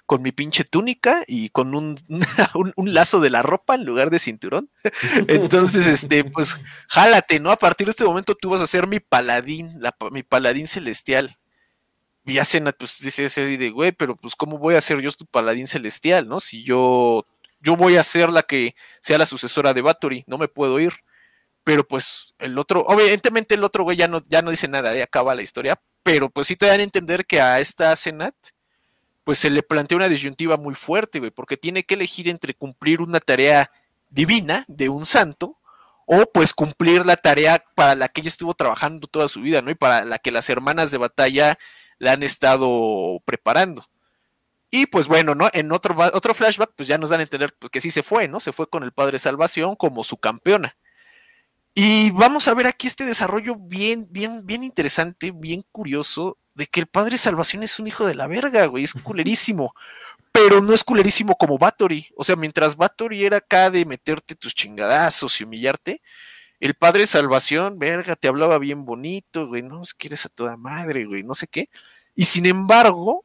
con mi pinche túnica y con un, [LAUGHS] un, lazo de la ropa en lugar de cinturón. [LAUGHS] Entonces, este, pues, jálate, ¿no? A partir de este momento tú vas a ser mi paladín, mi paladín celestial. Y ya pues dice ese de, güey, pero pues, ¿cómo voy a ser yo tu paladín celestial, no? Si yo yo voy a ser la que sea la sucesora de Bathory, no me puedo ir. Pero pues el otro, obviamente el otro güey ya no, ya no dice nada, ya acaba la historia, pero pues sí te dan a entender que a esta Senat pues se le plantea una disyuntiva muy fuerte, güey, porque tiene que elegir entre cumplir una tarea divina de un santo o pues cumplir la tarea para la que ella estuvo trabajando toda su vida, ¿no? Y para la que las hermanas de batalla la han estado preparando. Y pues bueno, ¿no? En otro, otro flashback, pues ya nos dan a entender pues, que sí se fue, ¿no? Se fue con el Padre Salvación como su campeona. Y vamos a ver aquí este desarrollo bien, bien, bien interesante, bien curioso, de que el Padre Salvación es un hijo de la verga, güey, es culerísimo. pero no es culerísimo como Bathory. O sea, mientras Bathory era acá de meterte tus chingadazos y humillarte, el Padre Salvación, verga, te hablaba bien bonito, güey, no, es que eres a toda madre, güey, no sé qué. Y sin embargo,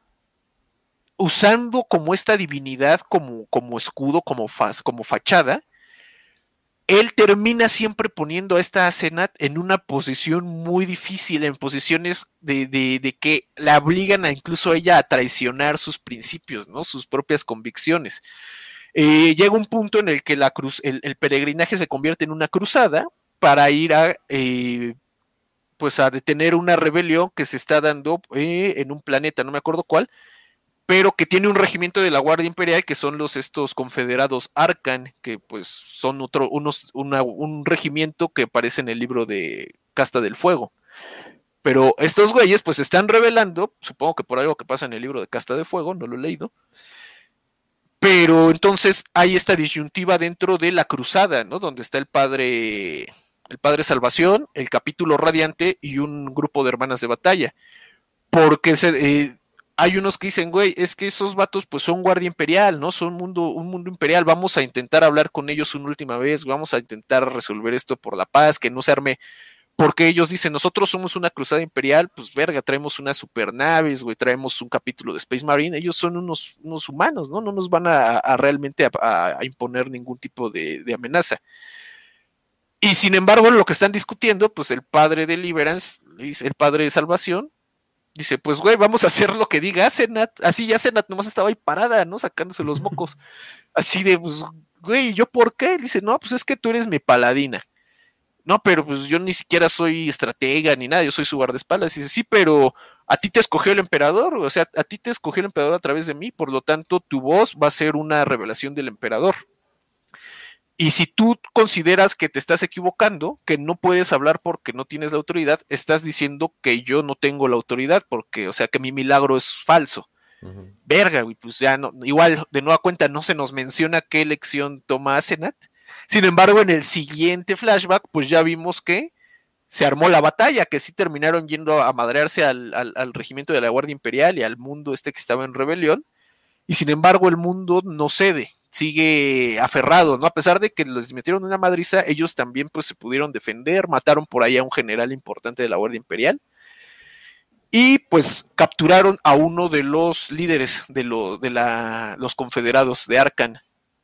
usando como esta divinidad como, como escudo, como, como fachada, él termina siempre poniendo a esta Asenat en una posición muy difícil, en posiciones de, que la obligan a incluso ella a traicionar sus principios, ¿no? Sus propias convicciones. Eh, llega un punto en el que la cruz, el, peregrinaje se convierte en una cruzada para ir a eh, pues a detener una rebelión que se está dando eh, en un planeta, no me acuerdo cuál, pero que tiene un regimiento de la Guardia Imperial que son los estos confederados Arcan, que pues son otro, unos, un regimiento que aparece en el libro de Casta del Fuego. Pero estos güeyes pues están revelando, supongo que por algo que pasa en el libro de Casta de Fuego, no lo he leído, pero entonces hay esta disyuntiva dentro de la cruzada, ¿no? Donde está el padre, el padre Salvación, el capítulo radiante y un grupo de hermanas de batalla. Porque se, eh, hay unos que dicen, güey, es que esos vatos pues son guardia imperial, ¿no? Son mundo, un mundo imperial, vamos a intentar hablar con ellos una última vez, vamos a intentar resolver esto por la paz, que no se arme, porque ellos dicen, nosotros somos una cruzada imperial, pues verga, traemos unas supernaves, güey, traemos un capítulo de Space Marine, ellos son unos, unos humanos, ¿no? No nos van a, realmente a, imponer ningún tipo de, de amenaza. Y sin embargo, lo que están discutiendo, pues el padre de Liberance, el padre de Salvación, Dice, pues güey, vamos a hacer lo que diga Senat. Así ya Senat nomás estaba ahí parada, ¿no? Sacándose los mocos. Así de, pues, güey, ¿yo por qué? Dice, no, pues es que tú eres mi paladina. no, pero pues yo ni siquiera soy estratega ni nada, yo soy su guardaespaldas. Dice, sí, pero a ti te escogió el emperador, o sea, a ti te escogió el emperador a través de mí, por lo tanto tu voz va a ser una revelación del emperador. Y si tú consideras que te estás equivocando, que no puedes hablar porque no tienes la autoridad, estás diciendo que yo no tengo la autoridad, porque, o sea, que mi milagro es falso. Verga, güey, pues ya no, igual de nueva cuenta no se nos menciona qué elección toma Asenat, sin embargo, en el siguiente flashback, pues ya vimos que se armó la batalla, que sí terminaron yendo a madrearse al, regimiento de la Guardia Imperial y al mundo este que estaba en rebelión. Y sin embargo, el mundo no cede, sigue aferrado, ¿no? A pesar de que les metieron una madriza, ellos también pues se pudieron defender, mataron por ahí a un general importante de la Guardia Imperial. Y pues capturaron a uno de los líderes de, de los confederados de Arcan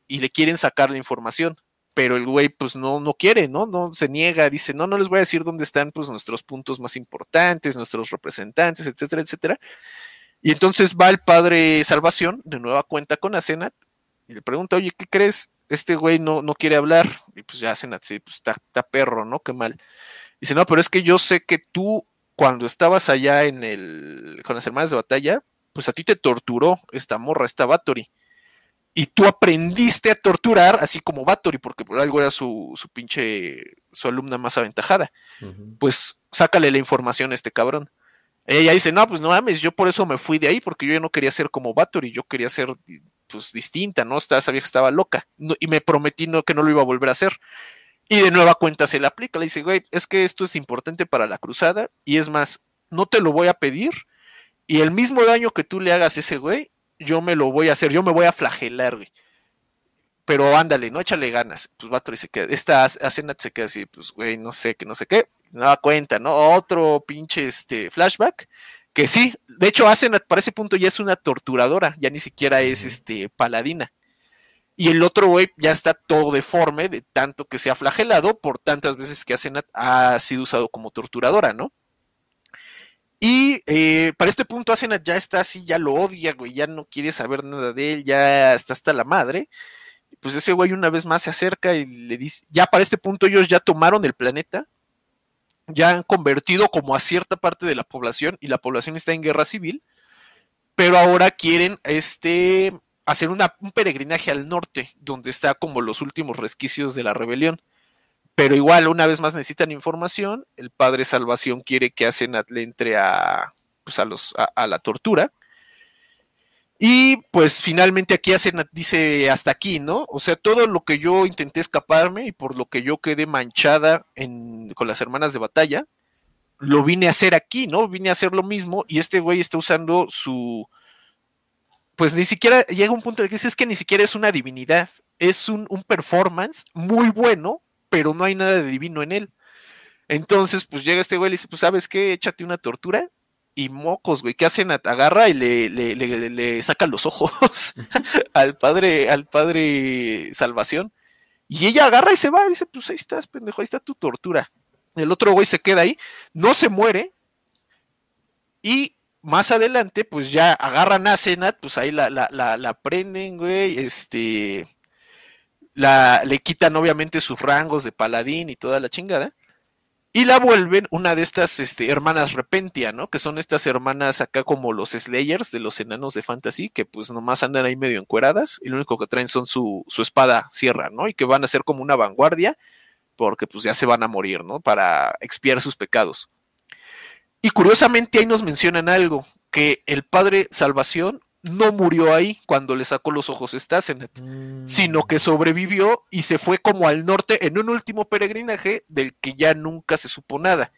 y le quieren sacar la información pero el güey pues no, no quiere, ¿no? No se niega, dice, no, no les voy a decir dónde están pues nuestros puntos más importantes, nuestros representantes, etcétera, etcétera. Y entonces va el padre Salvación, de nueva cuenta con Asenat, y le pregunta, oye, ¿qué crees? Este güey no, no quiere hablar. Y pues ya Asenat, sí, pues está, está perro, ¿no? Qué mal. Dice, no, pero es que yo sé que tú, cuando estabas allá en el, con las hermanas de batalla, pues a ti te torturó esta morra, esta Bathory y tú aprendiste a torturar, así como Bathory, porque por algo era su, su pinche, su alumna más aventajada. Pues sácale la información a este cabrón. Ella dice, no, pues no mames, yo por eso me fui de ahí, porque yo ya no quería ser como Bathory, yo quería ser pues distinta, ¿no? Estaba, sabía que estaba loca. y me prometí no, que no lo iba a volver a hacer. Y de nueva cuenta se le aplica, le dice, güey, es que esto es importante para la cruzada, y es más, no te lo voy a pedir, y el mismo daño que tú le hagas a ese güey, yo me lo voy a hacer, yo me voy a flagelar, güey. Pero ándale, no échale ganas. Pues Bathory se queda, esta escena se queda así, pues güey, no sé, que no sé qué. No da cuenta, ¿no? Otro pinche este flashback. Que sí, de hecho, Asenat para ese punto ya es una torturadora, ya ni siquiera es este paladina. Y el otro güey ya está todo deforme de tanto que se ha flagelado por tantas veces que Asenat ha sido usado como torturadora, ¿no? Y eh, para este punto Asenat ya está así, ya lo odia, güey, ya no quiere saber nada de él, ya está hasta la madre. Pues ese güey una vez más se acerca y le dice, ya para este punto ellos ya tomaron el planeta, ya han convertido como a cierta parte de la población y la población está en guerra civil, pero ahora quieren este, hacer un peregrinaje al norte, donde está como los últimos resquicios de la rebelión pero igual una vez más necesitan información, el padre Salvación quiere que Asenat le entre a, pues a, los, a, la tortura. Y pues finalmente aquí Asenat dice hasta aquí, ¿no? O sea, todo lo que yo intenté escaparme y por lo que yo quedé manchada con las hermanas de batalla, lo vine a hacer aquí, ¿no? Vine a hacer lo mismo y este güey está usando su... Pues ni siquiera llega un punto de que es que ni siquiera es una divinidad, es un, un performance muy bueno pero no hay nada de divino en él. Entonces, pues llega este güey y dice, pues sabes qué, échate una tortura. Y mocos, güey, ¿qué hacen? Agarra y le, le, le, le saca los ojos [LAUGHS] al padre, al padre Salvación. Y ella agarra y se va, dice, pues ahí estás, pendejo, ahí está tu tortura. El otro güey se queda ahí, no se muere. Y más adelante, pues ya agarran a Senat, pues ahí la, la, la, la prenden, güey, este la, le quitan obviamente sus rangos de paladín y toda la chingada. Y la vuelven una de estas este, hermanas Repentia, ¿no? Que son estas hermanas acá como los Slayers de los enanos de fantasy, que pues nomás andan ahí medio encueradas y lo único que traen son su, su espada sierra, ¿no? Y que van a ser como una vanguardia porque pues ya se van a morir, ¿no? Para expiar sus pecados. Y curiosamente ahí nos mencionan algo, que el padre Salvación no murió ahí cuando le sacó los ojos Stassenet, mm. sino que sobrevivió y se fue como al norte en un último peregrinaje del que ya nunca se supo nada.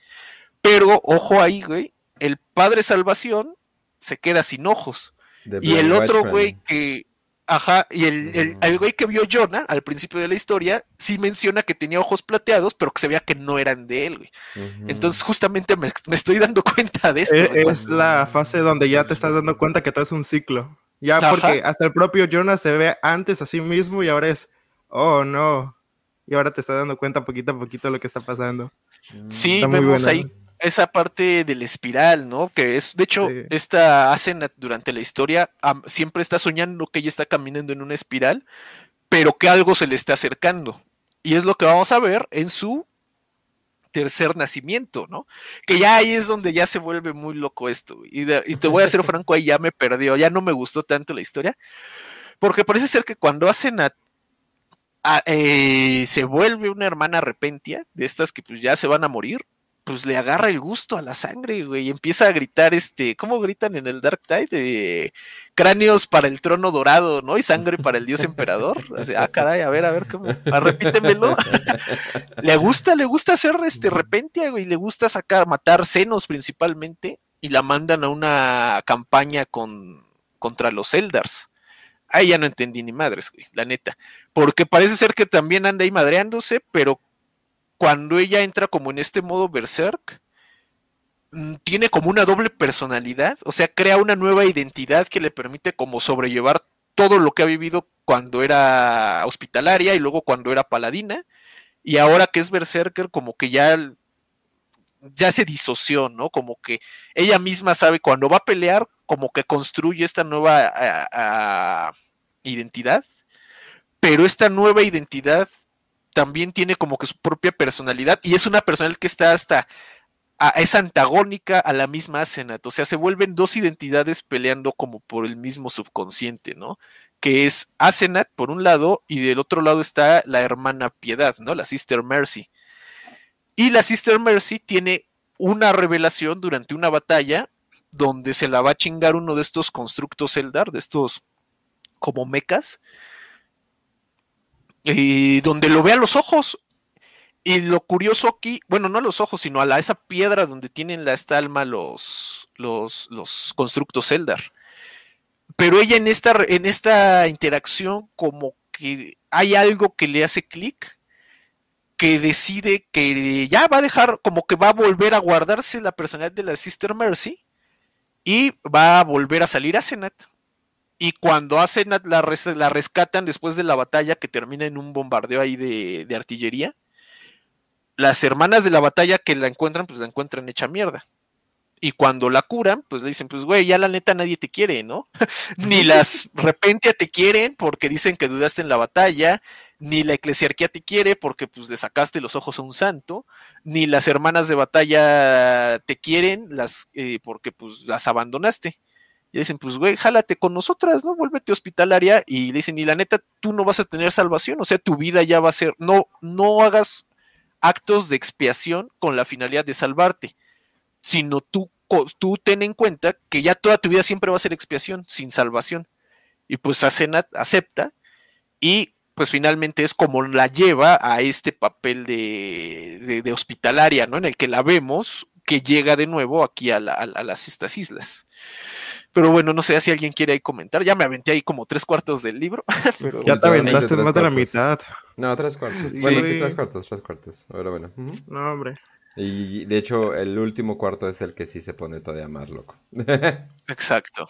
Pero, ojo ahí, güey, el padre Salvación se queda sin ojos. y el otro güey que, Ajá, y el, el, güey que vio Jonah al principio de la historia sí menciona que tenía ojos plateados, pero que se veía que no eran de él, güey. Entonces, justamente me, estoy dando [LAUGHS] cuenta de esto. E, es, la fase donde ya te estás dando cuenta que todo es un ciclo. Ya porque hasta el propio Jonah se ve antes a sí mismo y ahora es, oh no. Y ahora te estás dando cuenta poquito a poquito de lo que está pasando. Sí, vemos ahí esa parte del espiral, ¿no? Que es, de hecho, esta hacen durante la historia, siempre está soñando que ella está caminando en una espiral, pero que algo se le está acercando. Y es lo que vamos a ver en su tercer nacimiento, ¿no? Que ya ahí es donde ya se vuelve muy loco esto. Y, te voy a ser [LAUGHS] franco, ahí ya me perdió, ya no me gustó tanto la historia. Porque parece ser que cuando hacen a, eh, se vuelve una hermana repentia, de estas que pues ya se van a morir, pues le agarra el gusto a la sangre, güey, y empieza a gritar, este, ¿cómo gritan en el Dark Tide? De cráneos para el trono dorado, ¿no? Y sangre para el dios emperador. ah, caray, a ver, a ver, ¿cómo? Ah, repítemelo. [LAUGHS] le gusta, le gusta hacer este repente, güey, le gusta sacar, matar senos principalmente, y la mandan a una campaña con, contra los Eldars. Ahí ya no entendí ni madres, güey, la neta. Porque parece ser que también anda ahí madreándose, pero cuando ella entra como en este modo berserk, mm, tiene como una doble personalidad, o sea, crea una nueva identidad que le permite como sobrellevar todo lo que ha vivido cuando era hospitalaria y luego cuando era paladina, y ahora que es berserker como que ya ya se disoció, ¿no? Como que ella misma sabe cuando va a pelear, como que construye esta nueva identidad, pero esta nueva identidad también tiene como que su propia personalidad y es una personalidad que está hasta es antagónica a la misma Asenat, o sea, se vuelven dos identidades peleando como por el mismo subconsciente, ¿no? Que es Asenat por un lado y del otro lado está la hermana Piedad, ¿no? La Sister Mercy. Y la Sister Mercy tiene una revelación durante una batalla donde se la va a chingar uno de estos constructos Eldar, de estos como mecas, y donde lo ve a los ojos. Y lo curioso aquí, bueno, no a los ojos, sino a la, esa piedra donde tienen la, esta alma los, los, los constructos Eldar. Pero ella en esta, en esta interacción como que hay algo que le hace clic, que decide que ya va a dejar, como que va a volver a guardarse la personalidad de la Sister Mercy y va a volver a salir a Senat. Y cuando hacen la, la rescatan después de la batalla que termina en un bombardeo ahí de, de, artillería, las hermanas de la batalla que la encuentran, pues la encuentran hecha mierda. Y cuando la curan, pues le dicen, pues güey, ya la neta nadie te quiere, ¿no? [LAUGHS] ni [LAUGHS] las repentia te quieren porque dicen que dudaste en la batalla, ni la eclesiarquía te quiere porque pues le sacaste los ojos a un santo, ni las hermanas de batalla te quieren las, eh, porque pues las abandonaste. Y dicen, pues, güey, jálate con nosotras, ¿no? Vuélvete hospitalaria. Y le dicen, y la neta, tú no vas a tener salvación. O sea, tu vida ya va a ser, no, no hagas actos de expiación con la finalidad de salvarte, sino tú, tú ten en cuenta que ya toda tu vida siempre va a ser expiación, sin salvación. Y pues Asenat acepta y pues finalmente es como la lleva a este papel de, de, hospitalaria, ¿no? En el que la vemos que llega de nuevo aquí a, a las estas islas. Pero bueno, no sé si alguien quiere ahí comentar. Ya me aventé ahí como tres cuartos del libro. [LAUGHS] ya te aventaste más de la mitad. No, tres cuartos. Bueno, sí, tres cuartos, tres cuartos. Pero bueno. No, hombre. Y de hecho, el último cuarto es el que sí se pone todavía más loco. [LAUGHS] Exacto.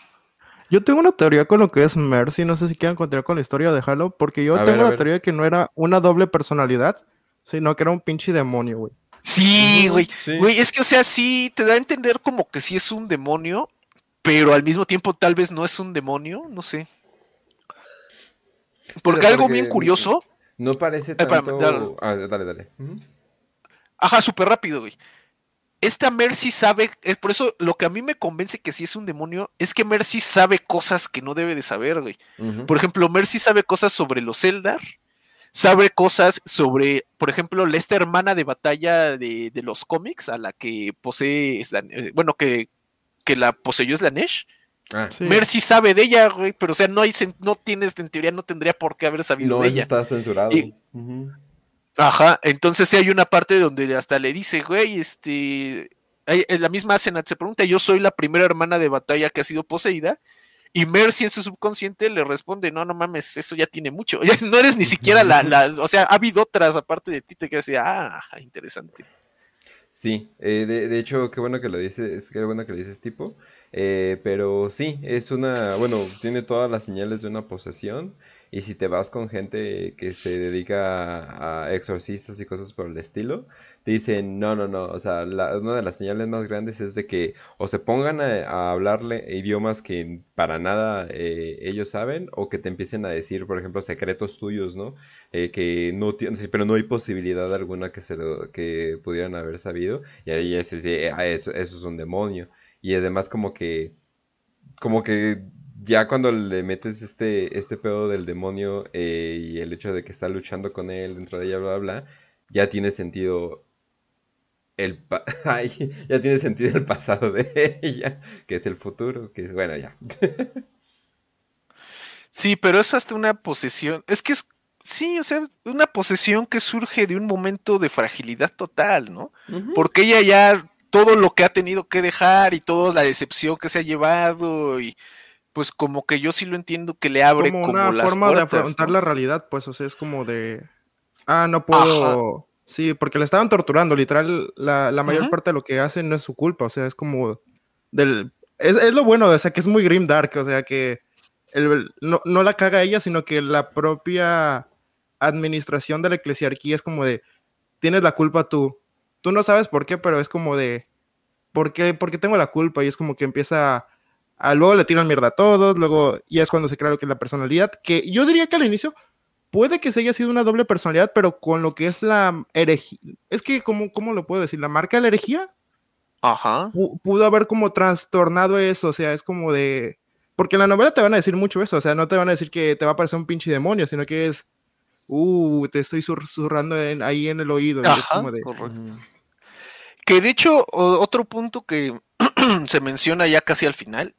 Yo tengo una teoría con lo que es Mercy. No sé si quieren continuar con la historia de Halo. Porque yo tengo la teoría de que no era una doble personalidad, sino que era un pinche demonio, güey. Sí, güey. Güey, es que, o sea, sí te da a entender como que sí es un demonio, pero al mismo tiempo tal vez no es un demonio, no sé. Porque, algo bien curioso. No parece tanto... Ah, dale, dale. Ajá, súper rápido, güey. Esta Mercy sabe, es por eso lo que a mí me convence que sí es un demonio, es que Mercy sabe cosas que no debe de saber, güey. Por ejemplo, Mercy sabe cosas sobre los Eldar, sabe cosas sobre, por ejemplo, esta hermana de batalla de, de los cómics, a la que posee, eh, bueno, que que la poseyó es la Nesh. Ah. Mercy sabe de ella, güey, pero o sea, no hay, no tienes, en teoría no tendría por qué haber sabido de ella. está censurado. Ajá, entonces sí hay una parte donde hasta le dice, güey, este, la misma Asenat se pregunta, yo soy la primera hermana de batalla que ha sido poseída, y Mercy en su subconsciente le responde, no, no mames, eso ya tiene mucho, [LAUGHS] no eres ni siquiera la, la, o sea, ha habido otras aparte de ti, te que decía, ah, interesante. Sí, eh, de, de, hecho, qué bueno que lo dices, qué bueno que lo dices, tipo. Eh, pero sí, es una, bueno, tiene todas las señales de una posesión. Y si te vas con gente que se dedica a, exorcistas y cosas por el estilo, te dicen, no, no, no, o sea, una de las señales más grandes es de que o se pongan a, hablarle idiomas que para nada eh, ellos saben, o que te empiecen a decir, por ejemplo, secretos tuyos, ¿no? Eh, que no tienen, pero no hay posibilidad alguna que se lo, que pudieran haber sabido, y ahí es, ah, eso, eso es un demonio. Y además como que, como que ya cuando le metes este, este pedo del demonio eh, y el hecho de que está luchando con él dentro de ella, bla, bla, bla, ya tiene sentido el [LAUGHS] ya tiene sentido el pasado de ella, que es el futuro, que es bueno, ya. sí, pero es hasta una posesión, es que es sí, o sea, una posesión que surge de un momento de fragilidad total, ¿no? Porque ella ya todo lo que ha tenido que dejar y toda la decepción que se ha llevado y pues como que yo sí lo entiendo que le abre como, una forma de afrontar la realidad, pues, o sea, es como de, ah, no puedo, sí, porque le estaban torturando, literal, la, mayor parte de lo que hacen no es su culpa, o sea, es como del, es, lo bueno, o sea, que es muy grim dark, o sea, que no, no la caga ella, sino que la propia administración de la eclesiarquía es como de, tienes la culpa tú, tú no sabes por qué, pero es como de, ¿por qué, ¿por qué tengo la culpa? Y es como que empieza Ah, luego le tiran mierda a todos, luego ya es cuando se crea lo que es la personalidad, que yo diría que al inicio puede que se haya sido una doble personalidad, pero con lo que es la herejía, es que, ¿cómo, ¿cómo lo puedo decir? ¿La marca de la herejía? Ajá. pudo haber como trastornado eso, o sea, es como de... Porque en la novela te van a decir mucho eso, o sea, no te van a decir que te va a parecer un pinche demonio, sino que es, uh, te estoy susurrando ahí en el oído. Ajá, correcto. Que de hecho, otro punto que [CLEARS THROAT] se menciona ya casi al final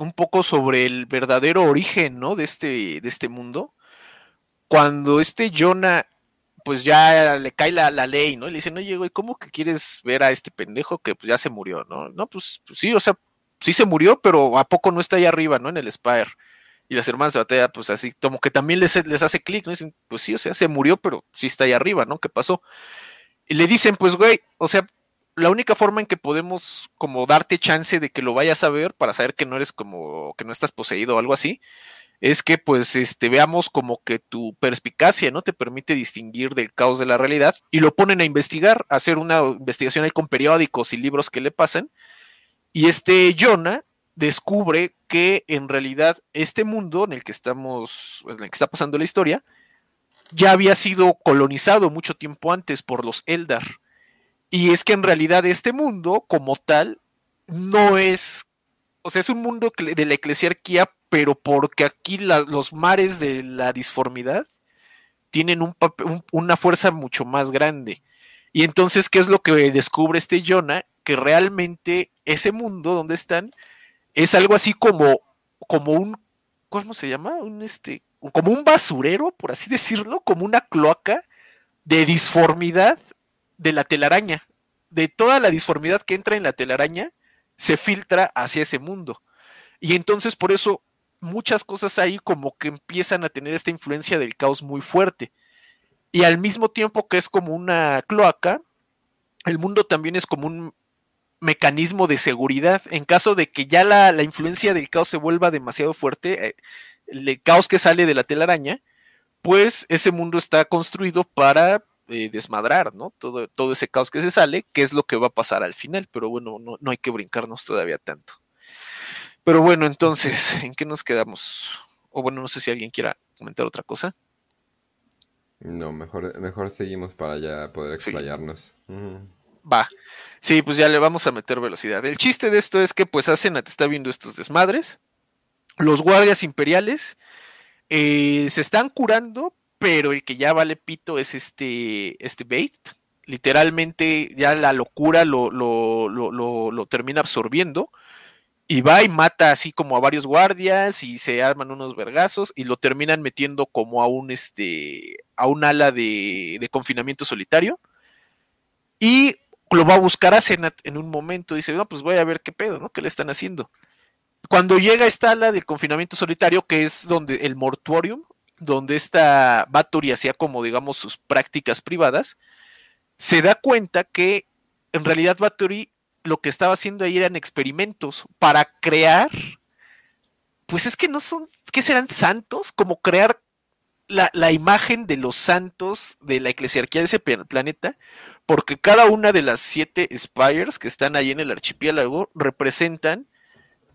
un poco sobre el verdadero origen, ¿no? De este, de este mundo. Cuando este Jonah, pues ya le cae la, ley, ¿no? Y le dice, oye, güey, ¿cómo que quieres ver a este pendejo que pues, ya se murió, ¿no? No, pues, pues, sí, o sea, sí se murió, pero ¿a poco no está ahí arriba, ¿no? En el Spire. Y las hermanas de batalla, pues así, como que también les, les hace clic, ¿no? Dicen, pues sí, o sea, se murió, pero sí está ahí arriba, ¿no? ¿Qué pasó? Y le dicen, pues, güey, o sea, la única forma en que podemos como darte chance de que lo vayas a ver para saber que no eres como que no estás poseído o algo así es que pues este veamos como que tu perspicacia no te permite distinguir del caos de la realidad y lo ponen a investigar, a hacer una investigación ahí con periódicos y libros que le pasan y este Jonah descubre que en realidad este mundo en el que estamos, pues, en el que está pasando la historia, ya había sido colonizado mucho tiempo antes por los Eldar y es que en realidad este mundo, como tal, no es. O sea, es un mundo de la eclesiarquía, pero porque aquí los mares de la disformidad tienen un, una fuerza mucho más grande. Y entonces, ¿qué es lo que descubre este Jonah? Que realmente ese mundo donde están es algo así como, como un, ¿cómo se llama? Un este, como un basurero, por así decirlo, como una cloaca de disformidad de la telaraña, de toda la disformidad que entra en la telaraña, se filtra hacia ese mundo. Y entonces por eso muchas cosas ahí como que empiezan a tener esta influencia del caos muy fuerte. Y al mismo tiempo que es como una cloaca, el mundo también es como un mecanismo de seguridad. En caso de que ya la, influencia del caos se vuelva demasiado fuerte, eh, el caos que sale de la telaraña, pues ese mundo está construido para desmadrar, ¿no? Todo, todo ese caos que se sale, que es lo que va a pasar al final, pero bueno, no, no hay que brincarnos todavía tanto. Pero bueno, entonces, ¿en qué nos quedamos? O bueno, no sé si alguien quiera comentar otra cosa. No, mejor, mejor seguimos para ya poder explayarnos. Va. Sí, pues ya le vamos a meter velocidad. El chiste de esto es que pues hacen, te está viendo estos desmadres. Los guardias imperiales eh, se están curando, pero el que ya vale pito es este, este Bait. Literalmente ya la locura lo, lo, termina absorbiendo y va y mata así como a varios guardias y se arman unos vergazos y lo terminan metiendo como a un este a un ala de, de confinamiento solitario y lo va a buscar a Senat en un momento. Dice no pues voy a ver qué pedo no qué le están haciendo cuando llega esta ala de confinamiento solitario que es donde el mortuorium donde esta Bathory hacía como, digamos, sus prácticas privadas, se da cuenta que en realidad Bathory lo que estaba haciendo ahí eran experimentos para crear, pues es que no son, que serán santos, como crear la, la, imagen de los santos de la eclesiarquía de ese planeta, porque cada una de las siete spires que están ahí en el archipiélago representan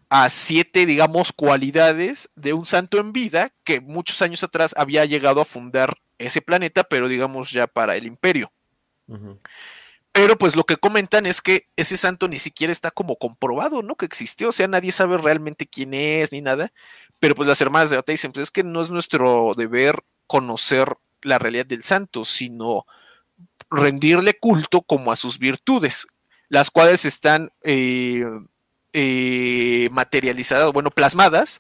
a siete, digamos, cualidades de un santo en vida que muchos años atrás había llegado a fundar ese planeta, pero digamos ya para el imperio. Pero pues lo que comentan es que ese santo ni siquiera está como comprobado, ¿no? Que existió, o sea, nadie sabe realmente quién es ni nada. Pero pues las hermanas de Bata dicen, pues es que no es nuestro deber conocer la realidad del santo, sino rendirle culto como a sus virtudes, las cuales están eh, eh, materializadas, bueno, plasmadas,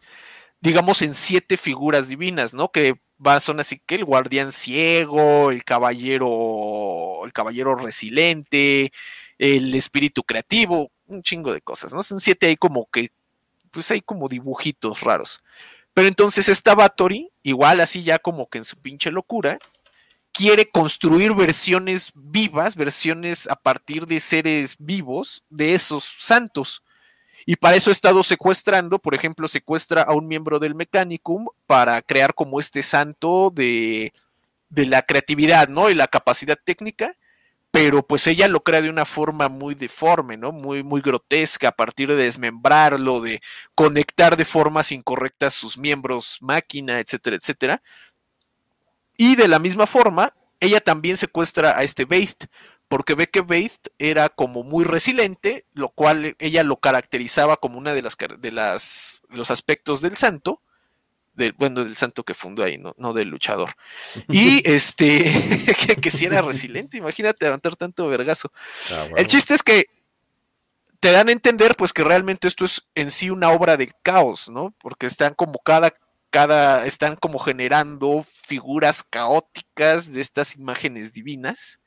digamos, en siete figuras divinas, ¿no? Que son así que el guardián ciego, el caballero, el caballero resiliente, el espíritu creativo, un chingo de cosas, ¿no? Son siete ahí como que, pues hay como dibujitos raros. Pero entonces esta Bathory, igual así ya como que en su pinche locura, quiere construir versiones vivas, versiones a partir de seres vivos de esos santos. Y para eso ha estado secuestrando, por ejemplo, secuestra a un miembro del Mechanicum para crear como este santo de, de la creatividad, ¿no? Y la capacidad técnica, pero pues ella lo crea de una forma muy deforme, ¿no? Muy, muy grotesca, a partir de desmembrarlo, de conectar de formas incorrectas sus miembros máquina, etcétera, etcétera. Y de la misma forma, ella también secuestra a este Bait, porque ve que Beit era como muy resiliente, lo cual ella lo caracterizaba como una de las de las los aspectos del santo, del, bueno, del santo que fundó ahí, no, no del luchador. Y [LAUGHS] este, [LAUGHS] que, si era resiliente, imagínate levantar tanto vergazo. Ah, El chiste es que te dan a entender pues que realmente esto es en sí una obra del caos, ¿no? Porque están como cada, cada, están como generando figuras caóticas de estas imágenes divinas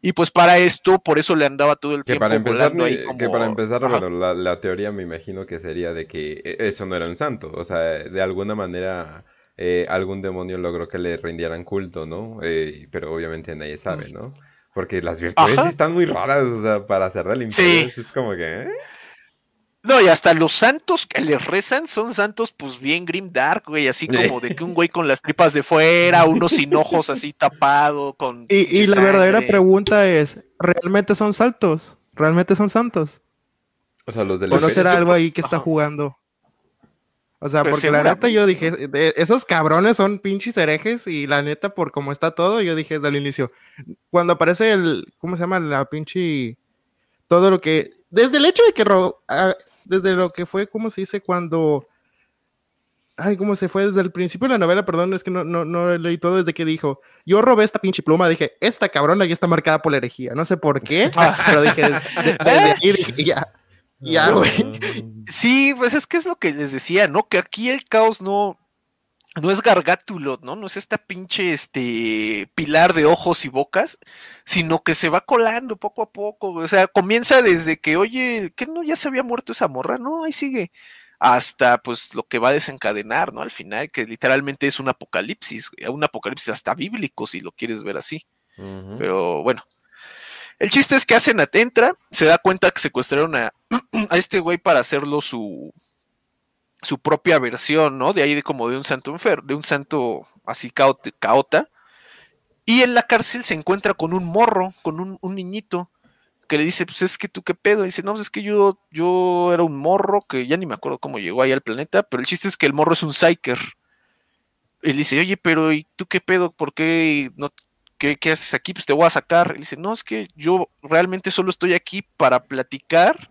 y pues para esto, por eso le andaba todo el tiempo. Para empezar, Que para empezar, bueno, la, teoría me imagino que sería de que e, eso no era un santo. O sea, de alguna manera eh, algún demonio logró que le rindieran culto, ¿no? Eh, pero obviamente nadie sabe, ¿no? Porque las virtudes están muy raras, o sea, para hacer del imperio. Es como que. ¿eh? No, y hasta los santos que les rezan son santos, pues bien grim dark, güey, así como de que un güey con las tripas de fuera, uno sin ojos así tapado, con. Y, la verdadera pregunta es: ¿realmente son saltos? ¿Realmente son santos? O sea, los del. ¿O no será algo ahí que está jugando? O sea, pues porque la neta yo dije, esos cabrones son pinches herejes y la neta, por cómo está todo, yo dije desde el inicio, cuando aparece el, ¿cómo se llama? La pinche, todo lo que, desde el hecho de que ah, desde lo que fue, ¿cómo se dice? Cuando... Ay, ¿cómo se fue? Desde el principio de la novela, perdón, es que no, no, no leí todo desde que dijo, yo robé esta pinche pluma, dije, esta cabrona ya está marcada por la herejía, no sé por qué, [LAUGHS] pero dije, dije, ya, ya, güey. Sí, pues es que es lo que les decía, ¿no? Que aquí el caos no, no es gargátulo, ¿no? No es esta pinche este pilar de ojos y bocas, sino que se va colando poco a poco. O sea, comienza desde que, oye, que no ya se había muerto esa morra, no, ahí sigue. Hasta pues lo que va a desencadenar, ¿no? Al final, que literalmente es un apocalipsis, un apocalipsis hasta bíblico, si lo quieres ver así. Pero bueno. El chiste es que hacen atentra, se da cuenta que secuestraron a, [CLEARS THROAT] a este güey para hacerlo su, su propia versión, ¿no? De ahí de como de un santo enfermo, de un santo así caota. Y en la cárcel se encuentra con un morro, con un, niñito, que le dice, pues es que tú qué pedo. Y dice, no, pues es que yo, yo era un morro, que ya ni me acuerdo cómo llegó ahí al planeta, pero el chiste es que el morro es un psyker. Él dice, oye, pero ¿y tú qué pedo? ¿Por qué no, ¿Qué, ¿qué, haces aquí? Pues te voy a sacar. Él dice, no, es que yo realmente solo estoy aquí para platicar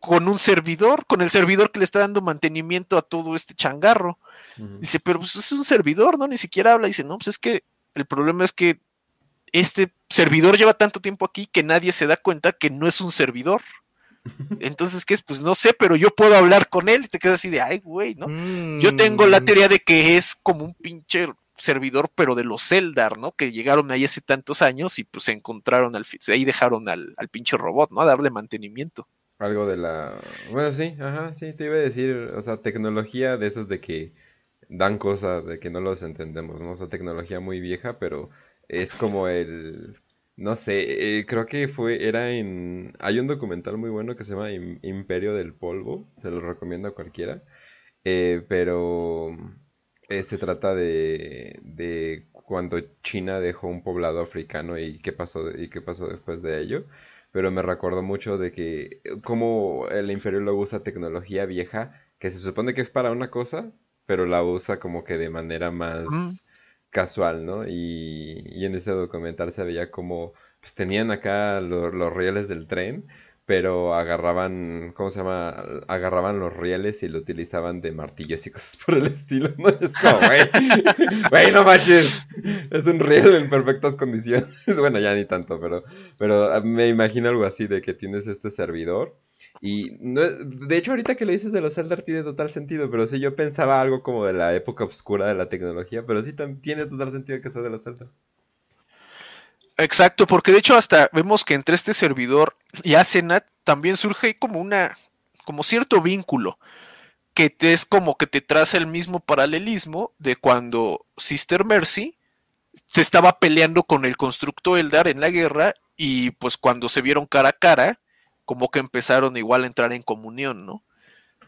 con un servidor, con el servidor que le está dando mantenimiento a todo este changarro. Dice, pero pues es un servidor, ¿no? Ni siquiera habla. Dice, no, pues es que el problema es que este servidor lleva tanto tiempo aquí que nadie se da cuenta que no es un servidor. [LAUGHS] Entonces, ¿qué es? Pues no sé, pero yo puedo hablar con él y te quedas así de, ay, güey, ¿no? Yo tengo la mm. teoría de que es como un pinche servidor, pero de los Eldar, ¿no? Que llegaron ahí hace tantos años y pues se encontraron al ahí dejaron al, al pinche robot, ¿no? A darle mantenimiento. Algo de la... Bueno, sí, ajá, sí, te iba a decir, o sea, tecnología de esas de que dan cosas de que no los entendemos, ¿no? O sea, tecnología muy vieja, pero es como el... no sé, eh, creo que fue, era en... Hay un documental muy bueno que se llama Imperio del Polvo, se lo recomiendo a cualquiera, eh, pero eh, se trata de, de cuando China dejó un poblado africano y qué pasó, y qué pasó después de ello pero me recordó mucho de que como el imperio luego usa tecnología vieja que se supone que es para una cosa, pero la usa como que de manera más casual, ¿no? Y, en ese documental se veía como pues tenían acá los rieles del tren, pero agarraban, ¿cómo se llama? Agarraban los rieles y lo utilizaban de martillos y cosas por el estilo, ¿no? Es como, [LAUGHS] güey, güey, no manches, es un riel en perfectas condiciones. [LAUGHS] Bueno, ya ni tanto, pero, pero me imagino algo así de que tienes este servidor y no, de hecho, ahorita que lo dices de los Zelda tiene total sentido, pero sí yo pensaba algo como de la época oscura de la tecnología, pero sí tiene total sentido que sea de los Zelda. Exacto, porque de hecho hasta vemos que entre este servidor y Asenat también surge como una, como cierto vínculo, que te es como que te traza el mismo paralelismo de cuando Sister Mercy se estaba peleando con el constructo Eldar en la guerra y pues cuando se vieron cara a cara, como que empezaron igual a entrar en comunión, ¿no?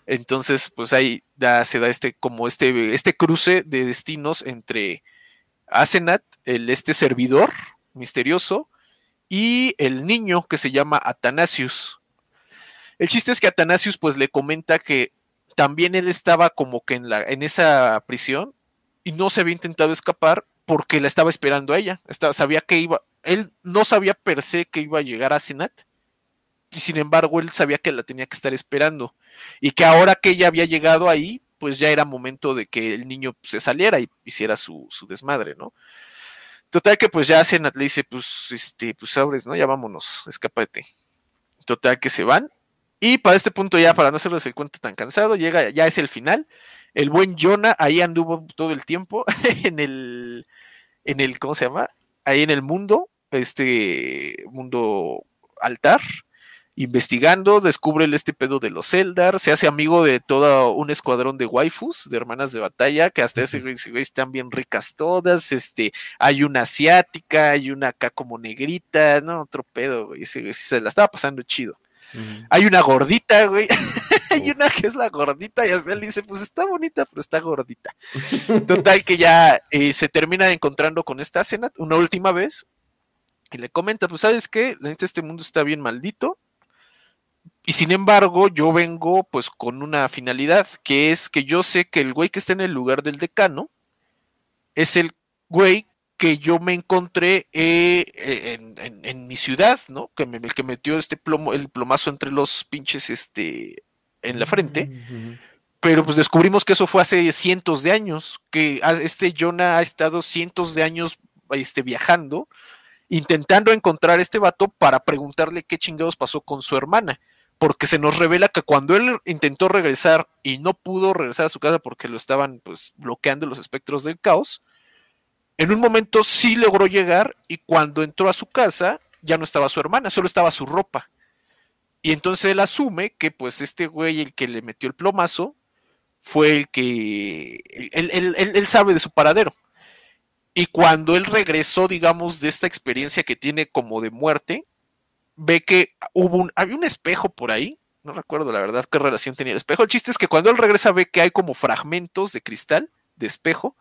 Entonces, pues ahí ya se da este, como este, este cruce de destinos entre Asenat, el, este servidor misterioso, y el niño que se llama Atanasius. El chiste es que Atanasius pues le comenta que también él estaba como que en, la, en esa prisión y no se había intentado escapar porque la estaba esperando a ella. Estaba, sabía que iba, él no sabía per se que iba a llegar a Asenat, y sin embargo él sabía que la tenía que estar esperando y que ahora que ella había llegado ahí, pues ya era momento de que el niño se saliera y hiciera su, desmadre, ¿no? Total que pues ya Senat le dice, pues, este, pues abres, ¿no? Ya vámonos, escápate. Total que se van. Y para este punto ya, para no hacerles el cuento tan cansado, llega, ya es el final. El buen Jonah ahí anduvo todo el tiempo [LAUGHS] en el, en el, ¿cómo se llama? Ahí en el mundo, este mundo altar investigando, descubre este pedo de los Eldar, se hace amigo de todo un escuadrón de waifus, de hermanas de batalla, que hasta ese güey, están bien ricas todas, este, hay una asiática, hay una acá como negrita, no, otro pedo, güey, se la estaba pasando chido. Hay una gordita, güey. [LAUGHS] hay una que es la gordita y hasta él dice, pues está bonita, pero está gordita. [LAUGHS] Total que ya eh, se termina encontrando con esta cena una última vez y le comenta, pues sabes qué, la neta este mundo está bien maldito, y sin embargo, yo vengo pues con una finalidad, que es que yo sé que el güey que está en el lugar del decano es el güey que yo me encontré eh, en, mi ciudad, ¿no? Que me, el que metió este plomo, el plomazo entre los pinches este, en la frente. Pero pues descubrimos que eso fue hace cientos de años, que este Jonah ha estado cientos de años este, viajando, intentando encontrar a este vato para preguntarle qué chingados pasó con su hermana porque se nos revela que cuando él intentó regresar y no pudo regresar a su casa porque lo estaban pues bloqueando los espectros del caos, en un momento sí logró llegar y cuando entró a su casa ya no estaba su hermana, solo estaba su ropa. Y entonces él asume que pues este güey, el que le metió el plomazo, fue el que él, él sabe de su paradero. Y cuando él regresó, digamos, de esta experiencia que tiene como de muerte, ve que hubo un, había un espejo por ahí, no recuerdo la verdad qué relación tenía el espejo. El chiste es que cuando él regresa ve que hay como fragmentos de cristal, de espejo,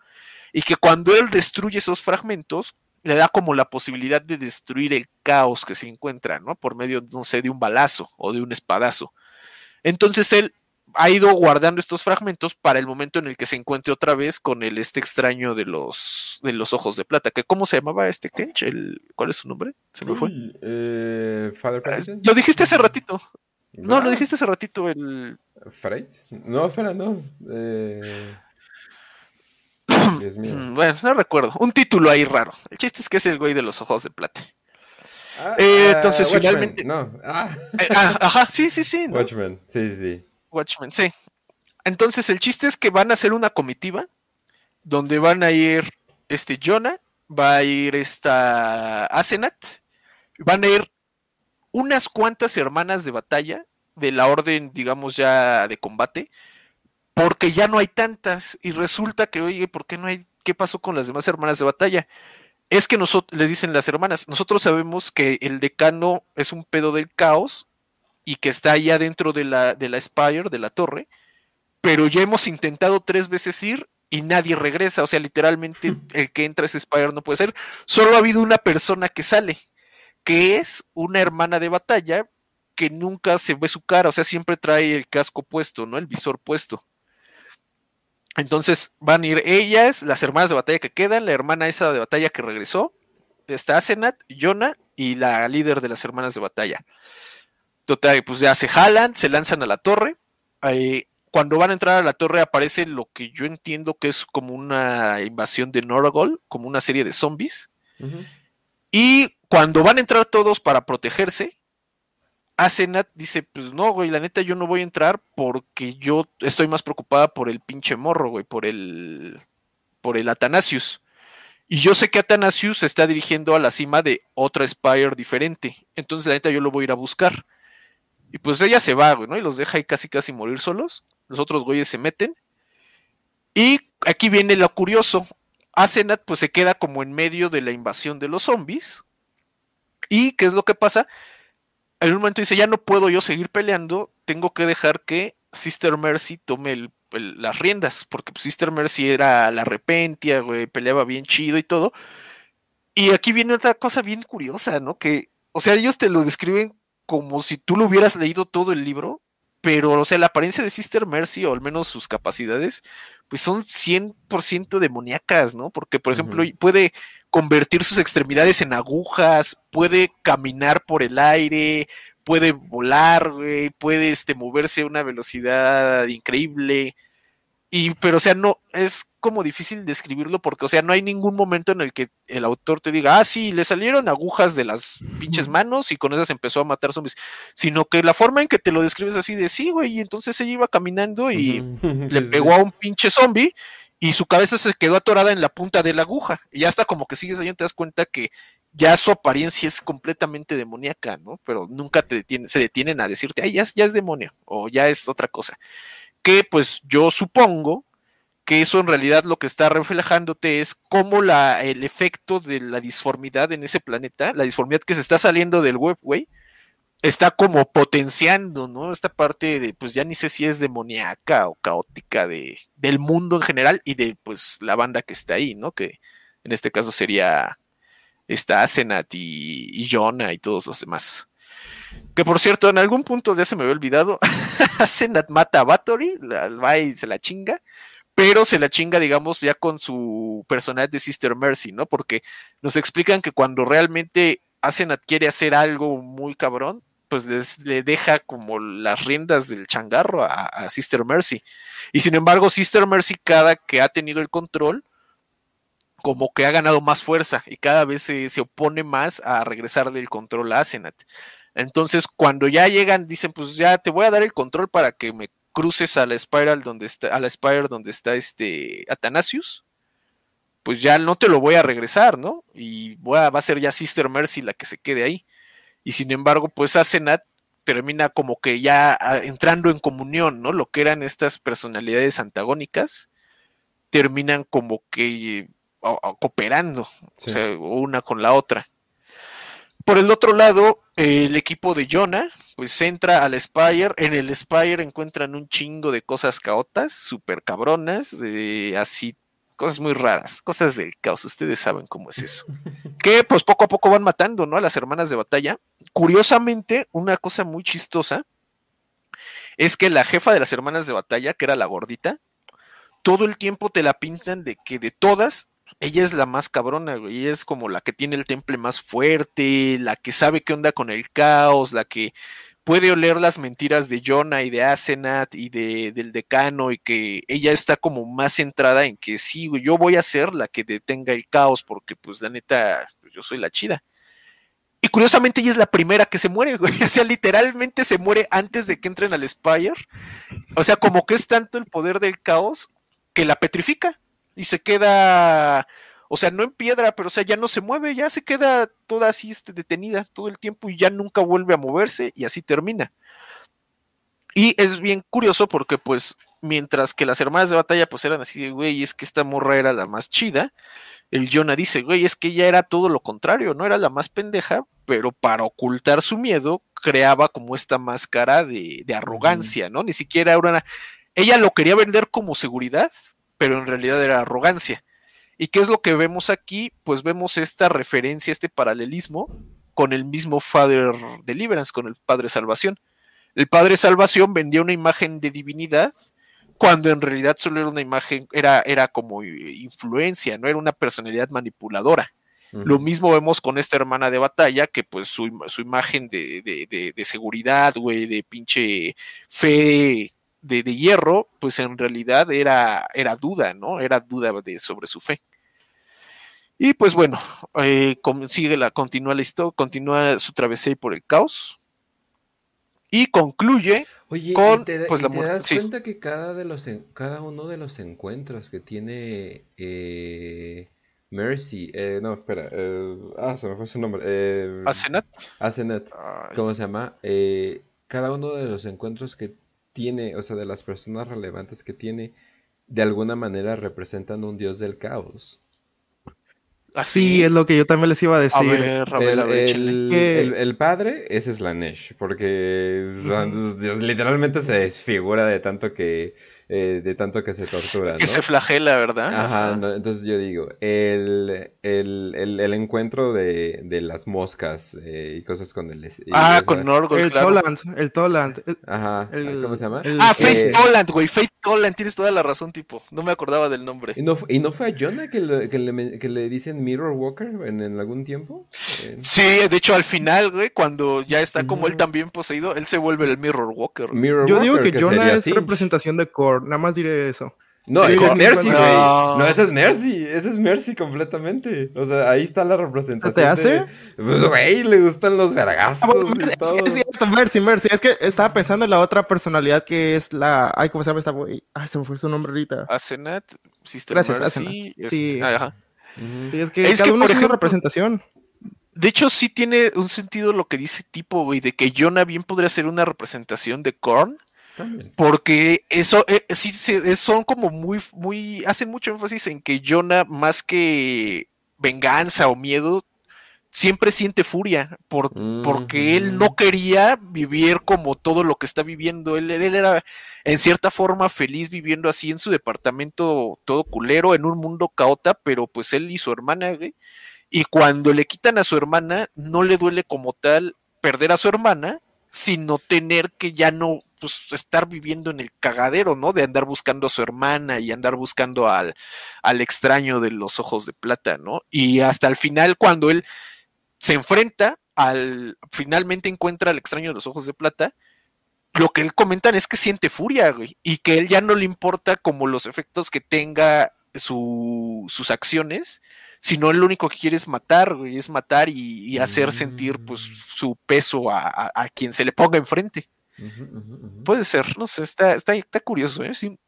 y que cuando él destruye esos fragmentos, le da como la posibilidad de destruir el caos que se encuentra, ¿no? Por medio, no sé, de un balazo o de un espadazo. Entonces él ha ido guardando estos fragmentos para el momento en el que se encuentre otra vez con el este extraño de los de los ojos de plata. Que ¿Cómo se llamaba este Kench? El, ¿Cuál es su nombre? Se me fue. Eh, Father ah, lo dijiste hace ratito. No, lo dijiste hace ratito. El... ¿Freit? No, espera, no. Eh... [CLEARS THROAT] Dios mío. Bueno, no recuerdo. Un título ahí raro. El chiste es que es el güey de los ojos de plata. Ah, eh, entonces, finalmente. No. Ah. Eh, ah. ajá, sí, sí, sí. Watchmen, sí, sí. Watchmen, sí. Entonces el chiste es que van a hacer una comitiva donde van a ir este Jonah, va a ir esta Asenat, van a ir unas cuantas hermanas de batalla de la orden, digamos ya de combate, porque ya no hay tantas y resulta que, oye, ¿por qué no hay? ¿Qué pasó con las demás hermanas de batalla? es que nosotros, le dicen las hermanas, nosotros sabemos que el decano es un pedo del caos y que está allá dentro de la, de la Spire, de la torre, pero ya hemos intentado tres veces ir y nadie regresa, o sea, literalmente el que entra a ese Spire no puede ser, solo ha habido una persona que sale, que es una hermana de batalla que nunca se ve su cara, o sea, siempre trae el casco puesto, ¿no? El visor puesto. Entonces van a ir ellas, las hermanas de batalla que quedan, la hermana esa de batalla que regresó, está Asenat, Yona y la líder de las hermanas de batalla. Total, pues ya se jalan, se lanzan a la torre. cuando van a entrar a la torre aparece lo que yo entiendo que es como una invasión de Noragol, como una serie de zombies. Y cuando van a entrar todos para protegerse, Asenat dice, pues no, güey, la neta yo no voy a entrar porque yo estoy más preocupada por el pinche morro, güey, por el, por el Atanasius. Y yo sé que Atanasius se está dirigiendo a la cima de otra Spire diferente. Entonces la neta yo lo voy a ir a buscar. Y pues ella se va, güey, ¿no? Y los deja ahí casi casi morir solos. Los otros güeyes se meten. Y aquí viene lo curioso. Asenat pues se queda como en medio de la invasión de los zombies. ¿Y qué es lo que pasa? en un momento dice, ya no puedo yo seguir peleando, tengo que dejar que Sister Mercy tome las riendas, porque pues, Sister Mercy era la repentia, güey, peleaba bien chido y todo. Y aquí viene otra cosa bien curiosa, ¿no? Que, o sea, ellos te lo describen como si tú lo hubieras leído todo el libro, pero, o sea, la apariencia de Sister Mercy, o al menos sus capacidades, pues son 100% demoníacas, ¿no? Porque, por ejemplo, puede convertir sus extremidades en agujas, puede caminar por el aire, puede volar, puede este, moverse a una velocidad increíble. Y, pero, o sea, no, es como difícil describirlo porque, o sea, no hay ningún momento en el que el autor te diga, ah, sí, le salieron agujas de las pinches manos y con esas empezó a matar zombies, sino que la forma en que te lo describes así de, sí, güey, y entonces ella iba caminando y [LAUGHS] le pegó a un pinche zombie y su cabeza se quedó atorada en la punta de la aguja. Y hasta como que sigues ahí te das cuenta que ya su apariencia es completamente demoníaca, ¿no? Pero nunca te se detienen a decirte, ay, ya, ya es demonio o ya es otra cosa que pues yo supongo que eso en realidad lo que está reflejándote es cómo la, el efecto de la disformidad en ese planeta, la disformidad que se está saliendo del web, güey, está como potenciando, ¿no? Esta parte de, pues ya ni sé si es demoníaca o caótica de, del mundo en general y de, pues, la banda que está ahí, ¿no? Que en este caso sería esta Asenat y, y Jonah y todos los demás. Que por cierto, en algún punto ya se me había olvidado, [LAUGHS] [LAUGHS] Senat mata a Bathory, va y se la chinga, pero se la chinga, digamos, ya con su personaje de Sister Mercy, ¿no? Porque nos explican que cuando realmente Asenat quiere hacer algo muy cabrón, pues le deja como las riendas del changarro a, Sister Mercy. Y sin embargo, Sister Mercy, cada que ha tenido el control, como que ha ganado más fuerza y cada vez se, se opone más a regresarle el control a Asenat. Entonces, cuando ya llegan, dicen, pues ya te voy a dar el control para que me cruces a la Spiral donde está, a la Spire donde está este Atanasius, pues ya no te lo voy a regresar, ¿no? Y va a ser ya Sister Mercy la que se quede ahí. Y sin embargo, pues Asenat termina como que ya ah, entrando en comunión, ¿no? Lo que eran estas personalidades antagónicas, terminan como que cooperando, o sea, una con la otra. Por el otro lado, el equipo de Jonah, pues entra al Spire. En el Spire encuentran un chingo de cosas caotas, súper cabronas, así, cosas muy raras, cosas del caos. Ustedes saben cómo es eso. [LAUGHS] que pues poco a poco van matando, ¿no? A las hermanas de batalla. Curiosamente, una cosa muy chistosa es que la jefa de las hermanas de batalla, que era la gordita, todo el tiempo te la pintan de que de todas ella es la más cabrona, güey. Ella es como la que tiene el temple más fuerte, la que sabe qué onda con el caos, la que puede oler las mentiras de Jonah y de Asenat y de, del decano y que ella está como más centrada en que sí, güey, yo voy a ser la que detenga el caos porque pues la neta, pues, yo soy la chida. Y curiosamente ella es la primera que se muere, güey. [LAUGHS] O sea, literalmente se muere antes de que entren al Spire. O sea, como que es tanto el poder del caos que la petrifica y se queda, o sea, no en piedra, pero o sea, ya no se mueve, ya se queda toda así este, detenida todo el tiempo y ya nunca vuelve a moverse y así termina. Y es bien curioso porque pues mientras que las hermanas de batalla pues eran así de, güey, es que esta morra era la más chida, el Jonah dice, güey, es que ella era todo lo contrario, no era la más pendeja, pero para ocultar su miedo creaba como esta máscara de, arrogancia, ¿no? Ni siquiera era una... Ella lo quería vender como seguridad, pero en realidad era arrogancia. ¿Y qué es lo que vemos aquí? Pues vemos esta referencia, este paralelismo con el mismo Father Deliverance, con el Padre Salvación. El Padre Salvación vendía una imagen de divinidad cuando en realidad solo era una imagen, era, era como influencia, no era una personalidad manipuladora. Lo mismo vemos con esta hermana de batalla, que pues su, imagen de, seguridad, güey, de pinche fe de, hierro, pues en realidad era, era duda, ¿no? Era duda de, sobre su fe. Y pues bueno, eh, sigue la, continúa la historia, continúa su travesía por el caos. Y concluye Oye, con te, pues, la te das cuenta que cada, de los, cada uno de los encuentros que tiene eh, Mercy, eh, no, espera, eh, ah, se me fue su nombre. Eh, Asenet. Asenet, ¿cómo se llama? Eh, cada uno de los encuentros que tiene, o sea, de las personas relevantes que tiene, de alguna manera representan un dios del caos. Así es lo que yo también les iba a decir. el, padre, ese es la Nesh, porque literalmente se desfigura de tanto que eh, de tanto que se tortura. Que se flagela, ¿verdad? Ajá, entonces yo digo, el, el, encuentro de, de, las moscas eh, y cosas con el... ah, con Norgol, El Toland, el Toland. Ajá, ¿cómo se llama? ah, Faith Toland, güey, Faith Toland, tienes toda la razón, tipo, no me acordaba del nombre. ¿Y no, y no fue a Jonah que le, que le, que le dicen Mirror Walker en, en algún tiempo? Sí, de hecho al final, güey, cuando ya está como él también poseído, él se vuelve el Mirror Walker. yo digo que, Jonah es representación de Core nada más diré eso. No, ese es Mercy, güey. No. eso es Mercy. Ese es Mercy completamente. O sea, ahí está la representación. ¿Te hace? Pues, güey, le gustan los vergazos. Ah, y todo. Es, cierto, Mercy, Mercy. Es que estaba pensando en la otra personalidad que es la. Ay, ¿cómo se llama esta güey? Ay, se me fue su nombre ahorita. Asenet. Gracias, Mercy. Este, sí. ajá. Sí, es que es cada que, uno por ejemplo, representación. De hecho, sí tiene un sentido lo que dice tipo, güey, de que Jonah bien podría ser una representación de Korn porque eso eh, sí, son como muy, muy, hacen mucho énfasis en que Jonah, más que venganza o miedo, siempre siente furia por, porque él no quería vivir como todo lo que está viviendo. Él, él, era en cierta forma feliz viviendo así en su departamento todo culero, en un mundo caota, pero pues él y su hermana, y cuando le quitan a su hermana, no le duele como tal perder a su hermana, sino tener que ya no pues, estar viviendo en el cagadero, ¿no? De andar buscando a su hermana y andar buscando al, al extraño de los ojos de plata, ¿no? Y hasta el final, cuando él se enfrenta al, finalmente encuentra al extraño de los ojos de plata, lo que él comenta es que siente furia, güey, y que él ya no le importa como los efectos que tenga su, sus acciones, sino él lo único que quiere es matar, güey, es matar y, hacer sentir pues mm. su peso a, quien se le ponga enfrente. Puede ser, no sé, está, está, está curioso, ¿eh? Sí.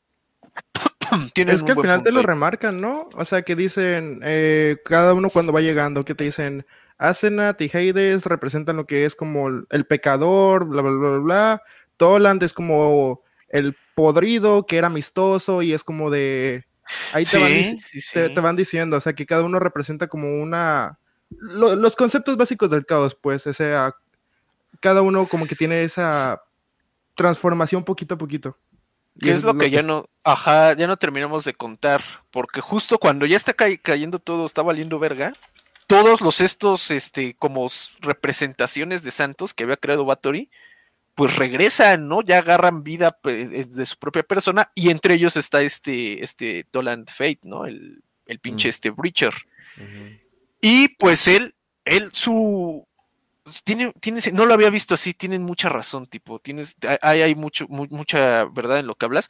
[CLEARS THROAT] es que al final te lo remarcan, ¿no? O sea, que dicen, eh, cada uno cuando va llegando, que te dicen, Asenat y Hades representan lo que es como el, pecador, bla, bla, bla, bla. Toland es como el podrido, que era amistoso y es como de Ahí te, van, diciendo, o sea, que cada uno representa como una... los conceptos básicos del caos, pues, o sea, cada uno como que tiene esa transformación poquito a poquito. ¿Qué es, lo, que, ya no, ajá, ya no terminamos de contar, porque justo cuando ya está cayendo todo, está valiendo verga, todos los estos, este, como representaciones de santos que había creado Bathory, pues regresan, ¿no? Ya agarran vida pues, de su propia persona y entre ellos está este, este Toland Fate, ¿no? El, el pinche este Breacher. Y pues él, él, su... No lo había visto así, tienen mucha razón, tipo, tienes, hay, hay mucho, mucha verdad en lo que hablas,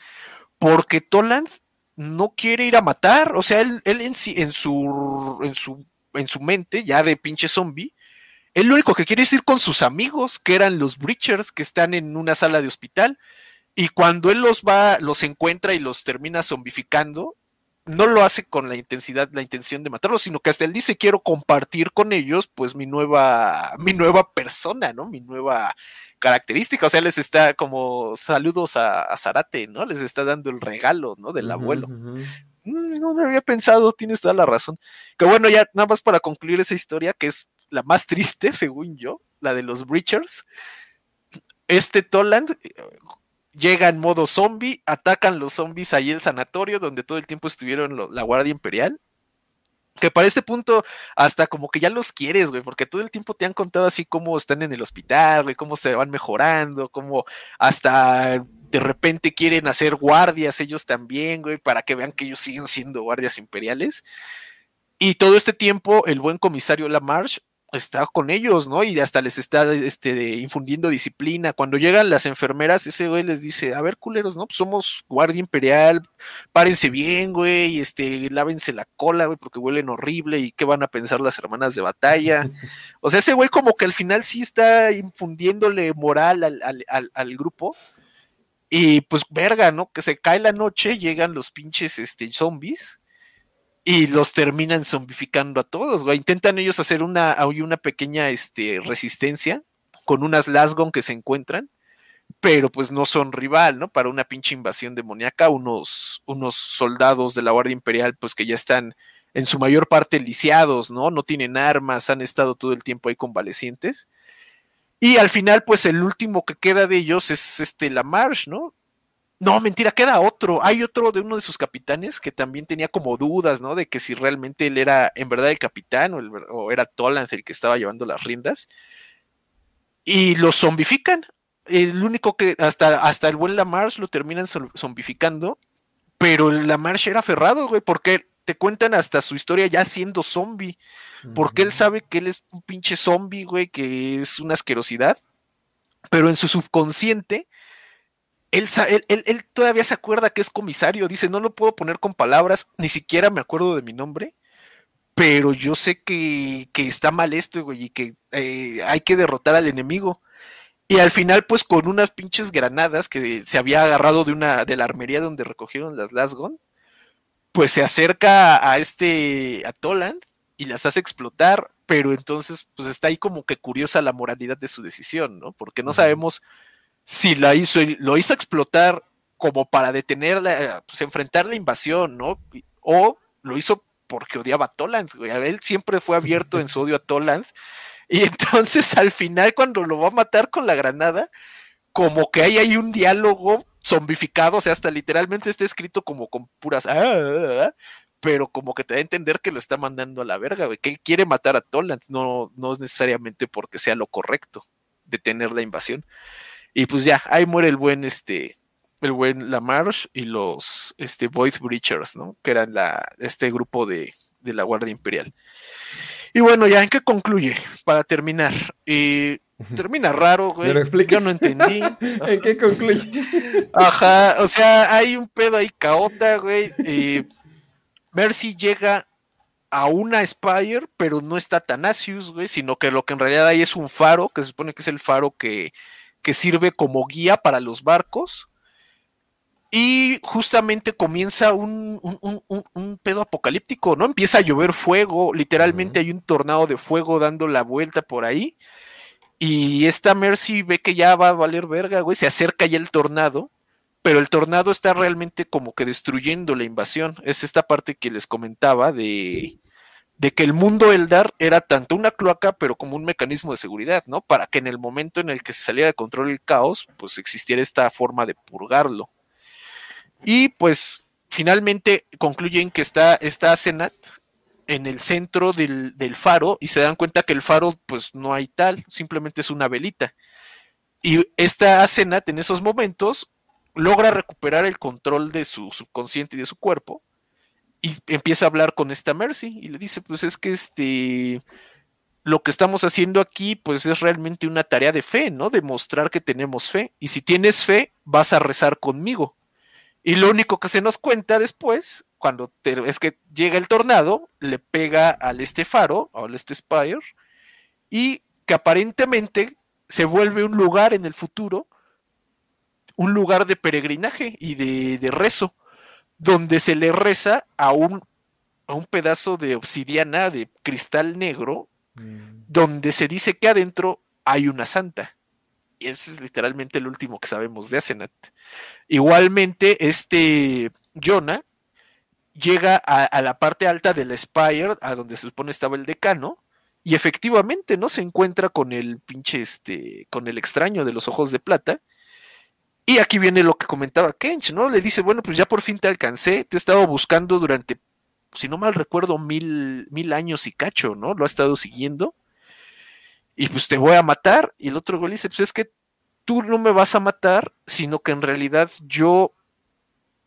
porque Toland no quiere ir a matar, o sea, él, él en, en, su, en, su, en su mente, ya de pinche zombie, él lo único que quiere es ir con sus amigos, que eran los Breachers, que están en una sala de hospital. Y cuando él los va, los encuentra y los termina zombificando, no lo hace con la intensidad, la intención de matarlos, sino que hasta él dice quiero compartir con ellos, pues mi nueva, [LAUGHS] mi nueva persona, ¿no? Mi nueva característica. O sea, les está como saludos a, Zarate, ¿no? Les está dando el regalo, ¿no? Del abuelo. mm, no lo había pensado, tienes toda la razón. Que bueno, ya nada más para concluir esa historia, que es la más triste, [LAUGHS] según yo, la de los Breachers. Este Toland eh, llega en modo zombie, atacan los zombies ahí el sanatorio, donde todo el tiempo estuvieron la Guardia Imperial. Que para este punto, hasta como que ya los quieres, güey, porque todo el tiempo te han contado así cómo están en el hospital, güey, cómo se van mejorando, cómo hasta de repente quieren hacer guardias ellos también, güey, para que vean que ellos siguen siendo guardias imperiales. Y todo este tiempo, el buen comisario Lamarche está con ellos, ¿no? Y hasta les está este, infundiendo disciplina. Cuando llegan las enfermeras, ese güey les dice, a ver, culeros, ¿no? Pues somos guardia imperial, párense bien, güey, este, lávense la cola, güey, porque huelen horrible y qué van a pensar las hermanas de batalla. [LAUGHS] O sea, ese güey como que al final sí está infundiéndole moral al, al, al grupo. Y pues, verga, ¿no? Que se cae la noche, llegan los pinches este, zombies y los terminan zombificando a todos, güey. Intentan ellos hacer una, una pequeña este, resistencia con unas Lasgon que se encuentran, pero pues no son rival, ¿no? Para una pinche invasión demoníaca, unos, unos soldados de la Guardia Imperial, pues que ya están en su mayor parte lisiados, ¿no? No tienen armas, han estado todo el tiempo ahí convalecientes. Y al final, pues el último que queda de ellos es este la Marsh, ¿no? No, mentira, queda otro. Hay otro de uno de sus capitanes que también tenía como dudas, ¿no? De que si realmente él era en verdad el capitán o, era Toland el que estaba llevando las riendas. Y lo zombifican. El único que hasta, hasta el buen Lamarche lo terminan zombificando. Pero el Lamarche era aferrado, güey, porque te cuentan hasta su historia ya siendo zombie. Porque él sabe que él es un pinche zombie, güey, que es una asquerosidad. Pero en su subconsciente él, él, todavía se acuerda que es comisario, dice, no lo puedo poner con palabras, ni siquiera me acuerdo de mi nombre, pero yo sé que, está mal esto, güey, y que eh, hay que derrotar al enemigo. Y al final, pues con unas pinches granadas que se había agarrado de una de la armería donde recogieron las Lasgon, pues se acerca a este a Toland y las hace explotar, pero entonces pues está ahí como que curiosa la moralidad de su decisión, ¿no? Porque no sabemos si la hizo, lo hizo explotar como para detenerla, pues enfrentar la invasión, ¿no? O lo hizo porque odiaba a Toland, Él siempre fue abierto en su odio a Toland. Y [LAUGHS] entonces al final, cuando lo va a matar con la granada, como que hay un diálogo zombificado, o sea, hasta literalmente está escrito como con puras. Ah, ah, ah", pero como que te da a entender que lo está mandando a la verga, güey, que él quiere matar a Toland, no, no es necesariamente porque sea lo correcto detener la invasión. Y pues ya, ahí muere el buen este, el buen Lamarche y los este, Void Breachers, ¿no? Que eran la, este grupo de, de la Guardia Imperial. Y bueno, ya, ¿en qué concluye? Para terminar. Eh, termina raro, güey. Yo no entendí. [LAUGHS] ¿En qué concluye? Ajá, o sea, hay un pedo ahí caota, güey. Mercy llega a una Spire, pero no está Tanasius, güey, sino que lo que en realidad hay es un faro, que se supone que es el faro que que sirve como guía para los barcos. Y justamente comienza un, pedo apocalíptico, ¿no? Empieza a llover fuego, literalmente hay un tornado de fuego dando la vuelta por ahí. Y esta Mercy ve que ya va a valer verga, güey, se acerca ya el tornado, pero el tornado está realmente como que destruyendo la invasión. Es esta parte que les comentaba de, de que el mundo Eldar era tanto una cloaca, pero como un mecanismo de seguridad, ¿no? Para que en el momento en el que se saliera de control el caos, pues existiera esta forma de purgarlo. Y pues finalmente concluyen que está, está Senat en el centro del, faro y se dan cuenta que el faro pues no hay tal, simplemente es una velita. Y esta Asenat en esos momentos logra recuperar el control de su subconsciente y de su cuerpo y empieza a hablar con esta Mercy y le dice, pues es que este, lo que estamos haciendo aquí, pues es realmente una tarea de fe, ¿no? Demostrar que tenemos fe. Y si tienes fe, vas a rezar conmigo. Y lo único que se nos cuenta después, cuando es que llega el tornado, le pega al este faro, al este Spire, y que aparentemente se vuelve un lugar en el futuro, un lugar de peregrinaje y de, de rezo donde se le reza a un, a un pedazo de obsidiana de cristal negro, mm. donde se dice que adentro hay una santa. Y ese es literalmente el último que sabemos de Asenat. Igualmente, este Jonah llega a, la parte alta del Spire, a donde se supone estaba el decano, y efectivamente, ¿no? Se encuentra con el pinche, este, con el extraño de los ojos de plata. Y aquí viene lo que comentaba Kench, ¿no? Le dice, bueno, pues ya por fin te alcancé, te he estado buscando durante, si no mal recuerdo, mil, mil años y cacho, ¿no? Lo ha estado siguiendo. Y pues te voy a matar. Y el otro güey dice, pues es que tú no me vas a matar, sino que en realidad yo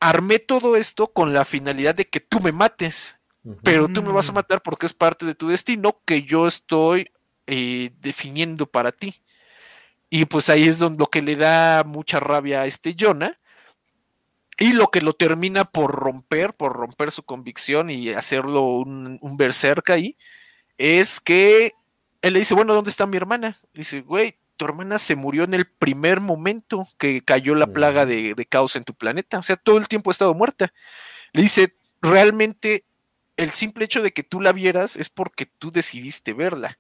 armé todo esto con la finalidad de que tú me mates, pero tú me vas a mm. matar porque es parte de tu destino que yo estoy eh, definiendo para ti. Y pues ahí es donde lo que le da mucha rabia a este Jonah. Y lo que lo termina por romper, por romper su convicción y hacerlo un, un berserk ahí, es que él le dice, bueno, ¿dónde está mi hermana? dice, güey, tu hermana se murió en el primer momento que cayó la plaga de, caos en tu planeta. O sea, todo el tiempo ha estado muerta. Le dice, realmente el simple hecho de que tú la vieras es porque tú decidiste verla.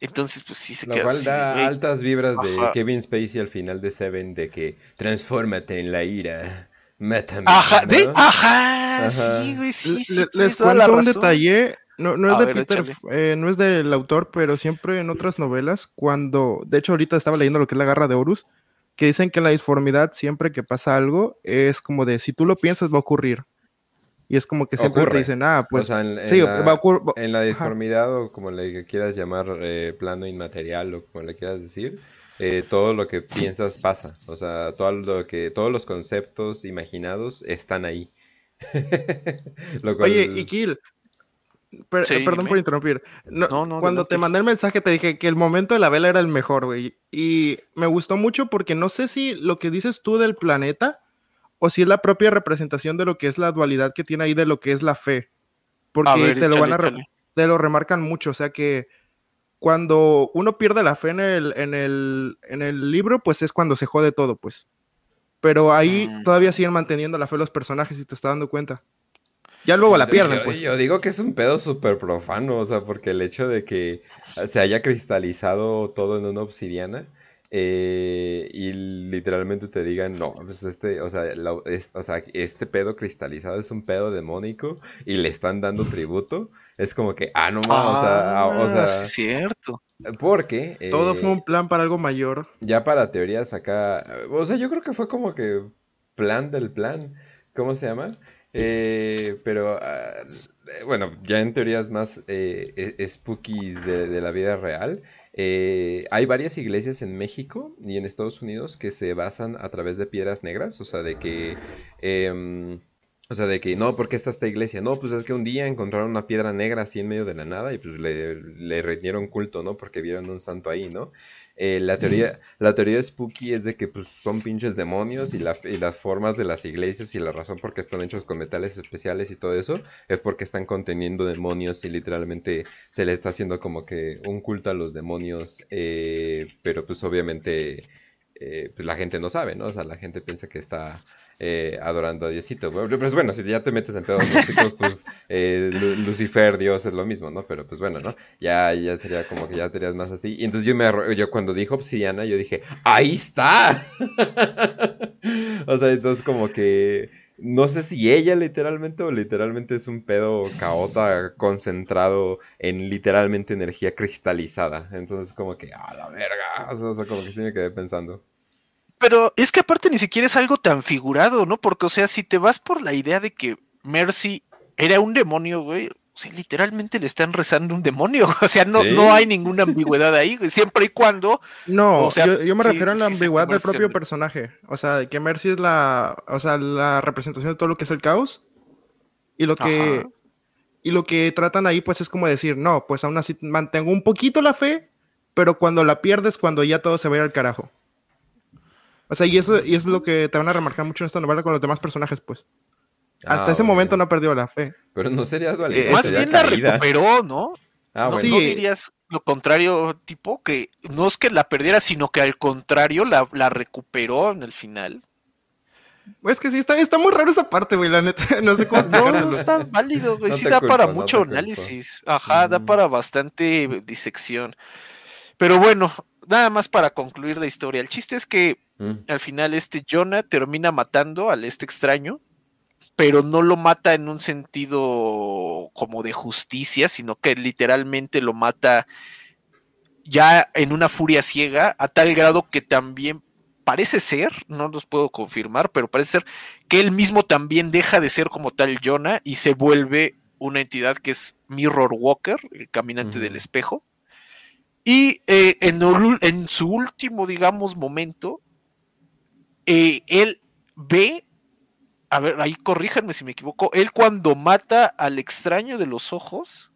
Entonces, pues sí se Lo cual da altas vibras de Kevin Spacey al final de Seven de que transfórmate en la ira. Mátame. Ajá, ajá, sí, güey, sí, sí. les cuento un detalle no, no es de Peter, eh, no es del autor, pero siempre en otras novelas, cuando, de hecho ahorita estaba leyendo lo que es la garra de Horus, que dicen que la disformidad siempre que pasa algo es como de, si tú lo piensas va a ocurrir. Y es como que siempre te dicen, ah, pues en, la, va a ocurrir. En la disformidad o como le quieras llamar eh, plano inmaterial o como le quieras decir, eh, todo lo que piensas pasa. O sea, todo lo que, todos los conceptos imaginados están ahí. [LAUGHS] Oye, y Kill, perdón por interrumpir. cuando te mandé el mensaje te dije que el momento de la vela era el mejor, güey. Y me gustó mucho porque no sé si lo que dices tú del planeta o si es la propia representación de lo que es la dualidad que tiene ahí de lo que es la fe. Porque te lo van a te lo remarcan mucho, o sea que cuando uno pierde la fe en el, en el, en el libro, pues es cuando se jode todo, pues. Pero ahí mm. todavía siguen manteniendo la fe los personajes y te estás dando cuenta. Ya luego la pierden, pues. Yo digo que es un pedo súper profano, o sea, porque el hecho de que se haya cristalizado todo en una obsidiana eh, y literalmente te digan, no, pues este, o sea, o sea, este pedo cristalizado es un pedo demónico y le están dando tributo, es como que, ah, no más, o sea, o sea, ah, es cierto. Porque... Todo fue eh, un plan para algo mayor. Ya para teorías acá, o sea, yo creo que fue como que plan del plan, ¿cómo se llama? Eh, pero ah, eh, bueno, ya en teorías más eh, e, spookies de, la vida real, eh, hay varias iglesias en México y en Estados Unidos que se basan a través de piedras negras, o sea, de que... Em, o sea, de que no, porque está esta iglesia? No, pues es que un día encontraron una piedra negra así en medio de la nada y pues le, le culto, ¿no? Porque vieron un santo ahí, ¿no? Eh, la, teoría, la teoría de Spooky es de que pues, son pinches demonios y, las formas de las iglesias y la razón por qué están hechos con metales especiales y todo eso es porque están conteniendo demonios y literalmente se le está haciendo como que un culto a los demonios, eh, pero pues obviamente eh, pues la gente no sabe, ¿no? O sea, la gente piensa que está eh, adorando a Diosito. Pues bueno, si ya te metes en pedos místicos, pues eh, Lucifer, Dios es lo mismo, ¿no? Pero pues bueno, ¿no? Ya, ya sería como que ya tenías más así. Y entonces yo me yo cuando dijo obsidiana, yo dije, ¡ahí está! [LAUGHS] o sea, entonces como que no sé si ella literalmente o literalmente es un pedo caota concentrado en literalmente energía cristalizada. Entonces como que, a la verga. O sea, como que sí me quedé pensando. Pero es que aparte ni siquiera es algo tan figurado, ¿no? Porque, o sea, si te vas por la idea de que Mercy era un demonio, güey, o sea, literalmente le están rezando un demonio. [LAUGHS] O sea, no, no hay ninguna ambigüedad ahí, siempre y cuando. No, o sea, yo, me refiero a la ambigüedad del propio personaje. O sea, que Mercy es la, o sea, la representación de todo lo que es el caos. Y lo que. Y lo que tratan ahí, pues, es como decir, no, pues aún así mantengo un poquito la fe, pero cuando la pierdes, cuando ya todo se va a ir al carajo. O sea, y eso, y eso es lo que te van a remarcar mucho en esta novela con los demás personajes, pues. Hasta ah, ese momento no perdió la fe. Pero no sería dualidad. Eh, más bien la recuperó, ¿no? Ah, no, bueno. dirías lo contrario, tipo, que no es que la perdiera, sino que al contrario la, recuperó en el final. Es que sí, está, está muy raro esa parte, güey, la neta. [LAUGHS] No sé cómo. no, no está válido, güey. sí da para mucho análisis. Ajá, da mm. para bastante disección. Pero bueno, nada más para concluir la historia. El chiste es que mm. al final este Jonah termina matando al este extraño pero no lo mata en un sentido como de justicia, sino que literalmente lo mata ya en una furia ciega, a tal grado que también parece ser, no los puedo confirmar, pero parece ser que él mismo también deja de ser como tal Jonah y se vuelve una entidad que es Mirror Walker, el caminante del espejo. Y eh, en, su último, digamos, momento, eh, él ve, a ver, ahí corríjanme si me equivoco, él cuando mata al extraño de los ojos,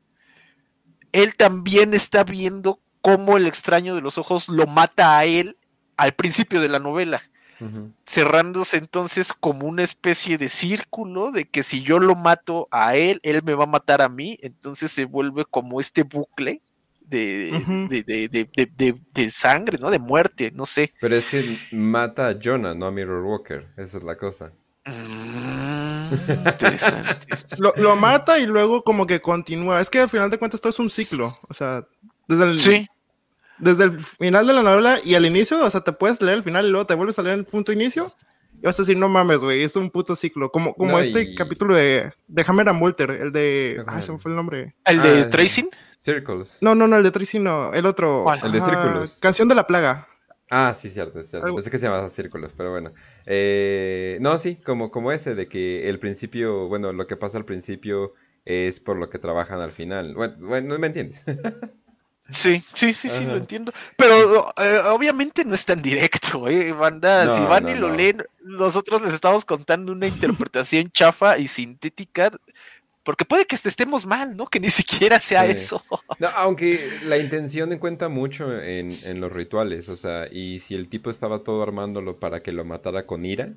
él también está viendo cómo el extraño de los ojos lo mata a él al principio de la novela. Cerrándose entonces como una especie de círculo de que si yo lo mato a él, él me va a matar a mí, entonces se vuelve como este bucle de, de, sangre, ¿no? De muerte, no sé. Pero es que mata a Jonah, no a Mirror Walker, esa es la cosa. Interesante. lo, lo, mata y luego como que continúa. Es que al final de cuentas todo es un ciclo. O sea, desde el, sí desde el final de la novela y al inicio, o sea, te puedes leer el final y luego te vuelves a leer el punto inicio y vas a decir, no mames, güey, es un puto ciclo. Como, como este capítulo de, de Hammer and Multer, el de. Ah, se me fue el nombre. ¿El de ah, Tracing? Circles. No, no, no, el de Tracing no. El otro. El de Círculos. Canción de la plaga. Ah, sí, cierto, es cierto. Pensé que se llamaba Círculos, pero bueno. Eh, no, sí, como, como ese de que el principio, bueno, lo que pasa al principio es por lo que trabajan al final. Bueno, bueno ¿me entiendes? [LAUGHS] Sí, sí, sí, sí, lo entiendo. Pero eh, obviamente no es tan directo, ¿eh, banda? si van y lo leen, nosotros les estamos contando una [LAUGHS] interpretación chafa y sintética, porque puede que estemos mal, ¿no? Que ni siquiera sea eso. [LAUGHS] No, aunque la intención cuenta mucho en, en, los rituales, o sea, y si el tipo estaba todo armándolo para que lo matara con ira,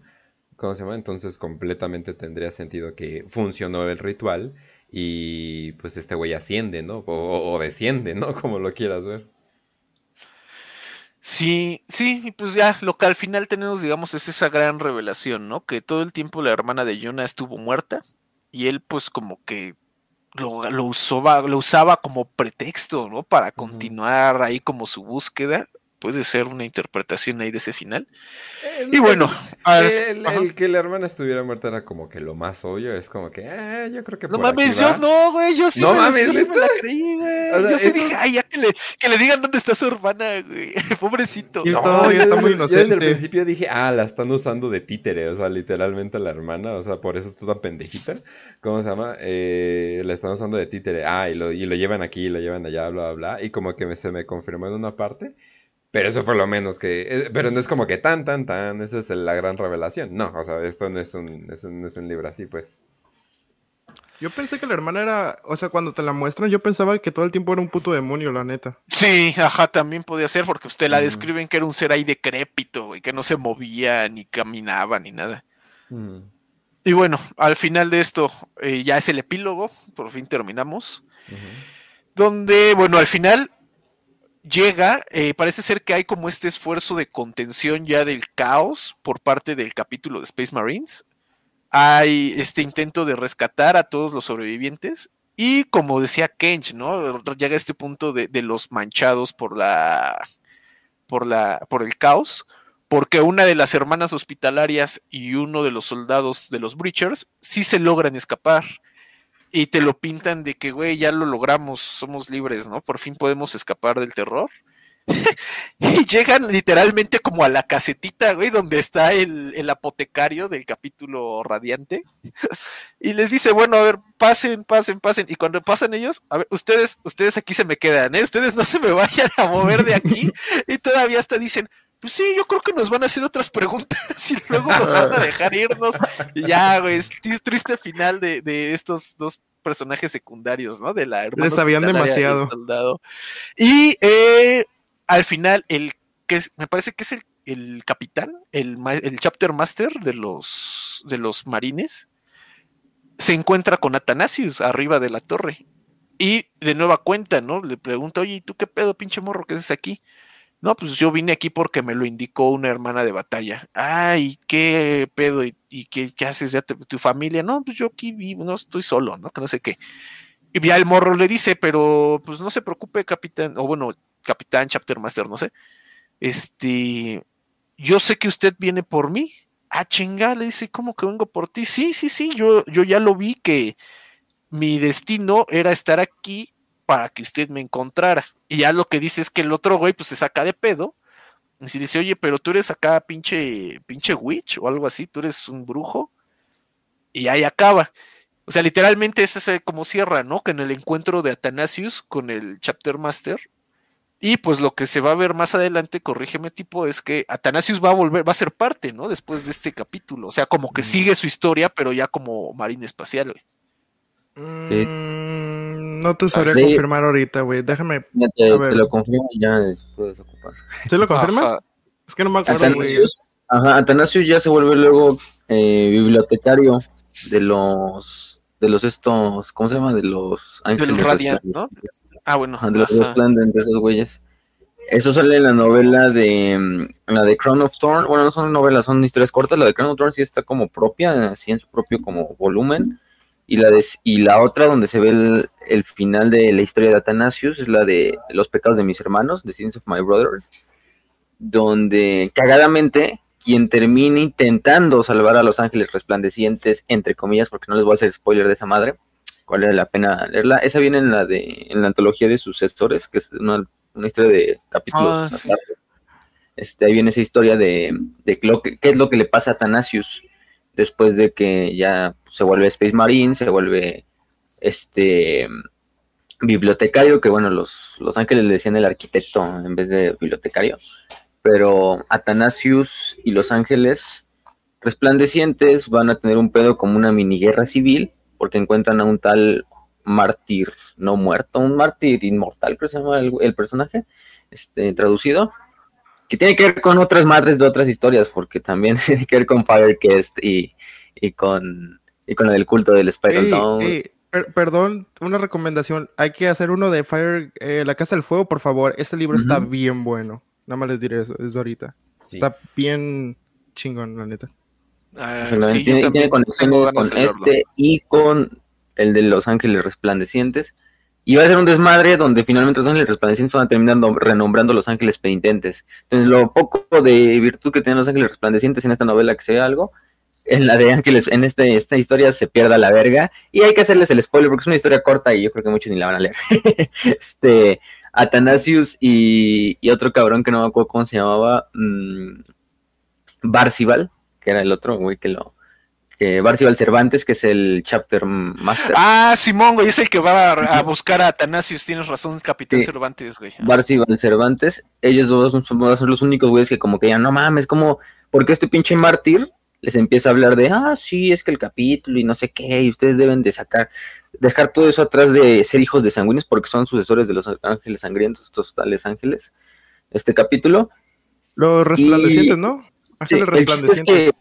¿cómo se llama? Entonces completamente tendría sentido que funcionó el ritual y pues este güey asciende, ¿no? O, desciende, ¿no? [LAUGHS] Como lo quieras ver. Sí, sí, y pues ya lo que al final tenemos, digamos, es esa gran revelación, ¿no? Que todo el tiempo la hermana de Jonah estuvo muerta y él pues como que lo, lo, usaba, lo usaba como pretexto, ¿no? Para continuar ahí como su búsqueda puede ser una interpretación ahí de ese final. Eh, y bueno, el, que la hermana estuviera muerta era como que lo más obvio, es como que, ah, yo creo que... No mames, yo no, güey, yo sí, no me, mames, yo me la creí, güey. yo sí dije, ay, ya que le, que le digan dónde está su hermana, güey, [LAUGHS] pobrecito. no, yo, está muy inocente. Yo desde el principio dije, ah, la están usando de títere, o sea, literalmente la hermana, o sea, por eso está tan pendejita, ¿cómo se llama? Eh, la están usando de títere, ah, y lo, y lo llevan aquí, y lo llevan allá, bla, bla, bla, y como que se me confirmó en una parte pero eso fue lo menos que... Eh, pero no es como que tan, tan, tan, esa es la gran revelación. No, o sea, esto no es un, es un, es un libro así, pues. Yo pensé que la hermana era, o sea, cuando te la muestran, yo pensaba que todo el tiempo era un puto demonio, la neta. Sí, ajá, también podía ser, porque usted la describen que era un ser ahí decrépito, y que no se movía, ni caminaba, ni nada. Y bueno, al final de esto, eh, ya es el epílogo, por fin terminamos. Donde, bueno, al final llega, eh, parece ser que hay como este esfuerzo de contención ya del caos por parte del capítulo de Space Marines. Hay este intento de rescatar a todos los sobrevivientes. Y como decía Kench, ¿no? Llega este punto de, los manchados por la. por la. por el caos. Porque una de las hermanas hospitalarias y uno de los soldados de los Breachers sí se logran escapar y te lo pintan de que, güey, ya lo logramos, somos libres, ¿no? Por fin podemos escapar del terror. [LAUGHS] y llegan literalmente como a la casetita, güey, donde está el, el apotecario del capítulo radiante. [LAUGHS] y les dice, bueno, a ver, pasen, pasen, pasen. Y cuando pasan ellos, a ver, ustedes, ustedes aquí se me quedan, ¿eh? Ustedes no se me vayan a mover de aquí. [LAUGHS] y todavía hasta dicen, pues sí, yo creo que nos van a hacer otras preguntas [LAUGHS] y luego nos van a dejar irnos. Y ya, güey, es triste final de, de, estos dos personajes secundarios, ¿no? De la hermana. Les sabían demasiado. Y eh, al final, el que me parece que es el, el capitán, el, el, chapter master de los, de los marines, se encuentra con Atanasius arriba de la torre. Y de nueva cuenta, ¿no? Le pregunta, oye, ¿y tú qué pedo, pinche morro, qué haces aquí? No, pues yo vine aquí porque me lo indicó una hermana de batalla. Ay, qué pedo, y, qué, haces ya tu familia. No, pues yo aquí vivo, no estoy solo, ¿no? Que no sé qué. Y ya el morro le dice, pero pues no se preocupe, capitán, o bueno, capitán, chapter master, no sé. Este, yo sé que usted viene por mí, ah, chinga, le dice, ¿cómo que vengo por ti? Sí, sí, sí, yo, yo ya lo vi que mi destino era estar aquí para que usted me encontrara. Y ya lo que dice es que el otro güey pues se saca de pedo. Y si dice, oye, pero tú eres acá pinche, pinche witch o algo así, tú eres un brujo. Y ahí acaba. O sea, literalmente es ese como cierra, ¿no? Que en el encuentro de Athanasius con el Chapter Master. Y pues lo que se va a ver más adelante, corrígeme tipo, es que Athanasius va a volver, va a ser parte, ¿no? Después de este capítulo. O sea, como que sigue su historia, pero ya como marina espacial, güey. Mm, no te sabría confirmar ahorita, güey. Déjame. te, lo confirmo y ya puedes ocupar. ¿Tú lo confirmas? Es que no me acuerdo, Atanasius, Ajá, Atanasius ya se vuelve luego eh, bibliotecario de los de los estos, ¿cómo se llama? De los. De los Radiant, ¿no? Ah, bueno. De los de esos güeyes. Eso sale en la novela de mm, la de Crown of Thorn. Bueno, no son novelas, son historias cortas. La de Crown of Thorn sí está como propia, así en su propio como volumen. Y la, y la otra donde se ve el, final de la historia de Athanasius es la de Los pecados de mis hermanos, The Sins of My Brothers, donde cagadamente quien termina intentando salvar a los ángeles resplandecientes, entre comillas, porque no les voy a hacer spoiler de esa madre, vale la pena leerla. Esa viene en la de en la antología de sucesores, que es una, historia de capítulos. Ah, este, ahí viene esa historia de, de qué es lo que le pasa a Athanasius después de que ya se vuelve Space Marine, se vuelve este bibliotecario, que bueno, los, los ángeles le decían el arquitecto en vez de bibliotecario, pero Athanasius y los ángeles resplandecientes van a tener un pedo como una mini guerra civil, porque encuentran a un tal mártir no muerto, un mártir inmortal, creo que se llama el, el personaje, este, traducido, que tiene que ver con otras madres de otras historias, porque también [LAUGHS] tiene que ver con Firecast y, y con y con el culto del Spider perdón, una recomendación. Hay que hacer uno de Fire, eh, La Casa del Fuego, por favor. Este libro está bien bueno. Nada más les diré eso, es ahorita. Está bien chingón, la neta. Ah, tiene, conexiones con este y con el de Los Ángeles Resplandecientes. Y va a ser un desmadre donde finalmente los ángeles resplandecientes van terminando renombrando los ángeles penitentes. Entonces, lo poco de virtud que tienen los ángeles resplandecientes en esta novela que sea algo, en la de ángeles, en este, esta historia se pierda la verga. Y hay que hacerles el spoiler porque es una historia corta y yo creo que muchos ni la van a leer. [LAUGHS] este, Atanasius y, otro cabrón que no me acuerdo cómo se llamaba, mmm, Barcival, que era el otro güey que lo, eh, Barcival Cervantes, que es el chapter master. Ah, Simón, güey, es el que va a, buscar a Atanasius, tienes razón, Capitán Cervantes, güey. Barcival Cervantes, ellos dos son, son los únicos güeyes que como que ya no mames, como, porque este pinche mártir les empieza a hablar de, ah, sí, es que el capítulo y no sé qué, y ustedes deben de sacar, dejar todo eso atrás de ser hijos de sanguíneos, porque son sucesores de los ángeles sangrientos, estos tales ángeles, este capítulo. Los resplandecientes, ¿no? Ángeles resplandecientes.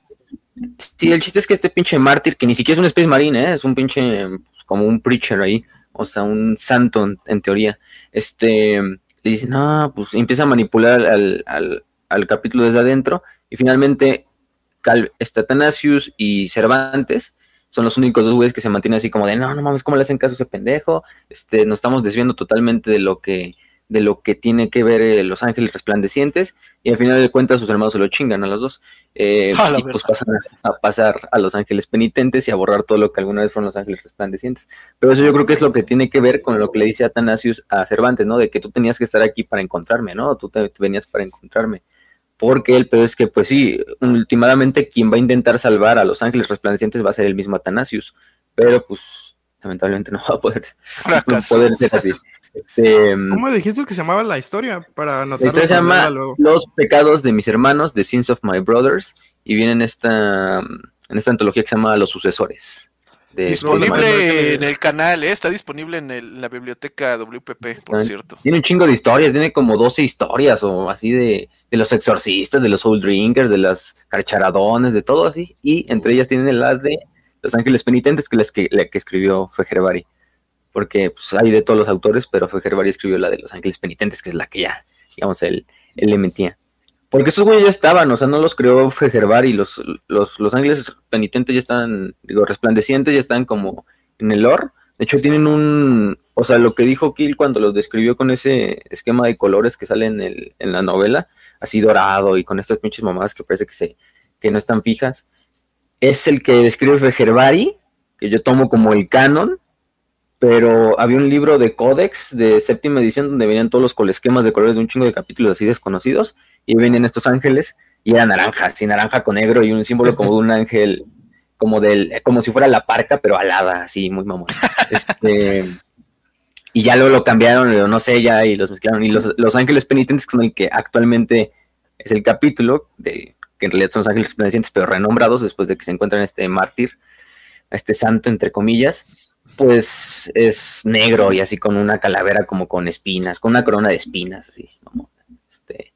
Sí, el chiste es que este pinche mártir, que ni siquiera es un Space Marine, ¿eh? es un pinche, pues, como un preacher ahí, o sea, un santo en, teoría, este, le dice, no, pues empieza a manipular al, al, capítulo desde adentro, y finalmente Cal, este, y Cervantes son los únicos dos güeyes que se mantienen así como de, no, no mames, ¿cómo le hacen caso a ese pendejo? Este, nos estamos desviando totalmente de lo que de lo que tiene que ver eh, Los Ángeles Resplandecientes, y al final de cuentas sus hermanos se lo chingan a los dos, eh, [LAUGHS] y pues pasan a, pasar a Los Ángeles Penitentes y a borrar todo lo que alguna vez fueron Los Ángeles Resplandecientes. Pero eso yo creo que es lo que tiene que ver con lo que le dice Atanasius a Cervantes, ¿no? De que tú tenías que estar aquí para encontrarme, ¿no? Tú te, venías para encontrarme. Porque el peor es que, pues sí, últimamente quien va a intentar salvar a Los Ángeles Resplandecientes va a ser el mismo Atanasius, pero pues lamentablemente no va a poder, [LAUGHS] no poder ser así. Este, ¿Cómo dijiste que se llamaba la historia? Para anotar la historia se llama Los pecados de mis hermanos, The Sins of My Brothers, y viene en esta, en esta antología que se llama Los Sucesores. disponible en el canal, ¿eh? está disponible en, la biblioteca WPP, por cierto. Tiene un chingo de historias, tiene como 12 historias o así de, de los exorcistas, de los soul drinkers, de las carcharadones, de todo así. Y entre ellas tienen la de Los Ángeles Penitentes, que, que, la que escribió Fejerbari porque pues, hay de todos los autores, pero fue escribió la de Los Ángeles Penitentes, que es la que ya, digamos, él, él le mentía. Porque esos güeyes ya estaban, o sea, no los creó Fejervari, los, los, los ángeles penitentes ya están, digo, resplandecientes, ya están como en el lore. De hecho, tienen un, o sea, lo que dijo Kill cuando los describió con ese esquema de colores que sale en, el, en la novela, así dorado y con estas pinches mamadas que parece que se, que no están fijas. Es el que describe Fejerbari, que yo tomo como el canon, pero había un libro de códex de séptima edición donde venían todos los colesquemas de colores de un chingo de capítulos así desconocidos, y venían estos ángeles, y era naranja, así naranja con negro, y un símbolo como de un ángel, como del, como si fuera la parca, pero alada, así, muy mamón. Este, y ya luego lo cambiaron, no sé, ya, y los mezclaron. Y los, los ángeles penitentes, son el que actualmente es el capítulo, de, que en realidad son los ángeles penitentes, pero renombrados después de que se encuentran este mártir, este santo, entre comillas, pues es negro y así con una calavera como con espinas, con una corona de espinas, así. Este,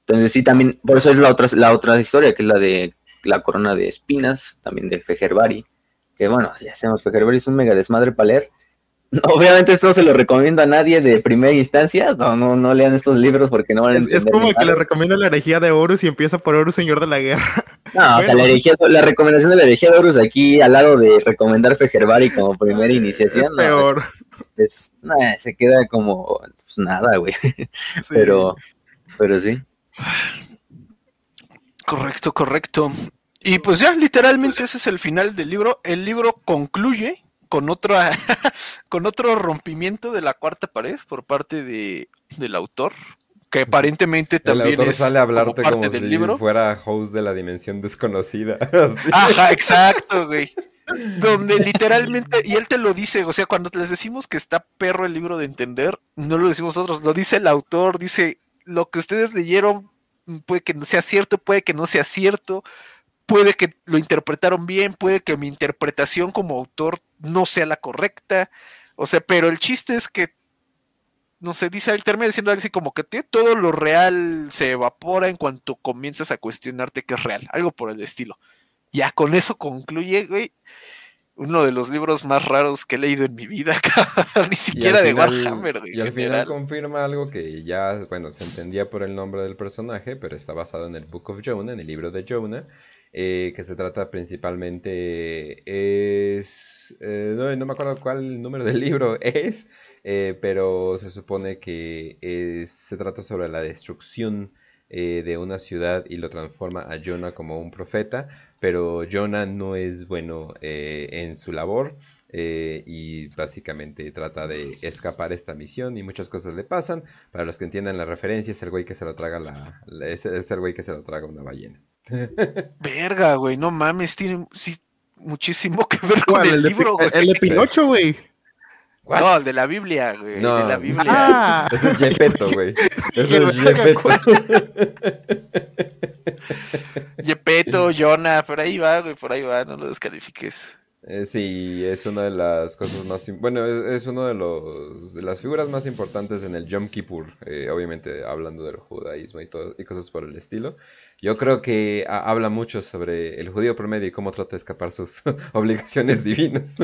entonces sí, también, por eso es la otra, la otra historia, que es la de la corona de espinas, también de Fejerbari, que bueno, ya sabemos, Fejerbari es un mega desmadre para leer, [LAUGHS] Obviamente esto no se lo recomiendo a nadie de primera instancia, no, no, no lean estos libros porque no van a Es, es como que le recomiendo la herejía de Horus y empieza por Horus, Señor de la Guerra. No, o sea, la, herejía, la recomendación de la herejía de Horus aquí al lado de recomendar Fejerbari como primera iniciación. Es peor. Es, se queda como pues, nada, güey. Pero, pero sí. Correcto, correcto. Y pues ya, literalmente ese es el final del libro. El libro concluye con otro, [LAUGHS] con otro rompimiento de la cuarta pared por parte de, del autor, que aparentemente también el autor sale a hablarte como, si fuera host de la dimensión desconocida. [LAUGHS] Ajá, exacto, güey. [LAUGHS] Donde literalmente, y él te lo dice, o sea, cuando les decimos que está perro el libro de entender, no lo decimos nosotros, lo dice el autor, dice, lo que ustedes leyeron puede que no sea cierto, puede que no sea cierto, puede que lo interpretaron bien, puede que mi interpretación como autor no sea la correcta, o sea, pero el chiste es que, no sé, dice, él termina diciendo así como que todo lo real se evapora en cuanto comienzas a cuestionarte que es real, algo por el estilo. Ya con eso concluye, güey, uno de los libros más raros que he leído en mi vida, [LAUGHS] ni siquiera de Warhammer, güey. Y al final confirma algo que ya, bueno, se entendía por el nombre del personaje, pero está basado en el Book of Jonah, en el libro de Jonah, eh, que se trata principalmente es eh, no, me acuerdo cuál número del libro es eh, pero se supone que se trata sobre la destrucción de una ciudad y lo transforma a Jonah como un profeta pero Jonah no es bueno en su labor y básicamente trata de escapar esta misión y muchas cosas le pasan para los que entiendan la referencia es el güey que se lo traga la, es el güey que se lo traga una ballena [LAUGHS] Verga, güey, no mames, tiene muchísimo que ver con el, libro, güey. El de Pinocho, güey. No, el de la Biblia, güey. No. de la Biblia. Ah. Ese es Gepetto, [LAUGHS] güey. Ese es Gepetto. Gepetto, [LAUGHS] Jonah, por ahí va, güey, por ahí va, no lo descalifiques. Eh, sí, es una de las cosas más... Bueno, es, uno de, los, de las figuras más importantes en el Yom Kippur, eh, obviamente hablando del judaísmo y, todo, y cosas por el estilo. Yo creo que habla mucho sobre el judío promedio y cómo trata de escapar sus [LAUGHS] obligaciones divinas.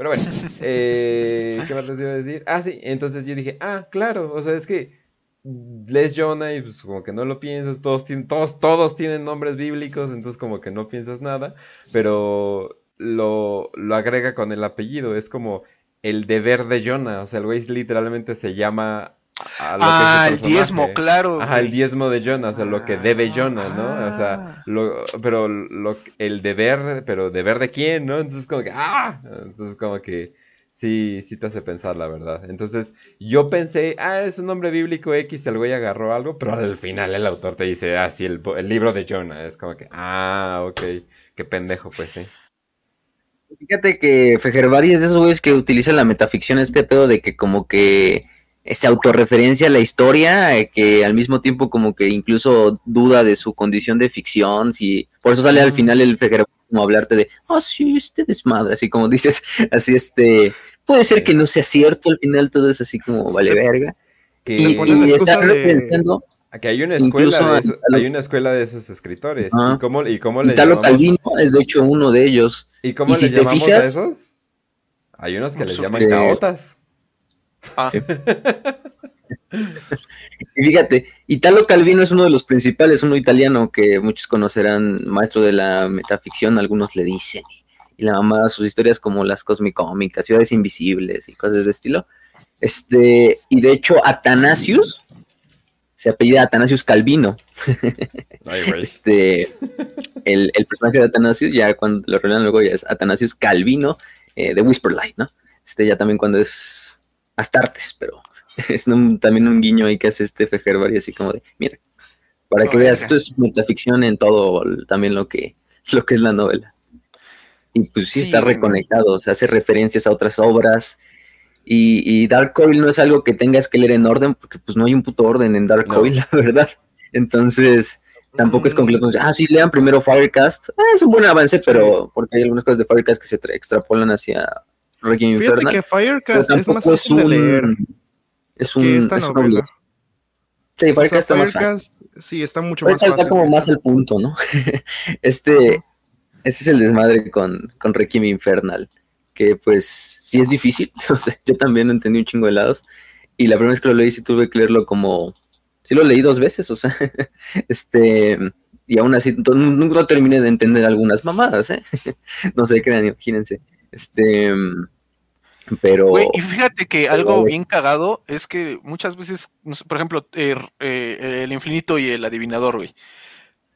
Pero bueno, [LAUGHS] eh, ¿qué más les iba a decir? Ah, sí, entonces yo dije, ah, claro, o sea, es que lees Jonah y pues como que no lo piensas, todos, tienen, todos, todos tienen nombres bíblicos, entonces como que no piensas nada, pero lo, lo agrega con el apellido, es como el deber de Jonah, o sea, el güey literalmente se llama ah, el diezmo, claro. Ajá, el diezmo de Jonah, o sea, lo que debe Jonah, ¿no? O sea, ah. lo, pero lo, el deber, pero deber de quién, ¿no? Entonces como que, ah, entonces como que sí, sí te hace pensar, la verdad. Entonces, yo pensé, ah, es un nombre bíblico X, el güey agarró algo, pero al final el autor te dice, ah, sí, el, libro de Jonah. Es como que, ah, ok, qué pendejo, pues sí. Fíjate que Fejerbari es de esos güeyes que utilizan la metaficción, este pedo de que como que se autorreferencia a la historia, eh, que al mismo tiempo como que incluso duda de su condición de ficción, si por eso sale al final el Fejerbari como hablarte de, ah, sí, este desmadre, así como [LAUGHS] dices, así este, puede ser que no sea cierto, al final todo es así como vale verga. y, está pensando... Aquí hay una escuela, de esos, hay una escuela de esos escritores. ¿Y cómo, y cómo le Italo Calvino es de hecho uno de ellos. ¿Y cómo le llamamos a esos? Hay unos que les llaman taotas. Ah. [LAUGHS] y fíjate, Italo Calvino es uno de los principales, uno italiano que muchos conocerán, maestro de la metaficción, algunos le dicen. Y la mamá, sus historias como las cosmicómicas, ciudades invisibles y cosas de estilo. Este, y de hecho, Atanasius se apellida Atanasius Calvino. este, el, personaje de Atanasius, ya cuando lo revelan luego ya es Atanasius Calvino eh, de Whisperlight, ¿no? Este ya también cuando es Astartes, pero [LAUGHS] es también un guiño ahí que hace este Fejervari así como de, mira, para que veas, esto es metaficción en todo también lo que, [LAUGHS] lo que es la novela. Y pues sí, está reconectado, se hace referencias a otras obras. Y, Dark Coil no es algo que tengas que leer en orden, porque pues no hay un puto orden en Dark Coil, [LAUGHS] la verdad. Entonces, tampoco es completo. Ah, sí, lean primero Firecast. Ah, es un buen avance, pero porque hay algunas cosas de Firecast que se extrapolan hacia Requiem Fíjate que Firecast es más fácil de leer. Es un, que esta novela. Sí, Firecast está más Sí, está mucho más fácil. Está como más al punto, ¿no? [LAUGHS] este, este es el desmadre con, con Requiem Infernal, que pues sí es difícil, [LAUGHS] o sea, yo también no entendí un chingo de lados, y la primera vez que lo leí sí tuve que leerlo como, sí lo leí dos veces, o sea, [LAUGHS] este, y aún así nunca terminé de entender algunas mamadas, ¿eh? no sé, crean, imagínense, este... Pero. y fíjate que algo bien cagado es que muchas veces, por ejemplo, eh, eh, el infinito y el adivinador, güey.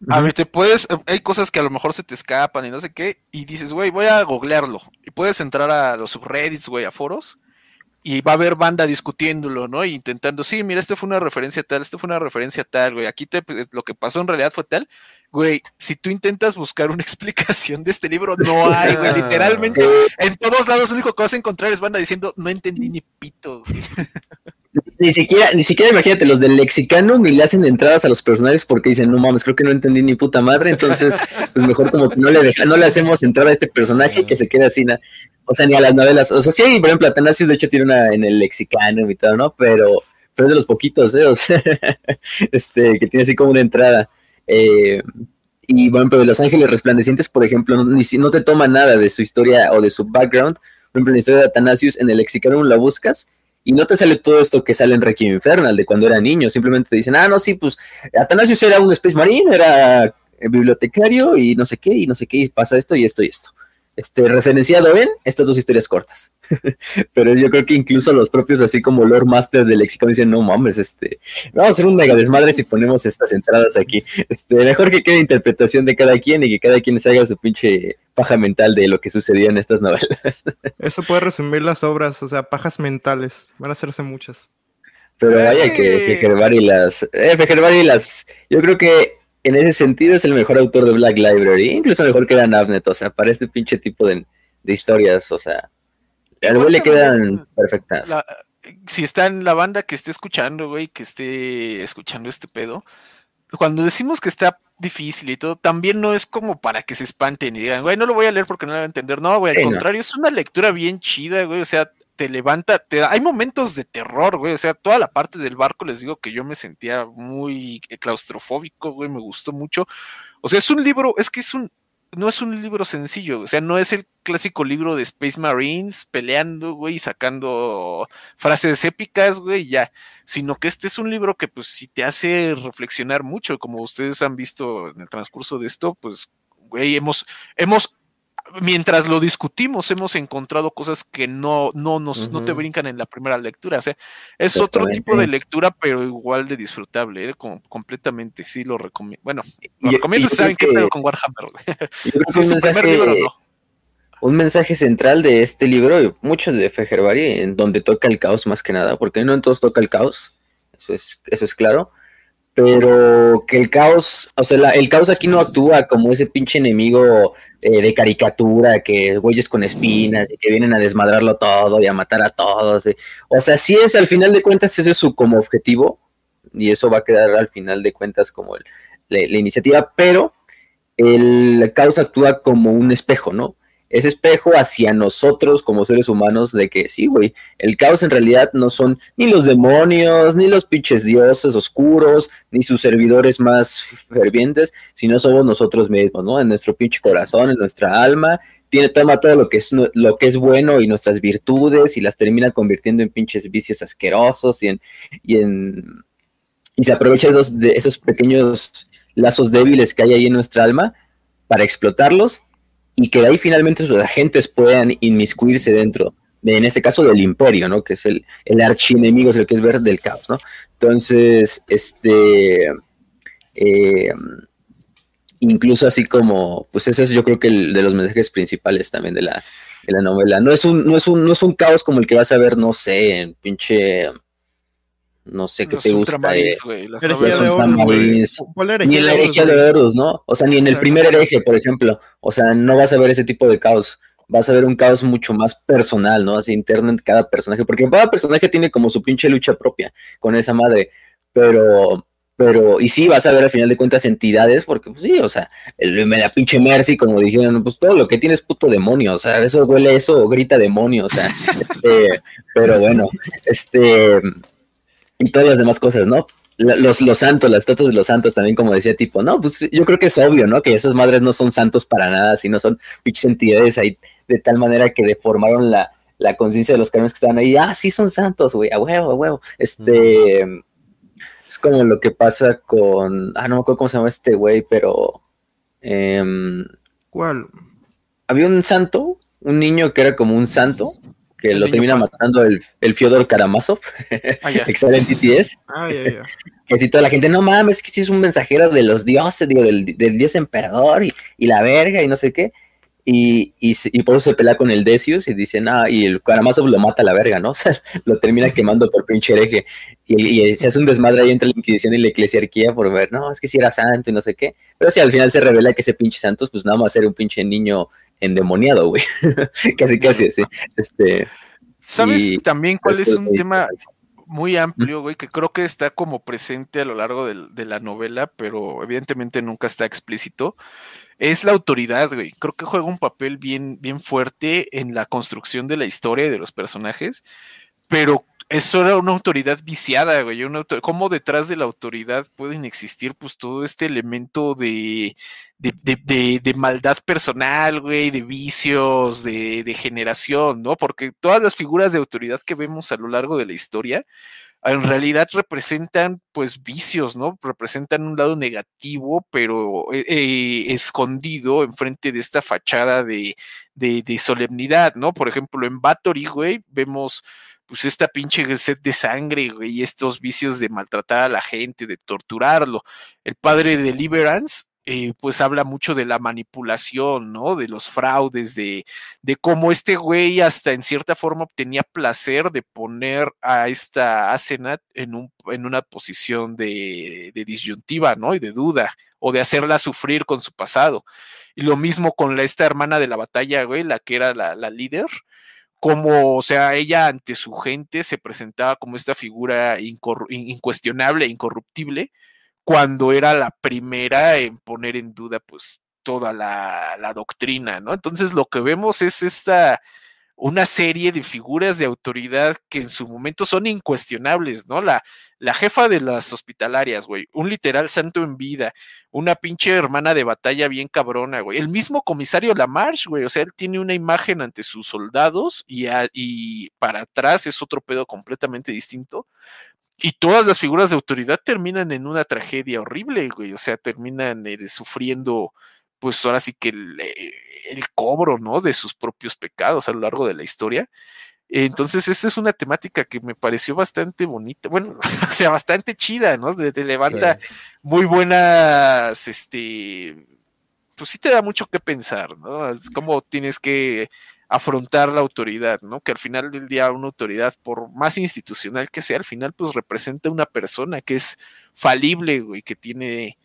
A ver, te puedes, hay cosas que a lo mejor se te escapan y no sé qué, y dices, güey, voy a googlearlo. Y puedes entrar a los subreddits, güey, a foros, y va a haber banda discutiéndolo, ¿no? intentando, sí, mira, este fue una referencia tal, este fue una referencia tal, güey, aquí te, lo que pasó en realidad fue tal. Güey, si tú intentas buscar una [LAUGHS] explicación de este libro, no hay, güey, [LAUGHS] literalmente, en todos lados lo único que vas a encontrar es banda diciendo, no entendí ni pito, güey. [LAUGHS] Ni siquiera, ni siquiera imagínate, los del lexicano ni le hacen entradas a los personajes porque dicen, no mames, creo que no entendí ni puta madre, entonces, [LAUGHS] pues mejor como que no le deja, no le hacemos entrar a este personaje que se quede así, o sea, ni a las novelas, o sea, sí, por ejemplo, Atanasius de hecho tiene una en el lexicano y todo, ¿no? Pero, pero es de los poquitos, ¿eh? O sea, [LAUGHS] este, que tiene así como una entrada. Eh, y bueno, pero Los Ángeles Resplandecientes, por ejemplo, no, ni, no te toma nada de su historia o de su background. Por ejemplo, la historia de Atanasius en el lexicano la buscas y no te sale todo esto que sale en Requiem Infernal de cuando era niño, simplemente te dicen, ah, no, sí, pues Atanasius era un Space Marine, era bibliotecario y no sé qué, y no sé qué, y pasa esto y esto y esto este, referenciado en estas dos historias cortas. [LAUGHS] Pero yo creo que incluso los propios, así como Lord Masters del lexicon, dicen, no mames, este, vamos a hacer un mega desmadre si ponemos estas entradas aquí. Este, mejor que quede interpretación de cada quien y que cada quien se haga su pinche paja mental de lo que sucedía en estas novelas. [LAUGHS] Eso puede resumir las obras, o sea, pajas mentales, van a hacerse muchas. Pero vaya que, que las, eh, las, yo creo que en ese sentido es el mejor autor de Black Library, incluso mejor que Dan Abnett, o sea, para este pinche tipo de, historias, o sea, al güey le quedan perfectas. si está en la banda que esté escuchando, güey, que esté escuchando este pedo, cuando decimos que está difícil y todo, también no es como para que se espanten y digan, güey, no lo voy a leer porque no lo voy a entender. No, güey, al contrario, es una lectura bien chida, güey, o sea, te levanta, te, hay momentos de terror, güey, o sea, toda la parte del barco, les digo que yo me sentía muy claustrofóbico, güey, me gustó mucho. O sea, es un libro, es que es un, no es un libro sencillo, o sea, no es el clásico libro de Space Marines peleando, güey, y sacando frases épicas, güey, ya, sino que este es un libro que pues si te hace reflexionar mucho, como ustedes han visto en el transcurso de esto, pues, güey, hemos, hemos mientras lo discutimos, hemos encontrado cosas que no, no, nos, no te brincan en la primera lectura. O sea, es otro tipo de lectura, pero igual de disfrutable, ¿eh? completamente. Sí, lo recomiendo. Bueno, lo recomiendo si saben qué pedo con Warhammer. [LAUGHS] un, mensaje, central de este libro, mucho de Fejerbari, en donde toca el caos más que nada, porque no en todos toca el caos, eso es, eso es claro pero que el caos, o sea, el caos aquí no actúa como ese pinche enemigo eh, de caricatura, que güeyes con espinas y que vienen a desmadrarlo todo y a matar a todos. Eh. O sea, sí es, al final de cuentas, ese es su como objetivo, y eso va a quedar al final de cuentas como la iniciativa, pero el caos actúa como un espejo, ¿no? Ese espejo hacia nosotros como seres humanos de que sí, güey, el caos en realidad no son ni los demonios, ni los pinches dioses oscuros, ni sus servidores más fervientes, sino somos nosotros mismos, ¿no? En nuestro pinche corazón, en nuestra alma, tiene, toma todo lo que es lo que es bueno y nuestras virtudes y las termina convirtiendo en pinches vicios asquerosos y en y en y se aprovecha esos de esos pequeños lazos débiles que hay ahí en nuestra alma para explotarlos y que de ahí finalmente sus agentes puedan inmiscuirse dentro en este caso del imperio, ¿no? Que es el, el archienemigo, es el que es ver del caos, ¿no? Entonces, este, eh, incluso así como, pues ese es yo creo que el de los mensajes principales también de la, de la novela. No es un, no es un, no es un caos como el que vas a ver, no sé, en pinche no sé qué te gusta. Las de Ni en la herejía de Horus, ¿no? O sea, ni en el primer hereje, por ejemplo. O sea, no vas a ver ese tipo de caos. Vas a ver un caos mucho más personal, ¿no? Así interno en cada personaje. Porque cada personaje tiene como su pinche lucha propia con esa madre. Pero, pero, y sí, vas a ver al final de cuentas entidades, porque pues sí, o sea, el, la pinche Mercy, como dijeron, pues todo lo que tiene es puto demonio, o sea, eso huele eso, grita demonio, o sea, [LAUGHS] este, pero bueno, este, y todas las demás cosas, ¿no? Los, los santos, las estatuas de los santos también, como decía, tipo, no, pues yo creo que es obvio, ¿no? Que esas madres no son santos para nada, sino son pinches entidades ahí de tal manera que deformaron la, la conciencia de los camiones que estaban ahí. Ah, sí son santos, güey, a huevo, a huevo. Este, es como lo que pasa con, ah, no me acuerdo cómo se llama este güey, pero... Em, ¿Cuál? Había un santo, un niño que era como un santo, que lo termina matando el, el Fyodor Karamazov, ah, [LAUGHS] excelente TTS. Ah, [LAUGHS] que si toda la gente, no mames, que si es un mensajero de los dioses, digo, del, dios emperador y, y, la verga y no sé qué. Y, y, y, por eso se pelea con el Decius y dicen, ah, y el Karamazov lo mata a la verga, ¿no? [LAUGHS] O sea, lo termina quemando por pinche hereje. Y, y, se hace un desmadre ahí entre la Inquisición y la Eclesiarquía por ver, no, es que si era santo y no sé qué. Pero si al final se revela que ese pinche santos, pues nada más era un pinche niño endemoniado, güey. [LAUGHS] casi, casi así. Este, ¿Sabes también cuál es un tema muy amplio, güey, que creo que está como presente a lo largo de, la novela, pero evidentemente nunca está explícito? Es la autoridad, güey. Creo que juega un papel bien, bien fuerte en la construcción de la historia y de los personajes, pero eso era una autoridad viciada, güey. Una ¿Cómo detrás de la autoridad pueden existir, pues, todo este elemento de, de, maldad personal, güey, de vicios, de, de generación, ¿no? Porque todas las figuras de autoridad que vemos a lo largo de la historia, en realidad representan pues vicios, ¿no? Representan un lado negativo, pero eh, eh, escondido enfrente de esta fachada de, de, de, solemnidad, ¿no? Por ejemplo, en Bathory, güey, vemos pues esta pinche sed de sangre, güey, y estos vicios de maltratar a la gente, de torturarlo. El padre de Deliverance, eh, pues habla mucho de la manipulación, ¿no? De los fraudes, de, de cómo este güey hasta en cierta forma obtenía placer de poner a esta Asenat en, un, en una posición de, de disyuntiva, ¿no? Y de duda, o de hacerla sufrir con su pasado. Y lo mismo con esta hermana de la batalla, güey, la que era la, la líder, como, o sea, ella ante su gente se presentaba como esta figura incuestionable incorruptible, cuando era la primera en poner en duda, pues, toda la, la doctrina, ¿no? Entonces, lo que vemos es esta una serie de figuras de autoridad que en su momento son incuestionables, ¿no? La, la jefa de las hospitalarias, güey, un literal santo en vida, una pinche hermana de batalla bien cabrona, güey, el mismo comisario Lamarche, güey, o sea, él tiene una imagen ante sus soldados y, y para atrás es otro pedo completamente distinto. Y todas las figuras de autoridad terminan en una tragedia horrible, güey, o sea, terminan eh, sufriendo pues ahora sí que eh, el, cobro, ¿no? De sus propios pecados a lo largo de la historia. Entonces, esa es una temática que me pareció bastante bonita, bueno, [LAUGHS] o sea, bastante chida, ¿no? Te, levanta muy buenas, este, pues sí te da mucho que pensar, ¿no? Es cómo tienes que afrontar la autoridad, ¿no? Que al final del día una autoridad, por más institucional que sea, al final pues representa una persona que es falible, güey, que tiene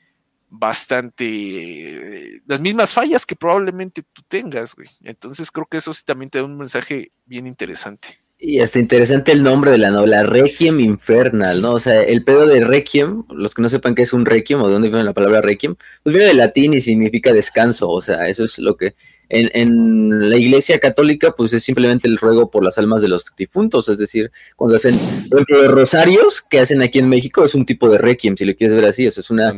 bastante las mismas fallas que probablemente tú tengas, güey. Entonces creo que eso sí también te da un mensaje bien interesante. Y hasta interesante el nombre de la novela, Requiem Infernal, ¿no? O sea, el pedo de Requiem, los que no sepan qué es un Requiem o de dónde viene la palabra Requiem, pues viene del latín y significa descanso, o sea, eso es lo que en, en, la iglesia católica, pues es simplemente el ruego por las almas de los difuntos, es decir, cuando hacen, por ejemplo, los rosarios que hacen aquí en México es un tipo de Requiem, si lo quieres ver así, o sea, es una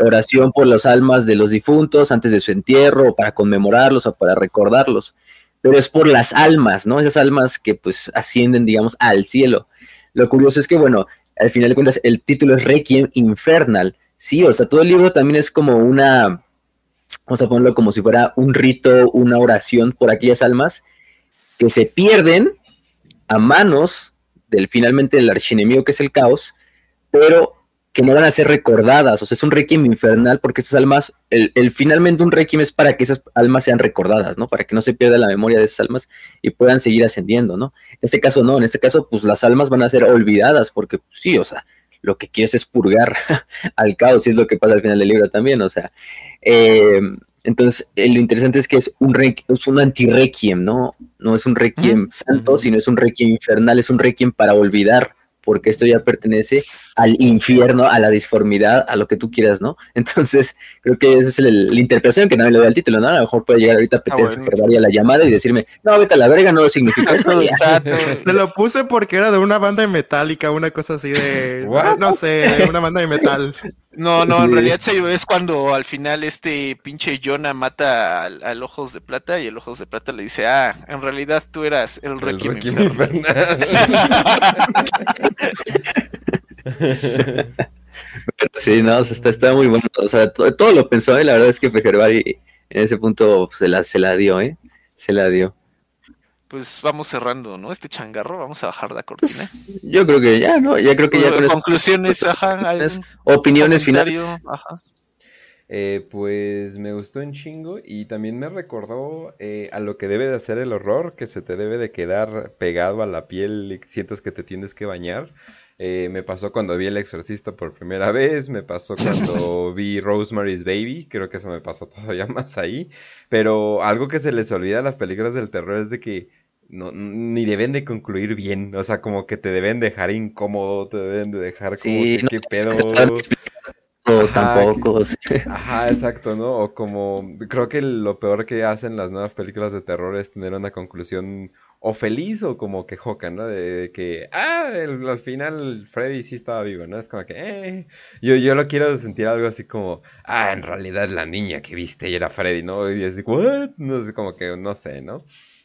oración por las almas de los difuntos antes de su entierro, para conmemorarlos o para recordarlos pero es por las almas, ¿no? Esas almas que pues ascienden, digamos, al cielo. Lo curioso es que, bueno, al final de cuentas, el título es Requiem Infernal. Sí, o sea, todo el libro también es como una, vamos a ponerlo como si fuera un rito, una oración por aquellas almas que se pierden a manos del finalmente el archienemigo que es el caos, pero que no van a ser recordadas, o sea, es un requiem infernal porque estas almas, el, finalmente un requiem es para que esas almas sean recordadas, ¿no? Para que no se pierda la memoria de esas almas y puedan seguir ascendiendo, ¿no? En este caso no, en este caso pues las almas van a ser olvidadas porque pues, sí, o sea, lo que quieres es purgar [LAUGHS] al caos y es lo que pasa al final del libro también, o sea, eh, entonces eh, lo interesante es que es un, es un anti-requiem, ¿no? No es un requiem santo, sino es un requiem infernal, es un requiem para olvidar porque esto ya pertenece al infierno, a la disformidad, a lo que tú quieras, ¿no? [LAUGHS] Entonces, creo que esa es la interpretación que nadie le da al título, ¿no? A lo mejor puede llegar ahorita a Peter ah, la llamada y decirme, no, vete a la verga, no lo significa [LAUGHS] eso. [LAUGHS] Te lo puse porque era de una banda de metálica, una cosa así de, no sé, de una banda de metal. No, no, en realidad es cuando al final este pinche Jonah mata al, Ojos de Plata y el Ojos de Plata le dice, ah, en realidad tú eras el Requiem, [LAUGHS] sí, no, está, está muy bueno. O sea, todo, lo pensó, y ¿eh? la verdad es que Fejerbari en ese punto se la, se la dio, ¿eh? Se la dio. Pues vamos cerrando, ¿no? Este changarro, vamos a bajar la cortina. Pues, yo creo que ya, ¿no? Ya creo que ya con Conclusiones, ajá. Opiniones finales. Eh, pues me gustó un chingo y también me recordó eh, a lo que debe de hacer el horror, que se te debe de quedar pegado a la piel y sientes que te tienes que bañar. Eh, me pasó cuando vi El Exorcista por primera vez, me pasó cuando [LAUGHS] vi Rosemary's Baby, creo que eso me pasó todavía [LAUGHS] más ahí, pero algo que se les olvida a las películas del terror es de que no, ni deben de concluir bien, o sea, como que te deben dejar incómodo, te deben de dejar como que qué pedo. O tampoco. Ajá, exacto, ¿no? O como creo que lo peor que hacen las nuevas películas de terror es tener una conclusión o feliz o como que joca, ¿no? De, que, ah, al final Freddy sí estaba vivo, ¿no? Es como que, eh, yo, yo lo quiero sentir algo así como, ah, en realidad la niña que viste y era Freddy, ¿no? Y así, ¿what? No sé, como que, no sé, ¿no?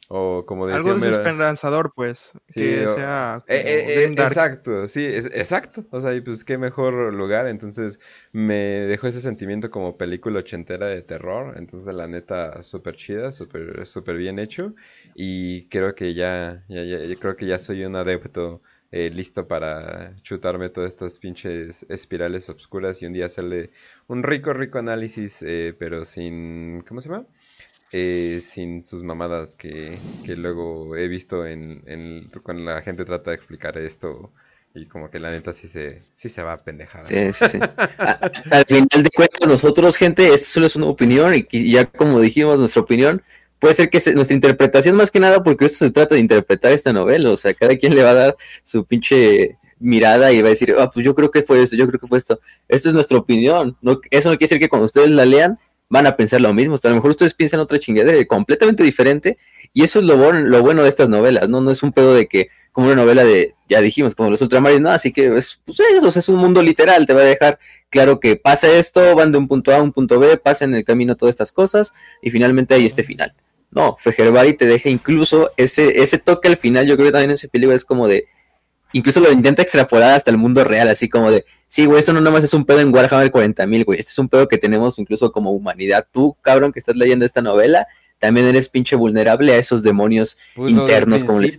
O como decía Algo desesperanzador, pues. que sea. Eh, eh, eh, exacto, sí, exacto. O sea, y pues qué mejor lugar. Entonces me dejó ese sentimiento como película ochentera de terror. Entonces, la neta, súper chida, súper super bien hecho. Y creo que ya, ya, ya, creo que ya soy un adepto listo para chutarme todas estas pinches espirales oscuras y un día hacerle un rico, rico análisis, pero sin. ¿Cómo se llama? Eh, sin sus mamadas que, luego he visto en, cuando la gente trata de explicar esto y como que la neta sí se, sí se va a pendejar. Sí, sí, [LAUGHS] al final de cuentas nosotros, gente, esto solo es una opinión y ya como dijimos, nuestra opinión puede ser que nuestra interpretación más que nada, porque esto se trata de interpretar esta novela, o sea, cada quien le va a dar su pinche mirada y va a decir, ah, pues yo creo que fue esto, yo creo que fue esto. Esto es nuestra opinión, no, eso no quiere decir que cuando ustedes la lean van a pensar lo mismo. a lo mejor ustedes piensan otra chingadera completamente diferente. Y eso es lo, bueno, lo bueno de estas novelas, ¿no? No es un pedo de que, como una novela de, ya dijimos, como los ultramarines, no, así que es, pues eso, es un mundo literal, te va a dejar claro que pasa esto, van de un punto A a un punto B, pasan en el camino todas estas cosas, y finalmente hay este final. No, Fejerbari te deja incluso ese, ese toque al final, yo creo que también en ese peligro es como de, incluso lo intenta extrapolar hasta el mundo real, así como de, sí, güey, esto no nomás es un pedo en Warhammer 40.000, güey, este es un pedo que tenemos incluso como humanidad. Tú, cabrón, que estás leyendo esta novela, también eres pinche vulnerable a esos demonios pues internos, como les,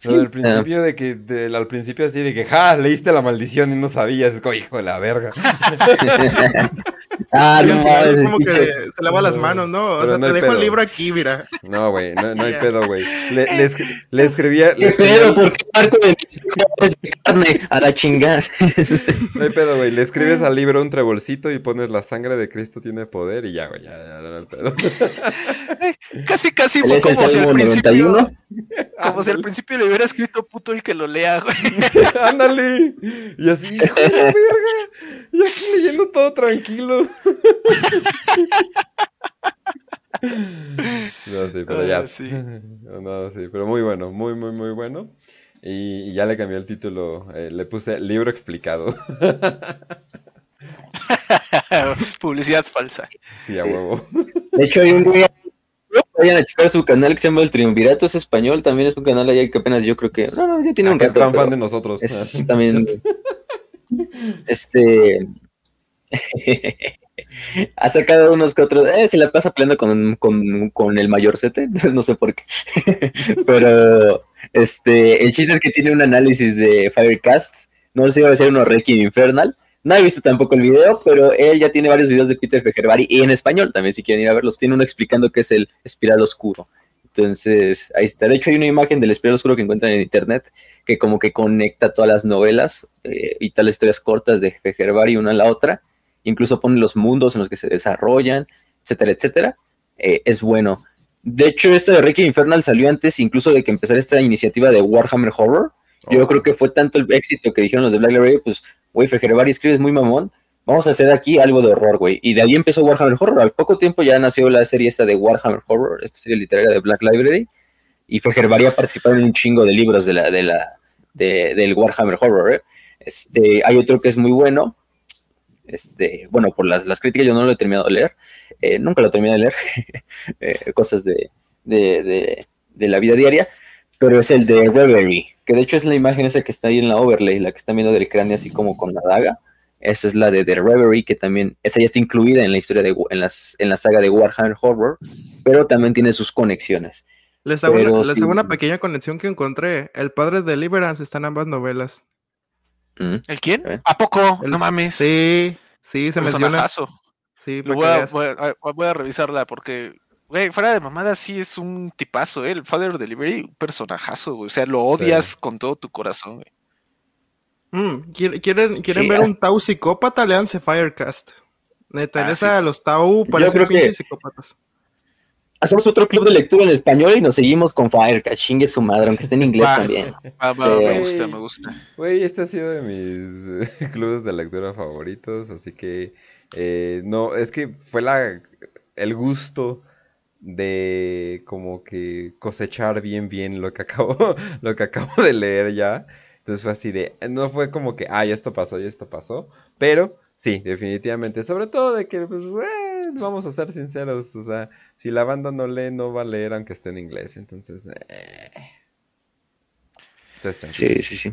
Sí, al principio de que, al principio así de que, ja, leíste la maldición y no sabías, hijo de la verga. [LAUGHS] [LAUGHS] ah, no, es como que se lava las manos, ¿no? O sea, te dejo el libro aquí, mira. No, güey, no, no hay pedo, güey. Le, le, le, escribía. Le escribía... pedo? ¿Por qué marco de de carne a la chingada? [LAUGHS] no hay pedo, güey. Le escribes al libro un trebolcito y pones la sangre de Cristo tiene poder y ya, güey, ya, ya, no hay pedo. [LAUGHS] [LAUGHS] casi, casi fue como si al principio. Como si al principio le hubiera escrito puto el que lo lea, güey. Ándale. Y así, hijo de la verga. Y aquí leyendo todo tranquilo. [LAUGHS] No, sí, pero ya. Ah, sí. [LAUGHS] No, sí, pero muy bueno, muy, muy, muy bueno. Y, ya le cambié el título, eh, le puse libro explicado. [LAUGHS] Publicidad falsa. Sí, a huevo. De hecho, hay un Vayan a checar su canal que se llama El Triunvirato, es español, también es un canal allá que apenas yo creo que. No, no, ya tiene un rato. Es fan de nosotros. Es también. este. [LAUGHS] ha sacado unos que otros, eh, se la pasa peleando con, con, con el mayor sete, [LAUGHS] no sé por qué. [LAUGHS] Pero este, el chiste es que tiene un análisis de Firecast, no sé si va a ser uno Requiem Infernal. No he visto tampoco el video, pero él ya tiene varios videos de Peter Fejerbari y en español también, si quieren ir a verlos. Tiene uno explicando qué es el espiral oscuro. Entonces, ahí está. De hecho, hay una imagen del espiral oscuro que encuentran en internet que como que conecta todas las novelas eh, y tal historias cortas de Fejerbari una a la otra incluso pone los mundos en los que se desarrollan, etcétera, etcétera. Eh, es bueno. De hecho, esto de Reiki Infernal salió antes incluso de que empezara esta iniciativa de Warhammer Horror. Yo creo que fue tanto el éxito que dijeron los de Black Library, pues, güey, Fejerbari escribes muy mamón, vamos a hacer aquí algo de horror, güey. Y de ahí empezó Warhammer Horror. Al poco tiempo ya nació la serie esta de Warhammer Horror, esta serie literaria de Black Library. Y Fejerbari ha participado en un chingo de libros de la, de la, del Warhammer Horror. ¿eh? Este, hay otro que es muy bueno, este, bueno, por las, críticas yo no lo he terminado de leer, eh, nunca lo terminé de leer, [LAUGHS] eh, cosas de, la vida diaria, pero es el de Reverie, que de hecho es la imagen esa que está ahí en la overlay, la que está viendo del cráneo así como con la daga. Esa es la de The Reverie, que también, esa ya está incluida en la historia de, en, las, en la saga de Warhammer Horror, pero también tiene sus conexiones. Les hago, una, pequeña conexión que encontré. El padre de Deliverance está en ambas novelas. ¿El quién? ¿A poco? no mames. Sí, sí, se menciona. Sí, voy a, voy, a, revisarla porque, güey, fuera de mamada sí es un tipazo, ¿eh? El Father Delivery, un personajazo, güey. O sea, lo odias con todo tu corazón, güey. Mm, ¿Quieren, quieren ver un Tau psicópata? Leanse Firecast. Neta, ah, esa los Tau parecen pinches psicópatas hacemos otro club de lectura en español y nos seguimos con Fire, chingue su madre, aunque esté en inglés también. [LAUGHS] me gusta, me gusta. Güey, este ha sido de mis [LAUGHS] clubes de lectura favoritos, así que eh, no, es que fue la el gusto de como que cosechar bien bien lo que [LAUGHS] acabo lo que acabo de leer ya. Entonces fue así de no fue como que, ay, esto pasó y esto pasó, pero sí, definitivamente, sobre todo de que pues vamos a ser sinceros, o sea, si la banda no lee, no va a leer aunque esté en inglés, entonces... Eh. Entonces, sí, sí, sí.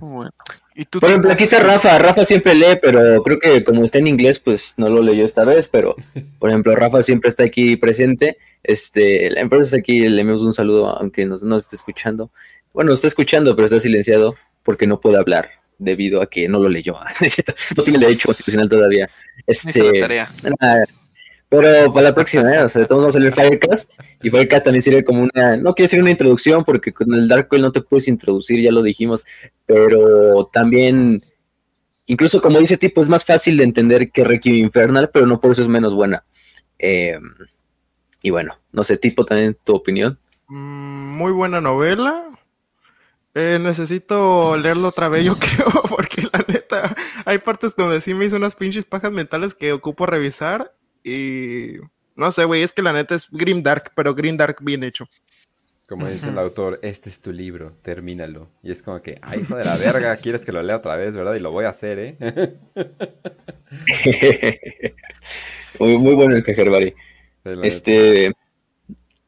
¿Y tú Por ejemplo, aquí está Rafa. Rafa siempre lee, pero creo que como está en inglés, pues no lo leyó esta vez. Pero, [LAUGHS] por ejemplo, Rafa siempre está aquí presente. Este, entonces aquí le enviamos un saludo, aunque no nos esté escuchando. Bueno, está escuchando, pero está silenciado porque no puede hablar debido a que no lo leyó. [LAUGHS] no tiene derecho constitucional todavía. Este, tarea. Pero para la próxima, ¿eh? o sea, vamos a salir Firecast. Y Firecast también sirve como una. No quiero decir una introducción, porque con el Dark no te puedes introducir, ya lo dijimos. Pero también, incluso como dice tipo, es más fácil de entender que Requiem Infernal, pero no por eso es menos buena. Em, y bueno, no sé, tipo, también tu opinión. Mm, muy buena novela. Eh, necesito leerlo otra vez, yo [LAUGHS] creo, porque la neta, hay partes donde sí me hizo unas pinches pajas mentales que ocupo revisar y no sé, güey, es que la neta es Grim Dark, pero Grim Dark bien hecho. Como dice el autor, este es tu libro, termínalo. Y es como que, ay, hijo de la verga, [LAUGHS] quieres que lo lea otra vez, ¿verdad? Y lo voy a hacer, ¿eh? [LAUGHS] muy, bueno el Fejerbari. Este,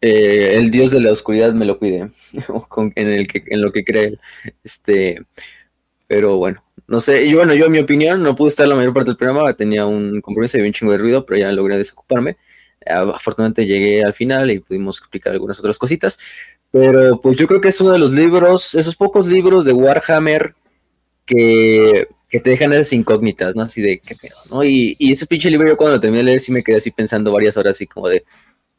eh, el dios de la oscuridad me lo cuide, [LAUGHS] en, el que, en lo que cree Este, pero bueno, no sé, yo bueno, yo en mi opinión no pude estar la mayor parte del programa, tenía un compromiso y un chingo de ruido, pero ya logré desocuparme. Afortunadamente llegué al final y pudimos explicar algunas otras cositas, pero pues yo creo que es uno de los libros, esos pocos libros de Warhammer que, que te dejan esas incógnitas, ¿no? Así de qué pedo, ¿no? Y, y ese pinche libro yo cuando lo terminé de leer sí me quedé así pensando varias horas así como de,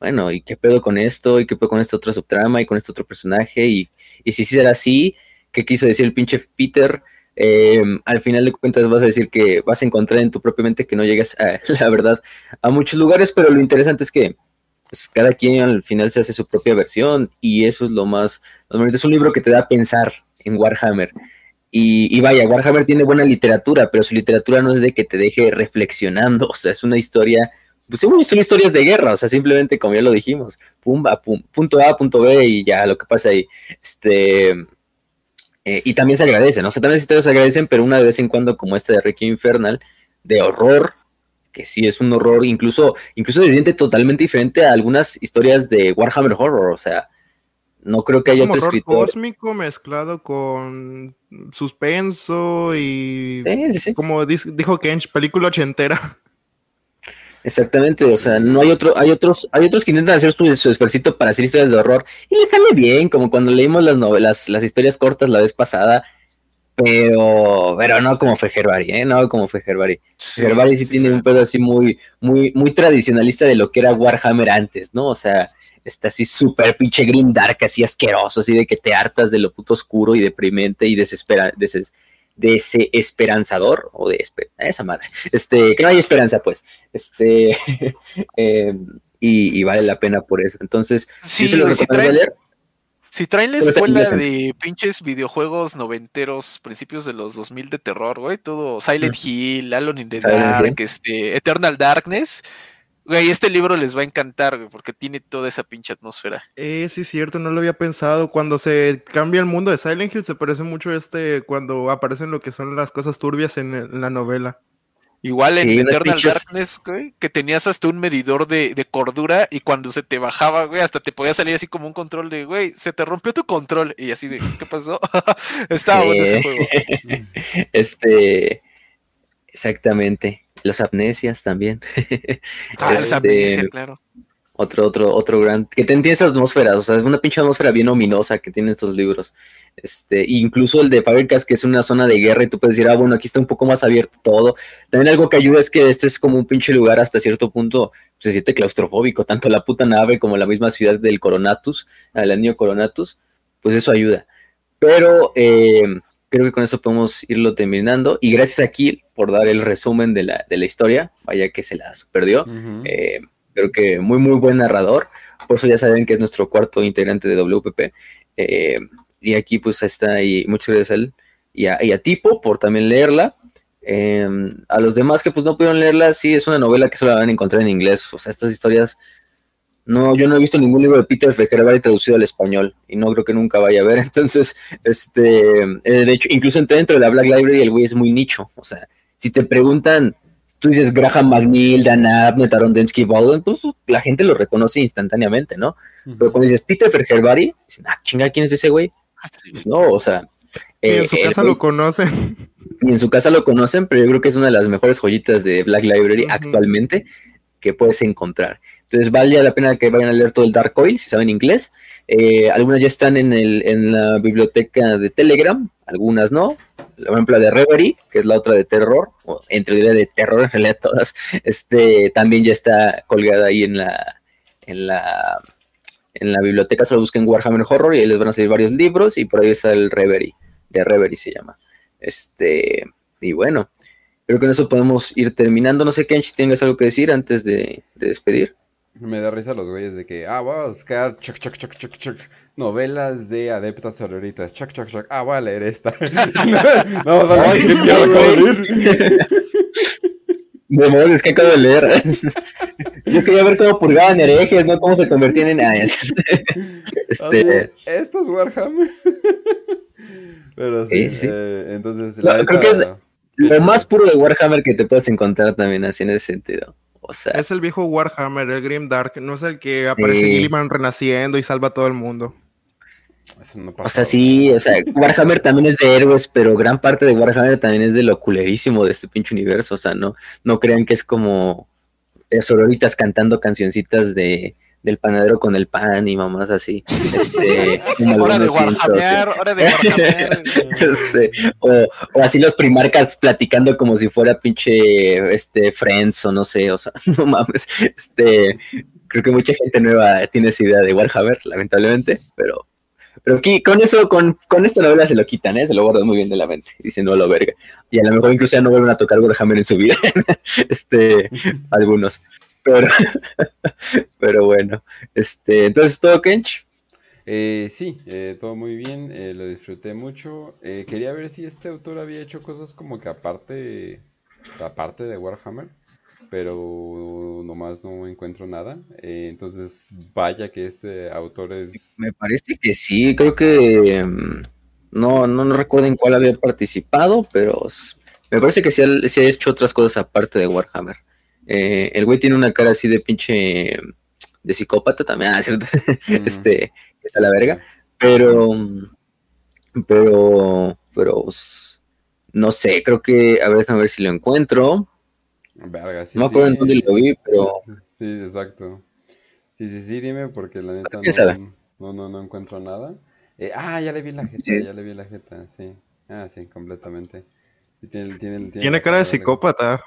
bueno, ¿y qué pedo con esto? ¿Y qué pedo con esta otra subtrama? ¿Y con este otro personaje? Y, y si sí será así, ¿qué quiso decir el pinche Peter? Eh, al final de cuentas vas a decir que vas a encontrar en tu propia mente que no llegas a, [LAUGHS] la verdad, a muchos lugares, pero lo interesante es que pues, cada quien al final se hace su propia versión y eso es lo más, es un libro que te da a pensar en Warhammer. Y, vaya, Warhammer tiene buena literatura, pero su literatura no es de que te deje reflexionando, [LAUGHS] o sea, es una historia, pues son historias de guerra, o sea, simplemente como ya lo dijimos, pum, pum, punto A, punto B y ya lo que pasa ahí. Este, eh, y también se agradece, ¿no? O sea, también se agradecen, pero una de vez en cuando, como esta de Requiem Infernal, de horror, que sí es un horror, incluso, incluso de diente totalmente diferente a algunas historias de Warhammer Horror, o sea, no creo que haya otro horror escritor. cósmico mezclado con suspenso y como dijo Kench, película ochentera. Exactamente, o sea, no hay otro, hay otros, hay otros que intentan hacer su, su esfuerzo para hacer historias de horror y les sale bien, como cuando leímos las novelas, las historias cortas la vez pasada, pero, pero no como fue Herbari, ¿eh? No como fue Herbari. Sí, sí, tiene un pedo así muy, muy, muy tradicionalista de lo que era Warhammer antes, ¿no? O sea, está así súper pinche grim dark, así asqueroso, así de que te hartas de lo puto oscuro y deprimente y desespera, de ese esperanzador o de esa madre, este, que no hay esperanza, pues, este, [LAUGHS] em, y, vale la pena por eso. Entonces, sí, si traen, Si traen la escuela de pinches videojuegos noventeros, principios de los 2000 de terror, güey, todo Silent Hill, Alone in the Dark, este, Eternal Darkness, Güey, este libro les va a encantar, porque tiene toda esa pinche atmósfera. Eh, sí, cierto, no lo había pensado. Cuando se cambia el mundo de Silent Hill, se parece mucho a este, cuando aparecen lo que son las cosas turbias en, la novela. Igual en Eternal Darkness, güey, que tenías hasta un medidor de, cordura y cuando se te bajaba, güey, hasta te podía salir así como un control de, güey, se te rompió tu control. Y así de, ¿qué pasó? [LAUGHS] Estaba bueno ese juego. [LAUGHS] este, exactamente. Los amnesias también. Ah, este, claro. Otro, otro, otro gran. Que te entiende esa atmósfera, o sea, es una pinche atmósfera bien ominosa que tienen estos libros. Este, incluso el de Fabricas, que es una zona de guerra, y tú puedes decir, ah, bueno, aquí está un poco más abierto todo. También algo que ayuda es que este es como un pinche lugar hasta cierto punto, pues, se siente claustrofóbico, tanto la puta nave como la misma ciudad del Coronatus, el anillo Coronatus, pues eso ayuda. Pero eh, creo que con eso podemos irlo terminando. Y gracias a Kill por dar el resumen de la, de la historia. Vaya que se las perdió. Eh, creo que muy, muy buen narrador. Por eso ya saben que es nuestro cuarto integrante de WPP. Eh, y aquí pues está ahí. Muchas gracias a él y a, Tipo por también leerla. Em, a los demás que pues no pudieron leerla, sí, es una novela que solo van a encontrar en inglés. O sea, estas historias no, yo no he visto ningún libro de Peter Fejervari traducido al español y no creo que nunca vaya a ver. [LAUGHS] Entonces, este, eh, de hecho, incluso dentro de la Black Library el güey es muy nicho. O sea, si te preguntan, tú dices Graham McNeil, Dan Abnett, Densky, Baldwin, pues la gente lo reconoce instantáneamente, ¿no? Pero cuando dices Peter Fejervari, dicen, ah, chinga, ¿quién es ese güey? Pues no, o sea. y en su eh, casa lo conocen. [LAUGHS] Y en su casa lo conocen, pero yo creo que es una de las mejores joyitas de Black Library actualmente que puedes encontrar. Entonces vale la pena que vayan a leer todo el Dark Oil, si saben inglés. Eh, algunas ya están en, el, en la biblioteca de Telegram, algunas no. Por ejemplo, la de Reverie, que es la otra de terror, o entre de terror en realidad todas, este, también ya está colgada ahí en la, en la, en la biblioteca. Solo busquen Warhammer Horror y ahí les van a salir varios libros y por ahí está el Reverie, de Reverie se llama. Este, y bueno, creo que con eso podemos ir terminando. No sé, Kenchi, ¿tienes algo que decir antes de despedir? Me da risa los güeyes de que, ah, voy a buscar chuc, chuc, chuc, chuc, chuc, novelas de adeptas sororitas. Chuc, chuc, chuc. Ah, voy a leer esta. [LAUGHS] no, no, a modo es que acabo de leer. Yo quería ver cómo purgaban herejes, no cómo se convertían en este... Esto es Warhammer. Pero sí, eh, entonces... creo que es lo más puro de Warhammer que te puedes encontrar también así en ese sentido es el viejo Warhammer, el Grim Dark, no es el que aparece Gilliman renaciendo y salva a todo el mundo. o sea, sí, o sea, Warhammer también es de héroes, pero gran parte de Warhammer también es de lo culerísimo de este pinche universo. O sea, no, no crean que es como sororitas cantando cancioncitas de, del panadero con el pan y mamás así. Este, [LAUGHS] hora de Warhammer, hora de Warhammer. [LAUGHS] este, o, o, así los primarcas platicando como si fuera pinche este Friends o no sé, o sea, [LAUGHS] no mames. Este, creo que mucha gente nueva tiene esa idea de Warhammer, lamentablemente, pero pero aquí, con eso, con, con esta novela se lo quitan, ¿eh? Se lo guardan muy bien de la mente. Dicen, no lo verga. Y a lo mejor incluso ya no vuelven a tocar Warhammer en su vida. este, algunos. Pero, [LAUGHS] pero bueno, este, entonces todo Kench. Eh, sí, eh, todo muy bien, eh, lo disfruté mucho. Eh, quería ver si este autor había hecho cosas como que aparte, aparte de Warhammer, pero nomás no encuentro nada. entonces, vaya que este autor es... Me parece que sí, creo que... Mm, no, no, no recuerdo en cuál había participado, pero me parece que sí ha hecho otras cosas aparte de Warhammer. Eh, el güey tiene una cara así de pinche de psicópata también, [LAUGHS] ah, ¿cierto? este, está la verga. Pero, pero, pero, no sé, creo que, a ver, déjame ver si lo encuentro. Verga, sí, no me acuerdo en dónde lo vi, pero... Sí, exacto. Sí, sí, sí, dime, porque la neta no, no, no, encuentro nada. Eh, ah, ya le vi la jeta, ya le vi la jeta, sí. Ah, sí, completamente. tiene, tiene, tiene cara de psicópata.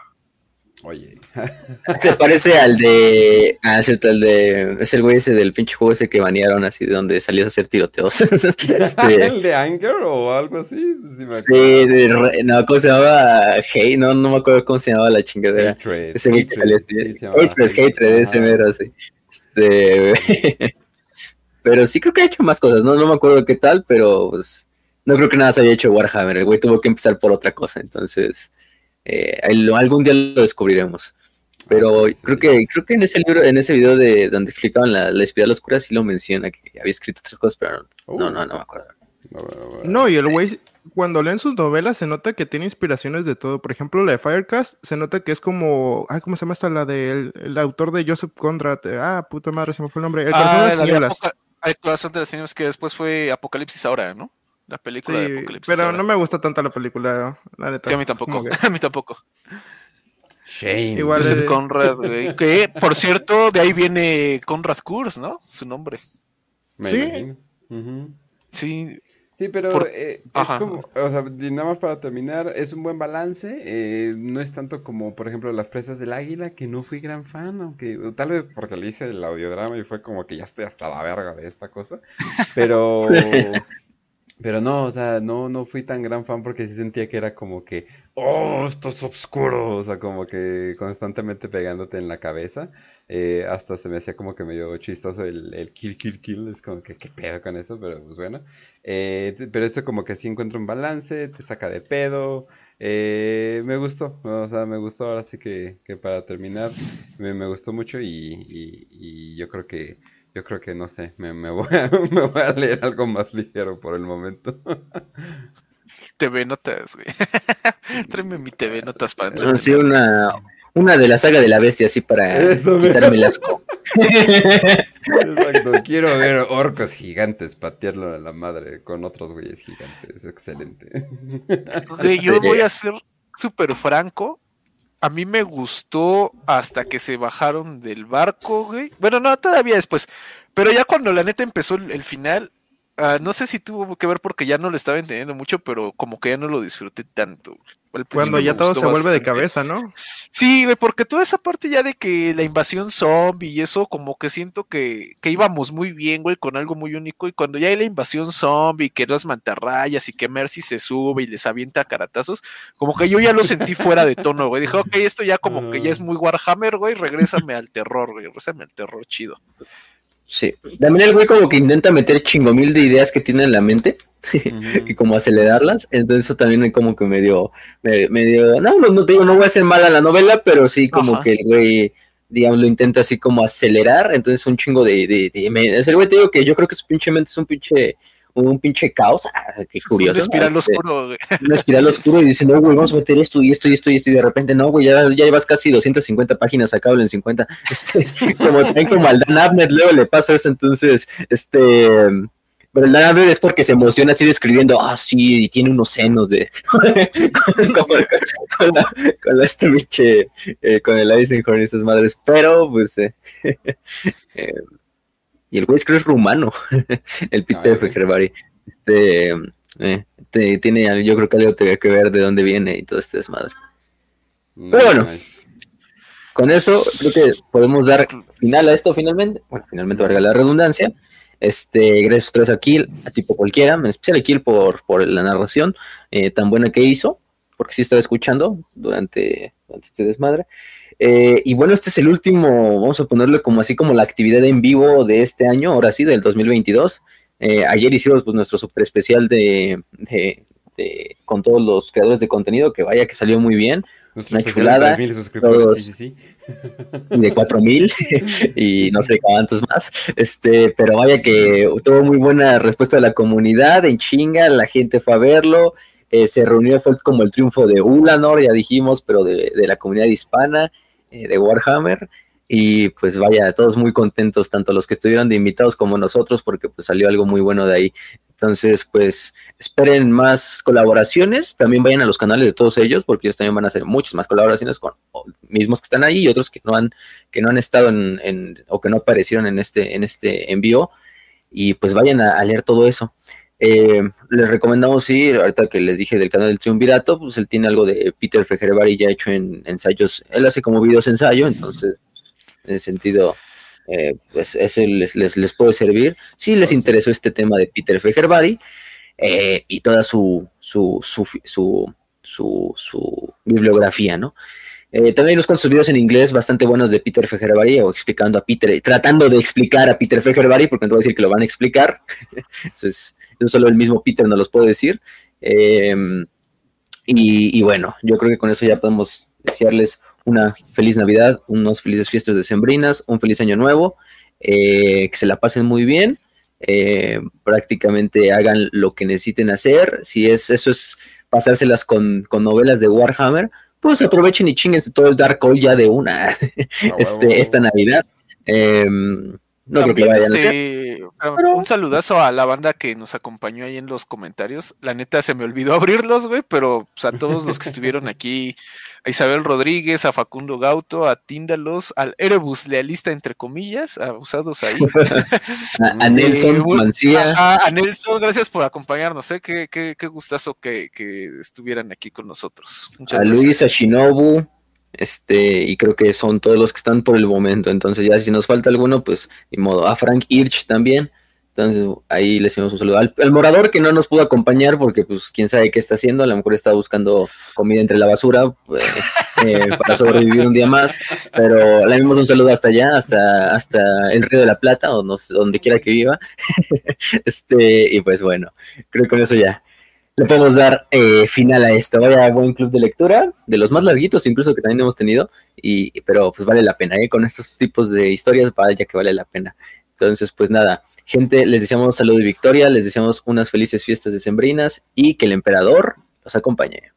Oye. [LAUGHS] Se parece al de. Ah, es cierto, el de. Es el güey ese del pinche juego ese que banearon así, de donde salías a hacer tiroteos. [LAUGHS] este... [LAUGHS] ¿El de Anger o algo así? Sí, de, no, ¿cómo se llamaba? Hey, no, no me acuerdo cómo se llamaba la chingadera. Hatred. Ese güey que salía así. Hatred, Hatred, ese mero así. Este. pero sí creo que ha hecho más cosas, ¿no? No me acuerdo qué tal, pero pues. No creo que nada se haya hecho Warhammer. El güey tuvo que empezar por otra cosa, entonces. Eh, algún día lo descubriremos. Pero ah, creo que creo que en ese libro, en ese video de donde explicaban la, la espiral oscura sí lo menciona que había escrito otras cosas, pero no, no, no, me acuerdo. No, y el güey cuando leen sus novelas se nota que tiene inspiraciones de todo. Por ejemplo, la de Firecast se nota que es como, ay, ¿cómo se llama esta? La del el autor de Joseph Conrad. Ah, puta madre, se me fue el nombre. El ah, de las El corazón de las señoras que después fue Apocalipsis ahora, ¿no? La película de Apocalipsis. Pero no me gusta tanto la película, la neta. Sí, a mí tampoco. [LAUGHS] a mí tampoco. Shame. Igual es Conrad, güey. [LAUGHS] Que, por cierto, de ahí viene Conrad Kurz, ¿no? Su nombre. sí. Sí. Sí, pero eh, es como, o sea, nada más para terminar, es un buen balance. Eh, no es tanto como, por ejemplo, Las Presas del Águila, que no fui gran fan, aunque tal vez porque le hice el audiodrama y fue como que ya estoy hasta la verga de esta cosa. Pero [LAUGHS] Pero no, o sea, no, no fui tan gran fan porque sí sentía que era como que, oh, esto es oscuro, o sea, como que constantemente pegándote en la cabeza. Eh, hasta se me hacía como que medio chistoso el, el kill, kill, kill, es como que, ¿qué pedo con eso? Pero pues bueno. Eh, pero esto como que sí encuentra un balance, te saca de pedo. Eh, me gustó, o sea, me gustó ahora sí que, que para terminar, me, me gustó mucho y, y, y yo creo que yo creo que no sé, me, me, voy a, [LAUGHS] me, voy a, leer algo más ligero por el momento. [LAUGHS] TV Notas, güey. [LAUGHS] Tráeme mi TV Notas para entrar. Sí, una, una de la saga de la bestia, así para quitarme el asco. Exacto, quiero ver orcos gigantes patearlo a la madre con otros güeyes gigantes. Excelente. yo voy a ser súper franco a mí me gustó hasta que se bajaron del barco, güey. Bueno, no, todavía después. Pero ya cuando la neta empezó el, final, ah, no sé si tuvo que ver porque ya no le estaba entendiendo mucho, pero como que ya no lo disfruté tanto. Cuando ya todo se vuelve de cabeza, ¿no? Sí, porque toda esa parte ya de que la invasión zombie y eso, como que siento que, que íbamos muy bien, güey, con algo muy único. Y cuando ya hay la invasión zombie, que las mantarrayas y que Mercy se sube y les avienta caratazos, como que yo ya lo sentí fuera de tono, güey. Dije, ok, esto ya como que ya es muy Warhammer, güey, regrésame al terror, güey, regrésame al terror chido. Sí. También el güey como que intenta meter chingomil de ideas que tiene en la mente y como acelerarlas. Entonces eso también como que me dio, no, no, no te digo, no voy a hacer mal a la novela, pero sí como que el güey, digamos, lo intenta así como acelerar. Entonces un chingo de, de, es el güey te digo que yo creo que su pinche mente es un pinche un pinche caos, ah, qué curioso. Un espiral oscuro, güey. Un espiral oscuro y dice, no, güey, vamos a meter esto y esto y esto y esto, y de repente, no, güey, ya, ya llevas casi 250 páginas, sacado en 50. Este, como también como al Dan Abner luego le pasa eso, entonces, este, pero el Abner es porque se emociona así describiendo, ah, sí, y tiene unos senos de, [LAUGHS] con, la, con la este pinche, eh, con el Eisenhorn y esas madres, pero, pues, eh, [LAUGHS] eh y el güey creo es rumano, [LAUGHS] el Peter Fejerbari. Este, eh, tiene, yo creo que algo tiene que ver de dónde viene y todo este desmadre. Pero bueno, con eso creo que podemos dar final a esto finalmente. Bueno, finalmente valga la redundancia. Este, gracias otra a Kill, a tipo cualquiera, en especial a Kill por, por la narración eh, tan buena que hizo, porque sí estaba escuchando durante, durante este desmadre. Eh, y bueno, este es el último, vamos a ponerle como así como la actividad en vivo de este año, ahora sí, del 2022. Eh, ayer hicimos pues, nuestro super especial de, con todos los creadores de contenido, que vaya que salió muy bien. Una chulada. De sí, sí, sí. [LAUGHS] De 4000 [LAUGHS] y no sé cuántos más. Este, pero vaya que tuvo muy buena respuesta de la comunidad, en chinga, la gente fue a verlo. Eh, se reunió, fue como el triunfo de Ulanor, ya dijimos, pero de, de la comunidad hispana. Eh, de Warhammer. Y pues vaya, todos muy contentos, tanto los que estuvieron de invitados como nosotros, porque pues salió algo muy bueno de ahí. Entonces, pues esperen más colaboraciones. También vayan a los canales de todos ellos, porque ellos también van a hacer muchas más colaboraciones con mismos que están ahí y otros que no han, que no han estado en, o que no aparecieron en este, en este envío. Y pues vayan a, leer todo eso. Eh, les recomendamos ir, ahorita que les dije del canal del Triunvirato, pues él tiene algo de Peter Fejerbari ya hecho en ensayos. Él hace como videos ensayo, entonces, en ese sentido, eh, pues eso les, les, puede servir. Si les interesó este tema de Peter Fejerbari eh, y toda su, su, su, su, bibliografía, ¿no? Eh, también hay unos cuantos videos en inglés bastante buenos de Peter Fejerbari o explicando a Peter, tratando de explicar a Peter Fejerbari, porque no te voy a decir que lo van a explicar. [LAUGHS] eso es, solo el mismo Peter no los puede decir. Em, y, y, bueno, yo creo que con eso ya podemos desearles una feliz Navidad, unos felices fiestas decembrinas, un feliz año nuevo, eh, que se la pasen muy bien, eh, prácticamente hagan lo que necesiten hacer, si es eso es pasárselas con, novelas de Warhammer, pues aprovechen y chinguense todo el Dark Hole ya de una [LAUGHS] ah, este, esta Navidad. Em, no creo que vayan a hacer. Este, un saludazo a la banda que nos acompañó ahí en los comentarios. La neta se me olvidó [LAUGHS] abrirlos, güey, pero pues, a todos los que estuvieron aquí a Isabel Rodríguez, a Facundo Gauto, a Tíndalos, al Erebus lealista, entre comillas, abusados ahí. [LAUGHS] a, Nelson Mancía. A, Nelson, gracias por acompañarnos, ¿eh? qué, qué, qué gustazo que, que, estuvieran aquí con nosotros. a Luis, a Shinobu, este, y creo que son todos los que están por el momento. Entonces, ya si nos falta alguno, pues, ni modo. A Frank Hirsch también. Entonces ahí le hicimos un saludo. Al, morador que no nos pudo acompañar porque pues quién sabe qué está haciendo, a lo mejor está buscando comida entre la basura pues, eh, para sobrevivir un día más, pero le dimos un saludo hasta allá, hasta, hasta el Río de la Plata o no donde quiera que viva. [LAUGHS] este, y pues bueno, creo que con eso ya le podemos dar eh, final a esto. Vaya buen club de lectura, de los más larguitos incluso que también hemos tenido, y, pero pues vale la pena, ¿eh? con estos tipos de historias, vaya que vale la pena. Entonces, pues nada, gente, les deseamos salud y victoria, les deseamos unas felices fiestas decembrinas y que el emperador los acompañe.